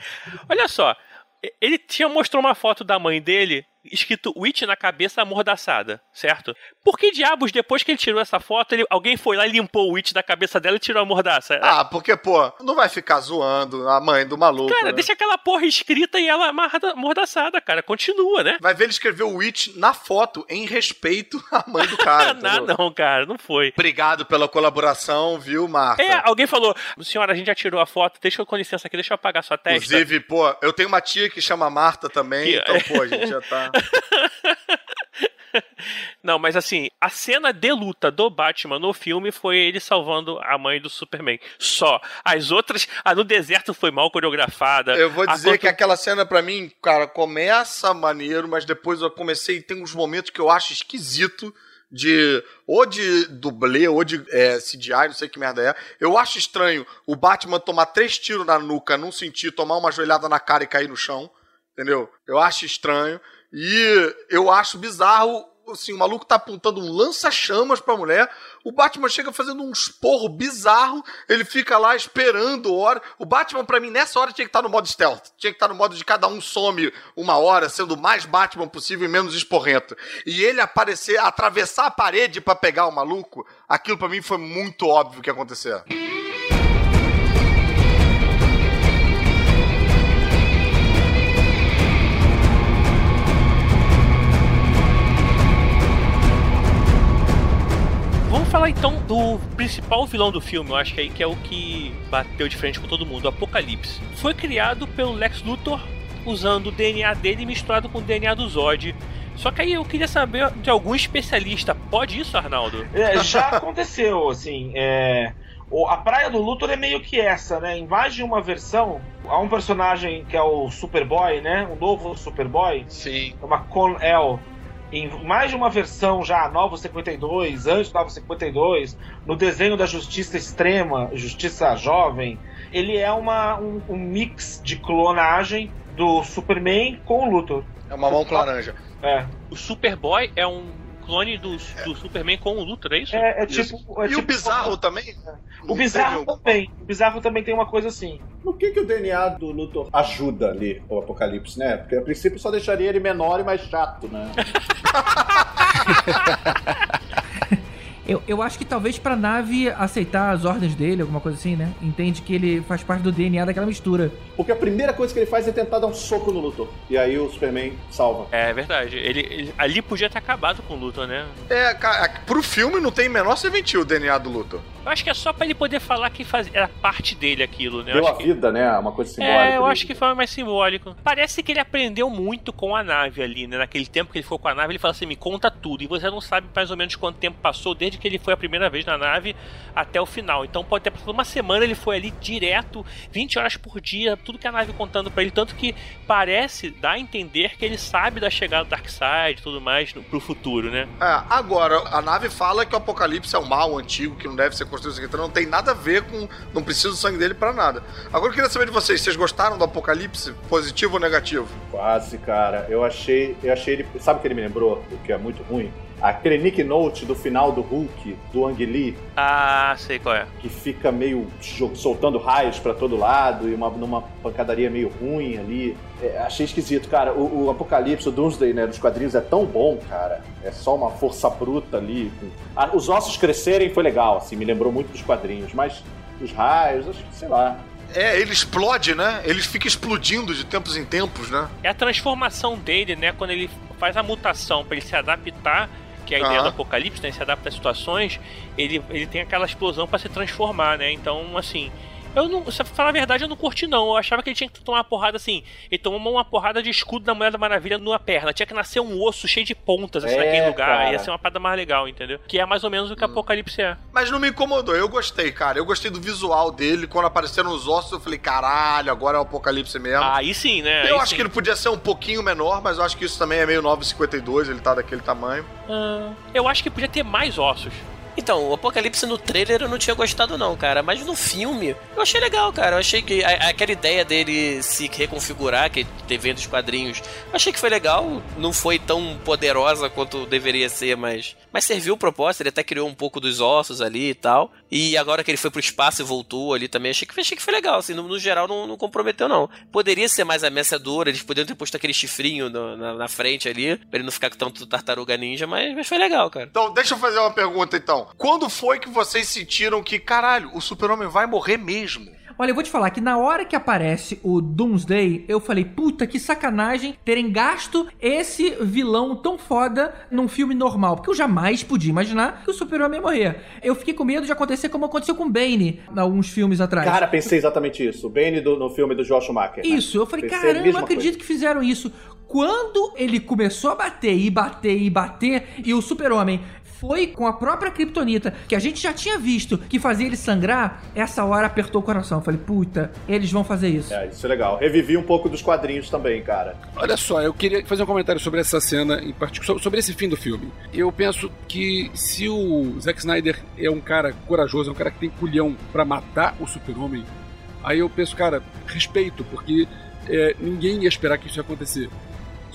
Olha só, ele tinha mostrou uma foto da mãe dele escrito Witch na cabeça amordaçada, certo? Por que diabos, depois que ele tirou essa foto, ele- alguém foi lá e limpou o Witch da cabeça dela e tirou a mordaça? Ah, porque, pô, não vai ficar zoando a mãe do maluco. cara, né? deixa aquela porra escrita e ela amordaçada, cara. Continua, né? Vai ver ele escreveu Witch na foto, em respeito à mãe do cara. não, não, cara, não foi. Obrigado pela colaboração, viu, Marta? É, alguém falou, senhora, a gente já tirou a foto, deixa eu com licença aqui, deixa eu apagar sua testa. Inclusive, pô, eu tenho uma tia que chama Marta também, Que- então, pô, a gente já tá. Não, mas assim, a cena de luta do Batman no filme foi ele salvando a mãe do Superman. Só. As outras, a no deserto foi mal coreografada. Eu vou dizer quanto- que aquela cena pra mim, cara, começa maneiro, mas depois eu comecei tem uns momentos que eu acho esquisito de ou de dublê ou de é, CGI, não sei que merda é. Eu acho estranho o Batman tomar três tiros na nuca, não sentir, tomar uma joelhada na cara e cair no chão, entendeu? Eu acho estranho e eu acho bizarro assim, o maluco tá apontando um lança-chamas pra mulher, o Batman chega fazendo um esporro bizarro, ele fica lá esperando hora. O Batman, pra mim, nessa hora tinha que estar no modo stealth. Tinha que estar no modo de cada um some uma hora, sendo o mais Batman possível e menos esporrento. E ele aparecer, atravessar a parede pra pegar o maluco, aquilo pra mim foi muito óbvio que ia acontecer. Vamos falar então do principal vilão do filme, eu acho que aí que é o que bateu de frente com todo mundo, o Apocalipse. Foi criado pelo Lex Luthor usando o DNA dele misturado com o DNA do Zod. Só que aí eu queria saber de algum especialista. Pode isso, Arnaldo? É, já aconteceu, assim. é, o- a praia do Luthor é meio que essa, né? Em mais de uma versão, há um personagem que é o Superboy, né? O novo Superboy, Sim. é uma Con-El. Em mais de uma versão já, Novo 52, antes do Novo 52, no desenho da Justiça Extrema, Justiça Jovem, ele é uma, um, um mix de clonagem do Superman com o Luthor. É uma mão com laranja. É, O Superboy é um clone do, do Superman com o Luthor, é isso? é, é Isso. tipo. é e o tipo- bizarro também? O bizarro também. O bizarro também tem uma coisa assim. No que, que o DNA do Luthor ajuda ali o Apocalipse, né? Porque a princípio só deixaria ele menor e mais chato, né? Eu, eu acho que talvez pra nave aceitar as ordens dele, alguma coisa assim, né? Entende que ele faz parte do DNA daquela mistura. Porque a primeira coisa que ele faz é tentar dar um soco no Luthor. E aí o Superman salva. É verdade. Ele, ele- ali podia ter acabado com o Luthor, né? É, cara, pro filme não tem menor serventia o DNA do Luthor. Eu acho que é só pra ele poder falar que faz... era parte dele aquilo, né? Eu Deu a que- vida, né? Uma coisa simbólica. É, eu ali. acho que foi mais simbólico. Parece que ele aprendeu muito com a nave ali, né? Naquele tempo que ele ficou com a nave, ele fala assim: me conta tudo. E você não sabe mais ou menos quanto tempo passou desde que ele foi a primeira vez na nave até o final. Então pode ter passado uma semana, ele foi ali direto, 20 horas por dia, tudo que a nave contando pra ele. Tanto que parece dar a entender que ele sabe da chegada do Darkseid e tudo mais no, pro futuro, né? É, agora, a nave fala que o Apocalipse é um mal antigo, que não deve ser construído, isso aqui, então não tem nada a ver com. Não precisa do sangue dele pra nada. Agora eu queria saber de vocês, vocês gostaram do Apocalipse? Positivo ou negativo? Quase, cara. Eu achei. Eu achei ele. Sabe o que ele me lembrou? O que é muito ruim? Aquele Nick Note do final do Hulk, do Ang Lee, Ah, sei qual é. que fica meio soltando raios pra todo lado e uma, numa pancadaria meio ruim ali. É, achei esquisito, cara. O, o Apocalipse, o Doomsday, né, dos quadrinhos é tão bom, cara. É só uma força bruta ali. Ah, os ossos crescerem foi legal, assim, me lembrou muito dos quadrinhos, mas os raios, acho que, sei lá. É, ele explode, né? Ele fica explodindo de tempos em tempos, né? É a transformação dele, né? Quando ele faz a mutação pra ele se adaptar, que é a ideia Aham. do apocalipse, né? Se adapta às situações, ele, ele tem aquela explosão pra se transformar, né? Então, assim. Eu não, se eu falar a verdade, eu não curti, não. Eu achava que ele tinha que tomar uma porrada assim. Ele tomou uma porrada de escudo da Mulher da Maravilha numa perna. Tinha que nascer um osso cheio de pontas assim, É, naquele lugar. cara. Ia ser uma parada mais legal, entendeu? Que é mais ou menos o que Apocalipse é. Mas não me incomodou, eu gostei, cara. Eu gostei do visual dele. Quando apareceram os ossos, eu falei, caralho, agora é o Apocalipse mesmo. Aí sim, né? eu Aí acho sim. que ele podia ser um pouquinho menor, mas eu acho que isso também é meio 9,52, ele tá daquele tamanho. Ah, eu acho que podia ter mais ossos. Então, o Apocalipse no trailer eu não tinha gostado não, cara. Mas no filme eu achei legal, cara. Eu achei que a- aquela ideia dele se reconfigurar, que teve dos quadrinhos, eu achei que foi legal. Não foi tão poderosa quanto deveria ser, mas, mas serviu o propósito. Ele até criou um pouco dos ossos ali e tal. E agora que ele foi pro espaço e voltou ali também, achei que, achei que foi legal. Assim, no, no geral não, não comprometeu não. Poderia ser mais ameaçador, eles poderiam ter posto aquele chifrinho no- na, na frente ali, pra ele não ficar com tanto tartaruga ninja, mas, mas foi legal, cara. Então, deixa eu fazer uma pergunta então. Quando foi que vocês sentiram que, caralho, o super-homem vai morrer mesmo? Olha, eu vou te falar que na hora que aparece o Doomsday, eu falei, puta que sacanagem terem gasto esse vilão tão foda num filme normal. Porque eu jamais podia imaginar que o super-homem ia morrer. Eu fiquei com medo de acontecer como aconteceu com Bane, alguns filmes atrás. Cara, pensei exatamente isso. O Bane do- no filme do Joel Schumacher. né? Isso, eu falei, Pensei caramba, eu não acredito coisa. que fizeram isso. Quando ele começou a bater e bater e bater, e o super-homem foi com a própria Kryptonita, que a gente já tinha visto que fazia ele sangrar, essa hora apertou o coração. Eu falei, puta, eles vão fazer isso. É, isso é legal. Revivi um pouco dos quadrinhos também, cara. Olha só, eu queria fazer um comentário sobre essa cena, em particular, sobre- esse fim do filme. Eu penso que se o Zack Snyder é um cara corajoso, é um cara que tem culhão pra matar o super-homem, aí eu penso, cara, respeito, porque é, ninguém ia esperar que isso ia acontecer.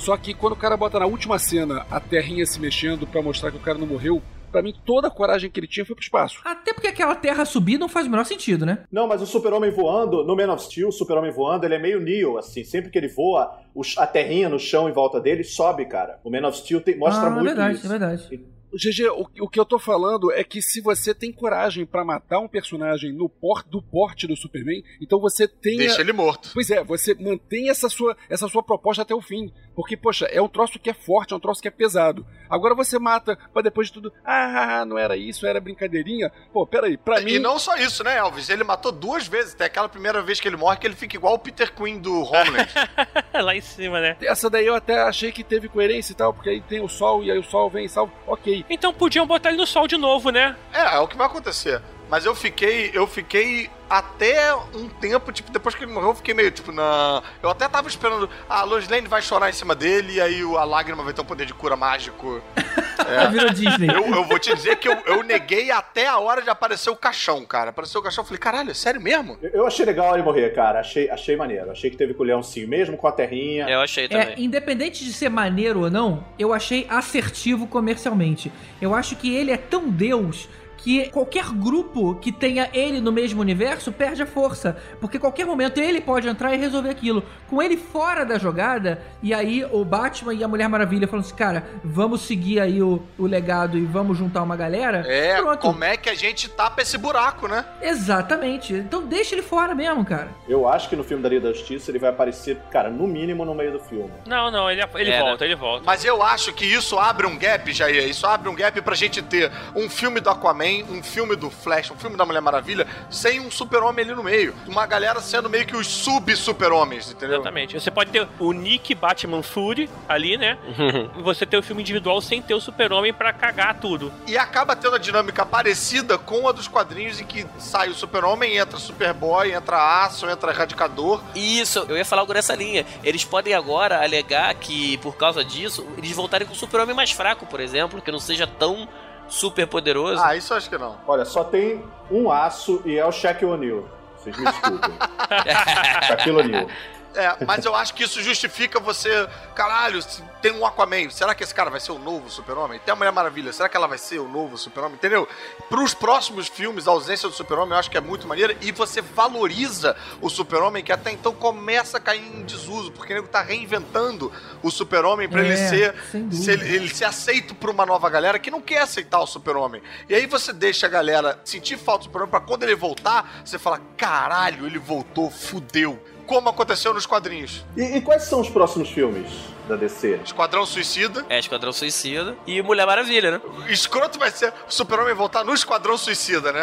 Só que quando o cara bota na última cena a terrinha se mexendo pra mostrar que o cara não morreu, pra mim toda a coragem que ele tinha foi pro espaço. Até porque aquela terra subir não faz o menor sentido, né? Não, mas o super-homem voando, no Man of Steel, o super-homem voando, ele é meio Neo, assim. Sempre que ele voa, a terrinha no chão em volta dele sobe, cara. O Man of Steel tem- mostra ah, muito é verdade, isso. é verdade. GG, o, o que eu tô falando é que se você tem coragem pra matar um personagem no por, do porte do Superman, então você tem. Deixa ele morto. Pois é, você mantém essa sua, essa sua proposta até o fim. Porque, poxa, é um troço que é forte, é um troço que é pesado. Agora você mata pra depois de tudo. Ah, não era isso, era brincadeirinha. Pô, peraí, pra mim. E não só isso, né, Elvis? Ele matou duas vezes. Tem aquela primeira vez que ele morre que ele fica igual o Peter Quinn do Homeland. Lá em cima, né? Essa daí eu até achei que teve coerência e tal, porque aí tem o sol e aí o sol vem e salva. Ok. Então podiam botar ele no sol de novo, né? é, é o que vai acontecer. Mas eu fiquei, eu fiquei até um tempo, tipo, depois que ele morreu, eu fiquei meio, tipo, na... Eu até tava esperando, ah, a Lois Lane vai chorar em cima dele e aí o- a lágrima vai ter um poder de cura mágico. É. Virou Disney. Eu, eu vou te dizer que eu, eu neguei até a hora de aparecer o caixão, cara. Apareceu o caixão, eu falei, caralho, é sério mesmo? Eu- Eu achei legal ele morrer, cara. Achei, achei maneiro. Achei que teve culhão sim, mesmo com a terrinha. Eu achei É, também. independente de ser maneiro ou não, eu achei assertivo comercialmente. Eu acho que ele é tão Deus que qualquer grupo que tenha ele no mesmo universo perde a força. Porque qualquer momento ele pode entrar e resolver aquilo. Com ele fora da jogada, e aí o Batman e a Mulher Maravilha falando assim, cara, vamos seguir aí o, o legado e vamos juntar uma galera. É, Pronto. como é que a gente tapa esse buraco, né? Exatamente. Então deixa ele fora mesmo, cara. Eu acho que no filme da Liga da Justiça ele vai aparecer, cara, no mínimo no meio do filme. Não, não, ele, ele É, volta, ele volta. Mas eu acho que isso abre um gap, Jair. Isso abre um gap pra gente ter um filme do Aquaman tem um filme do Flash, um filme da Mulher Maravilha, sem um super-homem ali no meio. Uma galera sendo meio que os sub-super-homens, entendeu? Exatamente. Você pode ter o Nick Batman Fury ali, né? e você ter o filme individual sem ter o super-homem pra cagar tudo. E acaba tendo a dinâmica parecida com a dos quadrinhos em que sai o super-homem, entra Superboy, entra Aço, entra Erradicador. Isso, eu ia falar algo nessa linha. Eles podem agora alegar que, por causa disso, eles voltarem com o super-homem mais fraco, por exemplo, que não seja tão super poderoso. Ah, isso eu acho que não. Olha, só tem um aço e é o Shaquille O'Neal. Vocês me desculpem. Shaquille O'Neal. É, mas eu acho que isso justifica você. Caralho, tem um Aquaman. Será que esse cara vai ser o novo Super-Homem? Tem a Mulher Maravilha. Será que ela vai ser o novo Super-Homem? Entendeu? Para os próximos filmes, a ausência do Super-Homem eu acho que é muito maneira. E você valoriza o Super-Homem, que até então começa a cair em desuso, porque o nego tá reinventando o Super-Homem para É, ele ser. sem dúvida. se ele, ele ser aceito por uma nova galera que não quer aceitar o Super-Homem. E aí você deixa a galera sentir falta do Super-Homem pra quando ele voltar, você fala: caralho, ele voltou, fudeu. Como aconteceu nos quadrinhos. E, e quais são os próximos filmes da DC? Esquadrão Suicida. É, Esquadrão Suicida e Mulher Maravilha, né? O escroto vai ser o Super-Homem voltar no Esquadrão Suicida, né?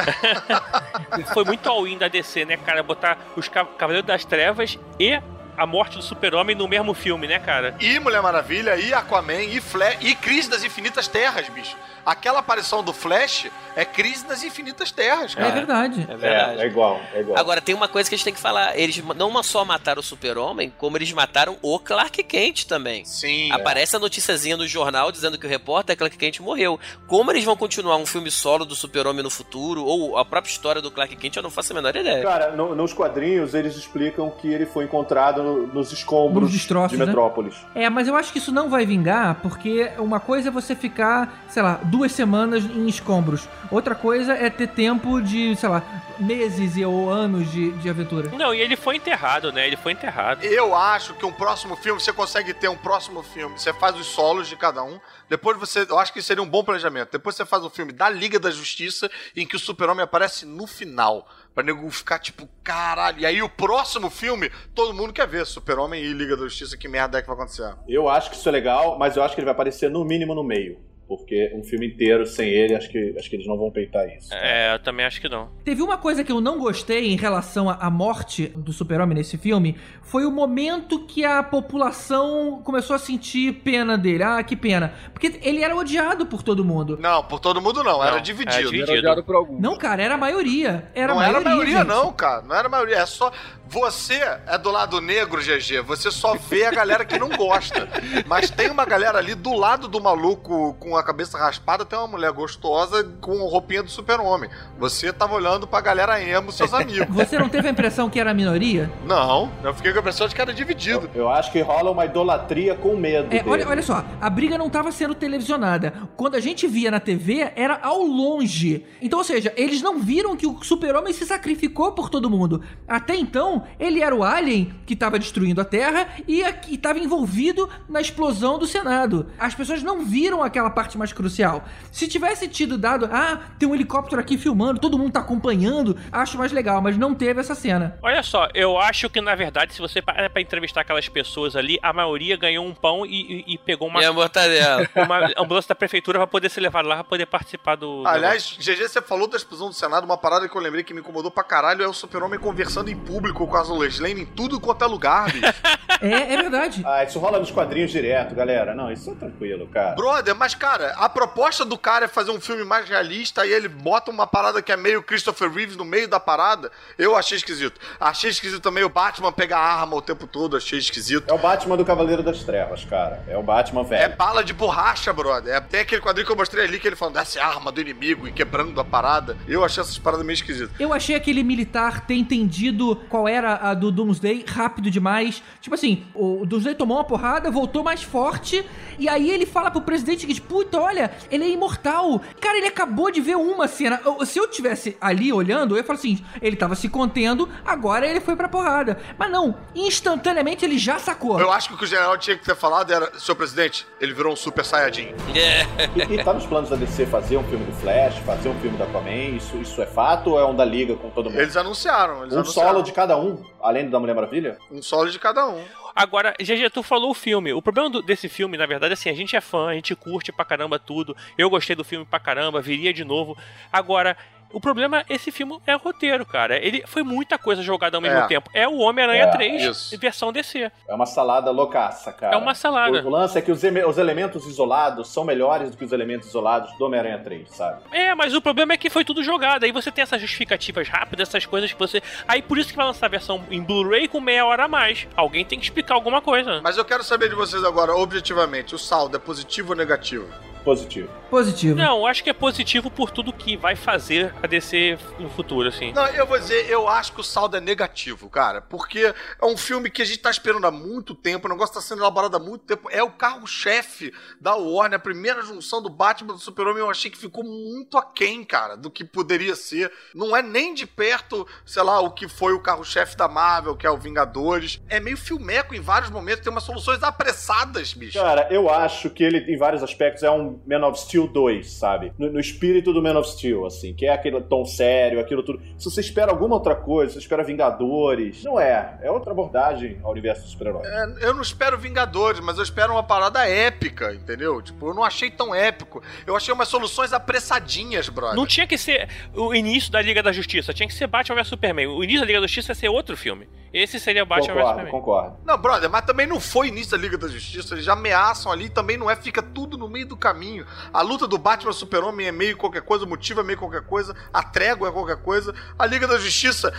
Foi muito all-in da DC, né, cara? Botar os Ca- Cavaleiros das Trevas e a morte do Super-Homem no mesmo filme, né, cara? e Mulher Maravilha, e Aquaman, e Flash, e Crise das Infinitas Terras, bicho. Aquela aparição do Flash é Crise das Infinitas Terras, É cara. verdade. É É, verdade. é igual, é igual. Agora, tem uma coisa que a gente tem que falar. Eles não só mataram o Super-Homem, como eles mataram o Clark Kent também. Sim. Aparece a noticiazinha no jornal dizendo que o repórter Clark Kent morreu. Como eles vão continuar um filme solo do Super-Homem no futuro, ou a própria história do Clark Kent, eu não faço a menor ideia. Cara, no- nos quadrinhos eles explicam que ele foi encontrado no- nos escombros Nos destroços, de né? Metrópolis. É, mas eu acho que isso não vai vingar, porque uma coisa é você ficar, sei lá, duas semanas em escombros. Outra coisa é ter tempo de, sei lá, meses e- ou anos de, de aventura. Não, e ele foi enterrado, né? Ele foi enterrado. Eu acho que um próximo filme, você consegue ter um próximo filme, você faz os solos de cada um, depois você, eu acho que seria um bom planejamento. Depois você faz um filme da Liga da Justiça em que o Super-Homem aparece no final. Pra nego ficar tipo, caralho. E aí o próximo filme, todo mundo quer ver Super-Homem e Liga da Justiça, que merda é que vai acontecer. Eu acho que isso é legal, mas eu acho que ele vai aparecer no mínimo no meio. Porque um filme inteiro sem ele, acho que, acho que eles não vão peitar isso. É, eu também acho que não. Teve uma coisa que eu não gostei em relação à morte do super-homem nesse filme, foi o momento que a população começou a sentir pena dele. Ah, que pena. Porque ele era odiado por todo mundo. Não, por todo mundo não, era Não, dividido. era dividido. Era odiado por alguns. Não, cara, era a maioria. Era não a maioria, era a maioria, gente. não, cara. Não era a maioria. É só. Você é do lado negro, GG. Você só vê a galera que não gosta. Mas tem uma galera ali do lado do maluco com a cabeça raspada, tem uma mulher gostosa com a roupinha do super-homem. Você tava olhando pra galera emo, seus amigos. Você não teve a impressão que era a minoria? Não, eu fiquei com a impressão de que era dividido. Eu acho que rola uma idolatria com medo. É, dele. olha, olha só, a briga não estava sendo televisionada. Quando a gente via na TV, era ao longe. Então, ou seja, eles não viram que o super-homem se sacrificou por todo mundo. Até então, ele era o alien que estava destruindo a Terra e estava envolvido na explosão do Senado. As pessoas não viram aquela parte mais crucial. Se tivesse tido dado, ah, tem um helicóptero aqui filmando, todo mundo tá acompanhando, acho mais legal, mas não teve essa cena. Olha só, eu acho que na verdade, se você parar pra entrevistar aquelas pessoas ali, a maioria ganhou um pão e, e- e pegou uma, E a mortadela. uma ambulância da prefeitura pra poder ser levado lá pra poder participar do. Aliás, GG, você falou da explosão do Senado, uma parada que eu lembrei que me incomodou pra caralho é o super-homem conversando em público com a Lois Lane em tudo quanto é lugar, bicho. É, é verdade. Ah, isso rola nos quadrinhos direto, galera. Não, isso é tranquilo, cara. Brother, mas cara, a proposta do cara é fazer um filme mais realista e ele bota uma parada que é meio Christopher Reeves no meio da parada. Eu achei esquisito. Achei esquisito também o Batman pegar arma o tempo todo, achei esquisito. É o Batman do Cavaleiro das Trevas, cara. É o Batman É velho. bala de borracha, brother. É, tem aquele quadrinho que eu mostrei ali que ele falando dessa arma do inimigo e quebrando a parada. Eu achei essas paradas meio esquisitas. Eu achei aquele militar ter entendido qual era a do Doomsday rápido demais. Tipo assim, o Doomsday tomou uma porrada, voltou mais forte, e aí ele fala pro presidente que, puta, olha, ele é imortal. Cara, ele acabou de ver uma cena. Se eu tivesse ali olhando, eu ia falar assim, ele tava se contendo, agora ele foi pra porrada. Mas não, instantaneamente ele já sacou. Eu acho que o que o general tinha que ter falado era: Senhor presidente, ele virou um super saiyajin. E, e tá nos planos da DC fazer um filme do Flash, fazer um filme da Aquaman? Isso, isso é fato ou é um da Liga com todo mundo? Eles anunciaram. Eles um anunciaram. solo de cada um, além do da Mulher Maravilha? Um solo de cada um. Agora, GG, tu falou o filme. O problema do- desse filme, na verdade, assim, a gente é fã, a gente curte pra caramba tudo. Eu gostei do filme pra caramba, viria de novo. Agora. O problema, esse filme é o roteiro, cara. Ele foi muita coisa jogada ao mesmo É. tempo. É o Homem-Aranha É, 3, isso. versão DC. É uma salada loucaça, cara. É uma salada. O, o lance é que os, os elementos isolados são melhores do que os elementos isolados do Homem-Aranha 3, sabe? É, mas o problema é que foi tudo jogado. Aí você tem essas justificativas rápidas, essas coisas que você. Aí por isso que vai lançar a versão em Blu-ray com meia hora a mais. Alguém tem que explicar alguma coisa. Mas eu quero saber de vocês agora, objetivamente, o saldo é positivo ou negativo? Positivo. Positivo. Não, eu acho que é positivo por tudo que vai fazer a DC no futuro, assim. Não, eu vou dizer, eu acho que o saldo é negativo, cara. Porque é um filme que a gente tá esperando há muito tempo, o negócio tá sendo elaborado há muito tempo. É o carro-chefe da Warner, a primeira junção do Batman do Super-Homem, eu achei que ficou muito aquém, cara, do que poderia ser. Não é nem de perto, sei lá, o que foi o carro-chefe da Marvel, que é o Vingadores. É meio filmeco em vários momentos, tem umas soluções apressadas, bicho. Cara, eu acho que ele, em vários aspectos, é um Man of Steel 2, sabe? No, no espírito do Man of Steel, assim, que é aquele tom sério, aquilo tudo. Se você espera alguma outra coisa, se você espera Vingadores, não é. É outra abordagem ao universo dos super-heróis. É, eu não espero Vingadores, mas eu espero uma parada épica, entendeu? Tipo, eu não achei tão épico. Eu achei umas soluções apressadinhas, brother. Não tinha que ser o início da Liga da Justiça, tinha que ser Batman vs Superman. O início da Liga da Justiça ia ser outro filme. Esse seria Batman vs concordo, Superman. concordo. Não, brother, mas também não foi início da Liga da Justiça. Eles já ameaçam ali, também não é, fica tudo no meio do caminho. A luta do Batman Super-Homem é meio qualquer coisa, o motivo é meio qualquer coisa, a trégua é qualquer coisa. A Liga da Justiça,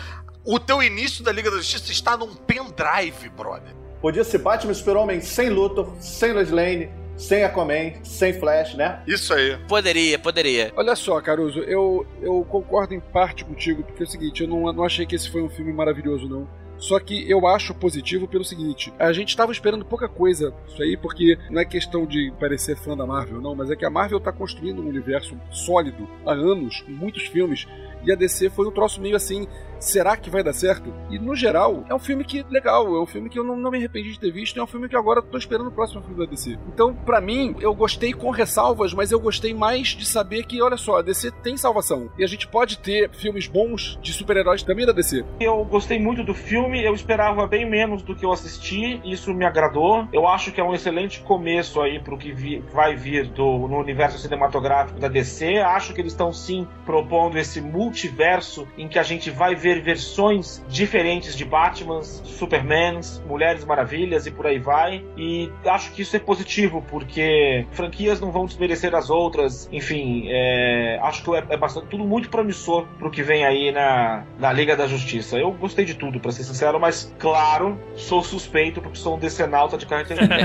o teu início da Liga da Justiça está num pendrive, brother. Podia ser Batman e Super-Homem sem Luthor, sem Lois Lane, sem Aquaman, sem Flash, né? Isso aí. Poderia, poderia. Olha só, Caruso, eu, eu concordo em parte contigo, porque é o seguinte, eu não, não achei que esse foi um filme maravilhoso, não. Só que eu acho positivo pelo seguinte: a gente tava esperando pouca coisa isso aí, porque não é questão de parecer fã da Marvel, não, mas é que a Marvel tá construindo um universo sólido há anos, com muitos filmes, e a DC foi um troço meio assim. Será que vai dar certo? E no geral, é um filme que legal, é um filme que eu não, não me arrependi de ter visto, é um filme que agora tô esperando o próximo filme da DC. Então, pra mim, eu gostei com ressalvas, mas eu gostei mais de saber que, olha só, a DC tem salvação. E a gente pode ter filmes bons de super-heróis também da DC. Eu gostei muito do filme, eu esperava bem menos do que eu assisti, isso me agradou. Eu acho que é um excelente começo aí pro que vi- vai vir do, no universo cinematográfico da DC. Acho que eles estão sim propondo esse multiverso em que a gente vai ver versões diferentes de Batmans, Supermans, Mulheres Maravilhas e por aí vai. E acho que isso é positivo, porque franquias não vão desmerecer as outras. Enfim, é, acho que é, é bastante tudo muito promissor pro que vem aí na, na Liga da Justiça. Eu gostei de tudo, pra ser sincero, mas claro, sou suspeito porque sou um decenalta de carreira.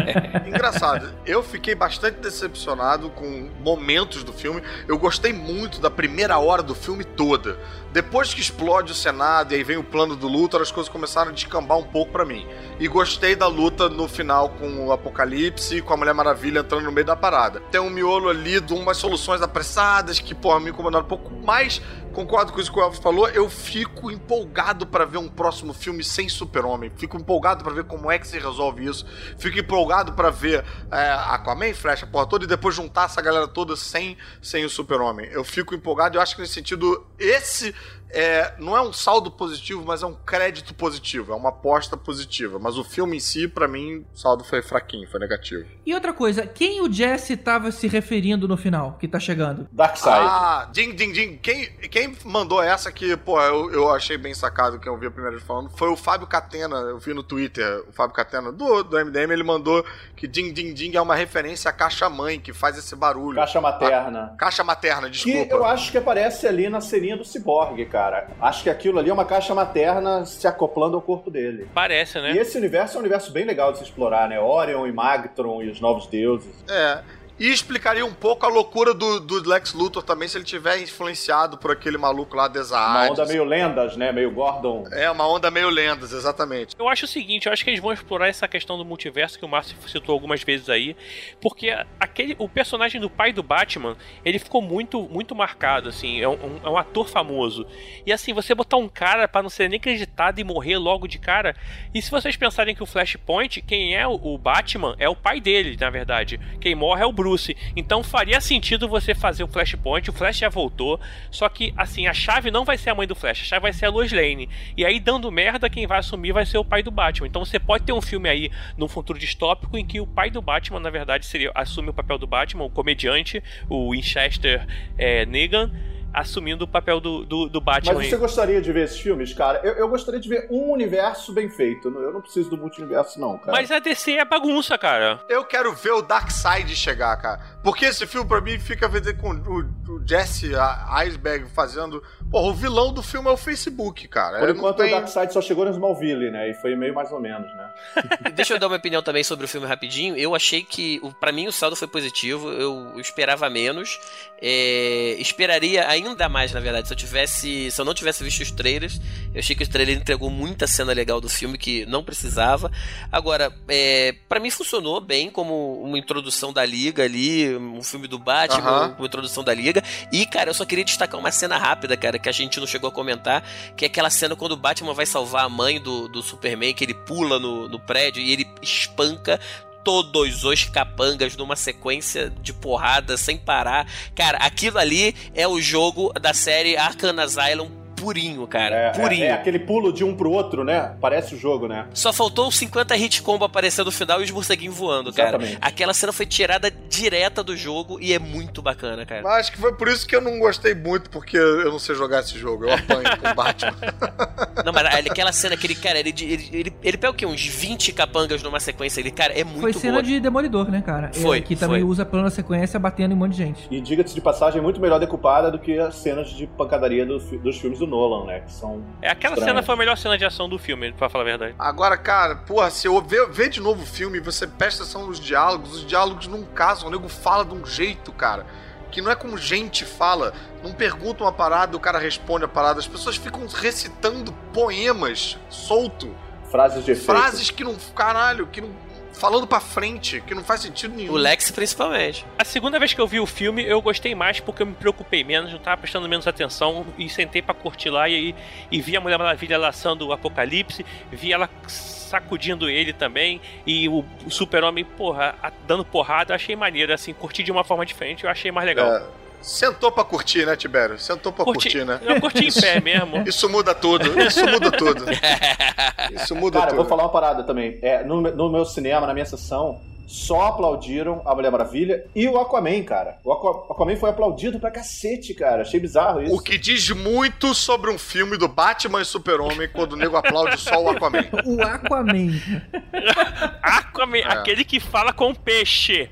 Engraçado, eu fiquei bastante decepcionado com momentos do filme. Eu gostei muito da primeira hora do filme toda. Depois que explode o Senado e aí vem o plano do Luthor, as coisas começaram a descambar um pouco pra mim. E gostei da luta no final com o Apocalipse e com a Mulher Maravilha entrando no meio da parada. Tem um miolo ali de umas soluções apressadas que, porra, me incomodaram um pouco mais. Concordo com isso que o Elvis falou. Eu fico empolgado pra ver um próximo filme sem Super-Homem. Fico empolgado pra ver como é que se resolve isso. Fico empolgado pra ver é, Aquaman, Flash, a porra toda e depois juntar essa galera toda sem, sem o Super-Homem. Eu fico empolgado. Eu acho que nesse sentido, esse é, não é um saldo positivo, mas é um crédito positivo. É uma aposta positiva. Mas o filme em si, pra mim, o saldo foi fraquinho, foi negativo. E outra coisa, quem o Jesse tava se referindo no final, que tá chegando? Darkseid. Ah, Ding Ding Ding. Quem, quem mandou essa que, pô, eu, eu achei bem sacado, que eu vi a primeira vez falando, foi o Fábio Catena. Eu vi no Twitter, o Fábio Catena do, do MDM, ele mandou que Ding Ding Ding é uma referência à caixa mãe, que faz esse barulho. Caixa materna. Caixa materna, Que desculpa. eu acho que aparece ali na ceninha do ciborgue, cara. Acho que aquilo ali é uma caixa materna se acoplando ao corpo dele. Parece, E né? esse universo é um universo bem legal de se explorar, né? Orion e Magtron e os novos deuses. É. E explicaria um pouco a loucura do, do Lex Luthor também, se ele tiver influenciado por aquele maluco lá, Uma Desart. onda meio lendas, né? Meio Gordon. É, uma onda meio lendas, exatamente. Eu acho o seguinte, eu acho que eles vão explorar essa questão do multiverso que o Márcio citou algumas vezes aí, porque aquele, o personagem do pai do Batman, ele ficou muito, muito marcado, assim, é um, é um ator famoso. E assim, você botar um cara pra não ser nem acreditado e morrer logo de cara, e se vocês pensarem que o Flashpoint, quem é o, o Batman, é o pai dele, na verdade. Quem morre é o Bruce. Bruce. Então faria sentido você fazer o Flashpoint, o Flash já voltou, só que assim, a chave não vai ser a mãe do Flash, a chave vai ser a Lois Lane. E aí dando merda, quem vai assumir vai ser o pai do Batman. Então você pode ter um filme aí num futuro distópico em que o pai do Batman, na verdade, seria assume o papel do Batman, o comediante, o Winchester é, Negan assumindo o papel do, do, do Batman. Mas você gostaria de ver esses filmes, cara? Eu, eu gostaria de ver um universo bem feito. Eu não preciso do multiverso, não, cara. Mas a DC é bagunça, cara. Eu quero ver o Darkseid chegar, cara. Porque esse filme, pra mim, fica vendo com o, o Jesse Iceberg fazendo. Porra, o vilão do filme é o Facebook, cara. Por enquanto, tem... o Darkseid só chegou no Smallville, né? E foi meio mais ou menos, né? Deixa eu dar uma opinião também sobre o filme rapidinho. Eu achei que, para mim, o saldo foi positivo. Eu esperava menos. É... Esperaria ainda mais, na verdade. Se eu tivesse. Se eu não tivesse visto os trailers, eu achei que o trailer entregou muita cena legal do filme que não precisava. Agora, é... para mim funcionou bem como uma introdução da liga ali um filme do Batman, com introdução da Liga. E, cara, eu só queria destacar uma cena rápida, cara, que a gente não chegou a comentar, que é aquela cena quando o Batman vai salvar a mãe do, do Superman, que ele pula no, no prédio e ele espanca todos os capangas numa sequência de porrada sem parar. Cara, aquilo ali é o jogo da série Arkham Asylum purinho, cara. É, purinho. É, é, aquele pulo de um pro outro, né? Parece o jogo, né? Só faltou os 50 hit combo aparecer no final e os morceguinhos voando, cara. Exatamente. Aquela cena foi tirada direta do jogo e é muito bacana, cara. Mas acho que foi por isso que eu não gostei muito, porque eu não sei jogar esse jogo. Eu apanho com o Batman. Não, mas aquela cena que ele, cara, ele, ele, ele, ele pega o quê? Uns 20 capangas numa sequência. Ele, cara, é muito Foi cena boa. de Demolidor, né, cara? Foi. É, que também foi. usa plano sequência batendo em um monte de gente. E diga-se de passagem, muito melhor decupada do que as cenas de pancadaria do, dos filmes do Nolan, né? Que são são. É, aquela estranhas. cena foi a melhor cena de ação do filme, pra falar a verdade. Agora, cara, porra, se eu ver, ver de novo o filme você presta atenção nos diálogos, os diálogos não casam, o nego fala de um jeito, cara que não é como gente fala. Não pergunta uma parada, o cara responde a parada. As pessoas ficam recitando poemas solto. Frases de efeito. Frases que não. Caralho, que não falando pra frente, que não faz sentido nenhum. O Lex, principalmente. A segunda vez que eu vi o filme, eu gostei mais porque eu me preocupei menos, não tava prestando menos atenção e sentei para curtir lá e, e vi a Mulher Maravilha laçando o Apocalipse, vi ela sacudindo ele também e o, o Super-Homem, porra, dando porrada, eu achei maneiro, assim, curti de uma forma diferente, eu achei mais legal. É. Sentou pra curtir, né, Tibério? Sentou pra curti, curtir, né? Eu curti em pé mesmo. Isso muda tudo. Isso muda tudo. Isso muda Cara, tudo. Cara, vou falar uma parada também. É, no, no meu cinema, na minha sessão, só aplaudiram a Mulher Maravilha e o Aquaman, cara. O Aquaman foi aplaudido pra cacete, cara. Achei bizarro isso. O que diz muito sobre um filme do Batman e Super-Homem quando o nego aplaude só o Aquaman. O Aquaman. Aquaman, é. aquele que fala com peixe.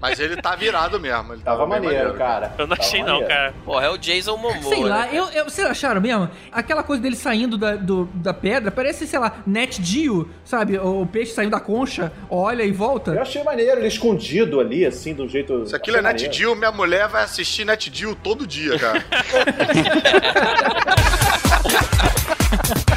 Mas ele tá virado mesmo. Ele tava, tava maneiro, maneiro, cara. Eu não tava achei maneiro. não, cara. Porra, é o Jason Momoa. Sei lá, né, eu, eu, vocês acharam mesmo? Aquela coisa dele saindo da, do, da pedra, parece, sei lá, Net Dio, sabe? O, o peixe saindo da concha, olha e volta. Eu achei maneiro, ele escondido ali, assim, do jeito. Se aquilo é Nat Deal, minha mulher vai assistir Nat Deal todo dia, cara.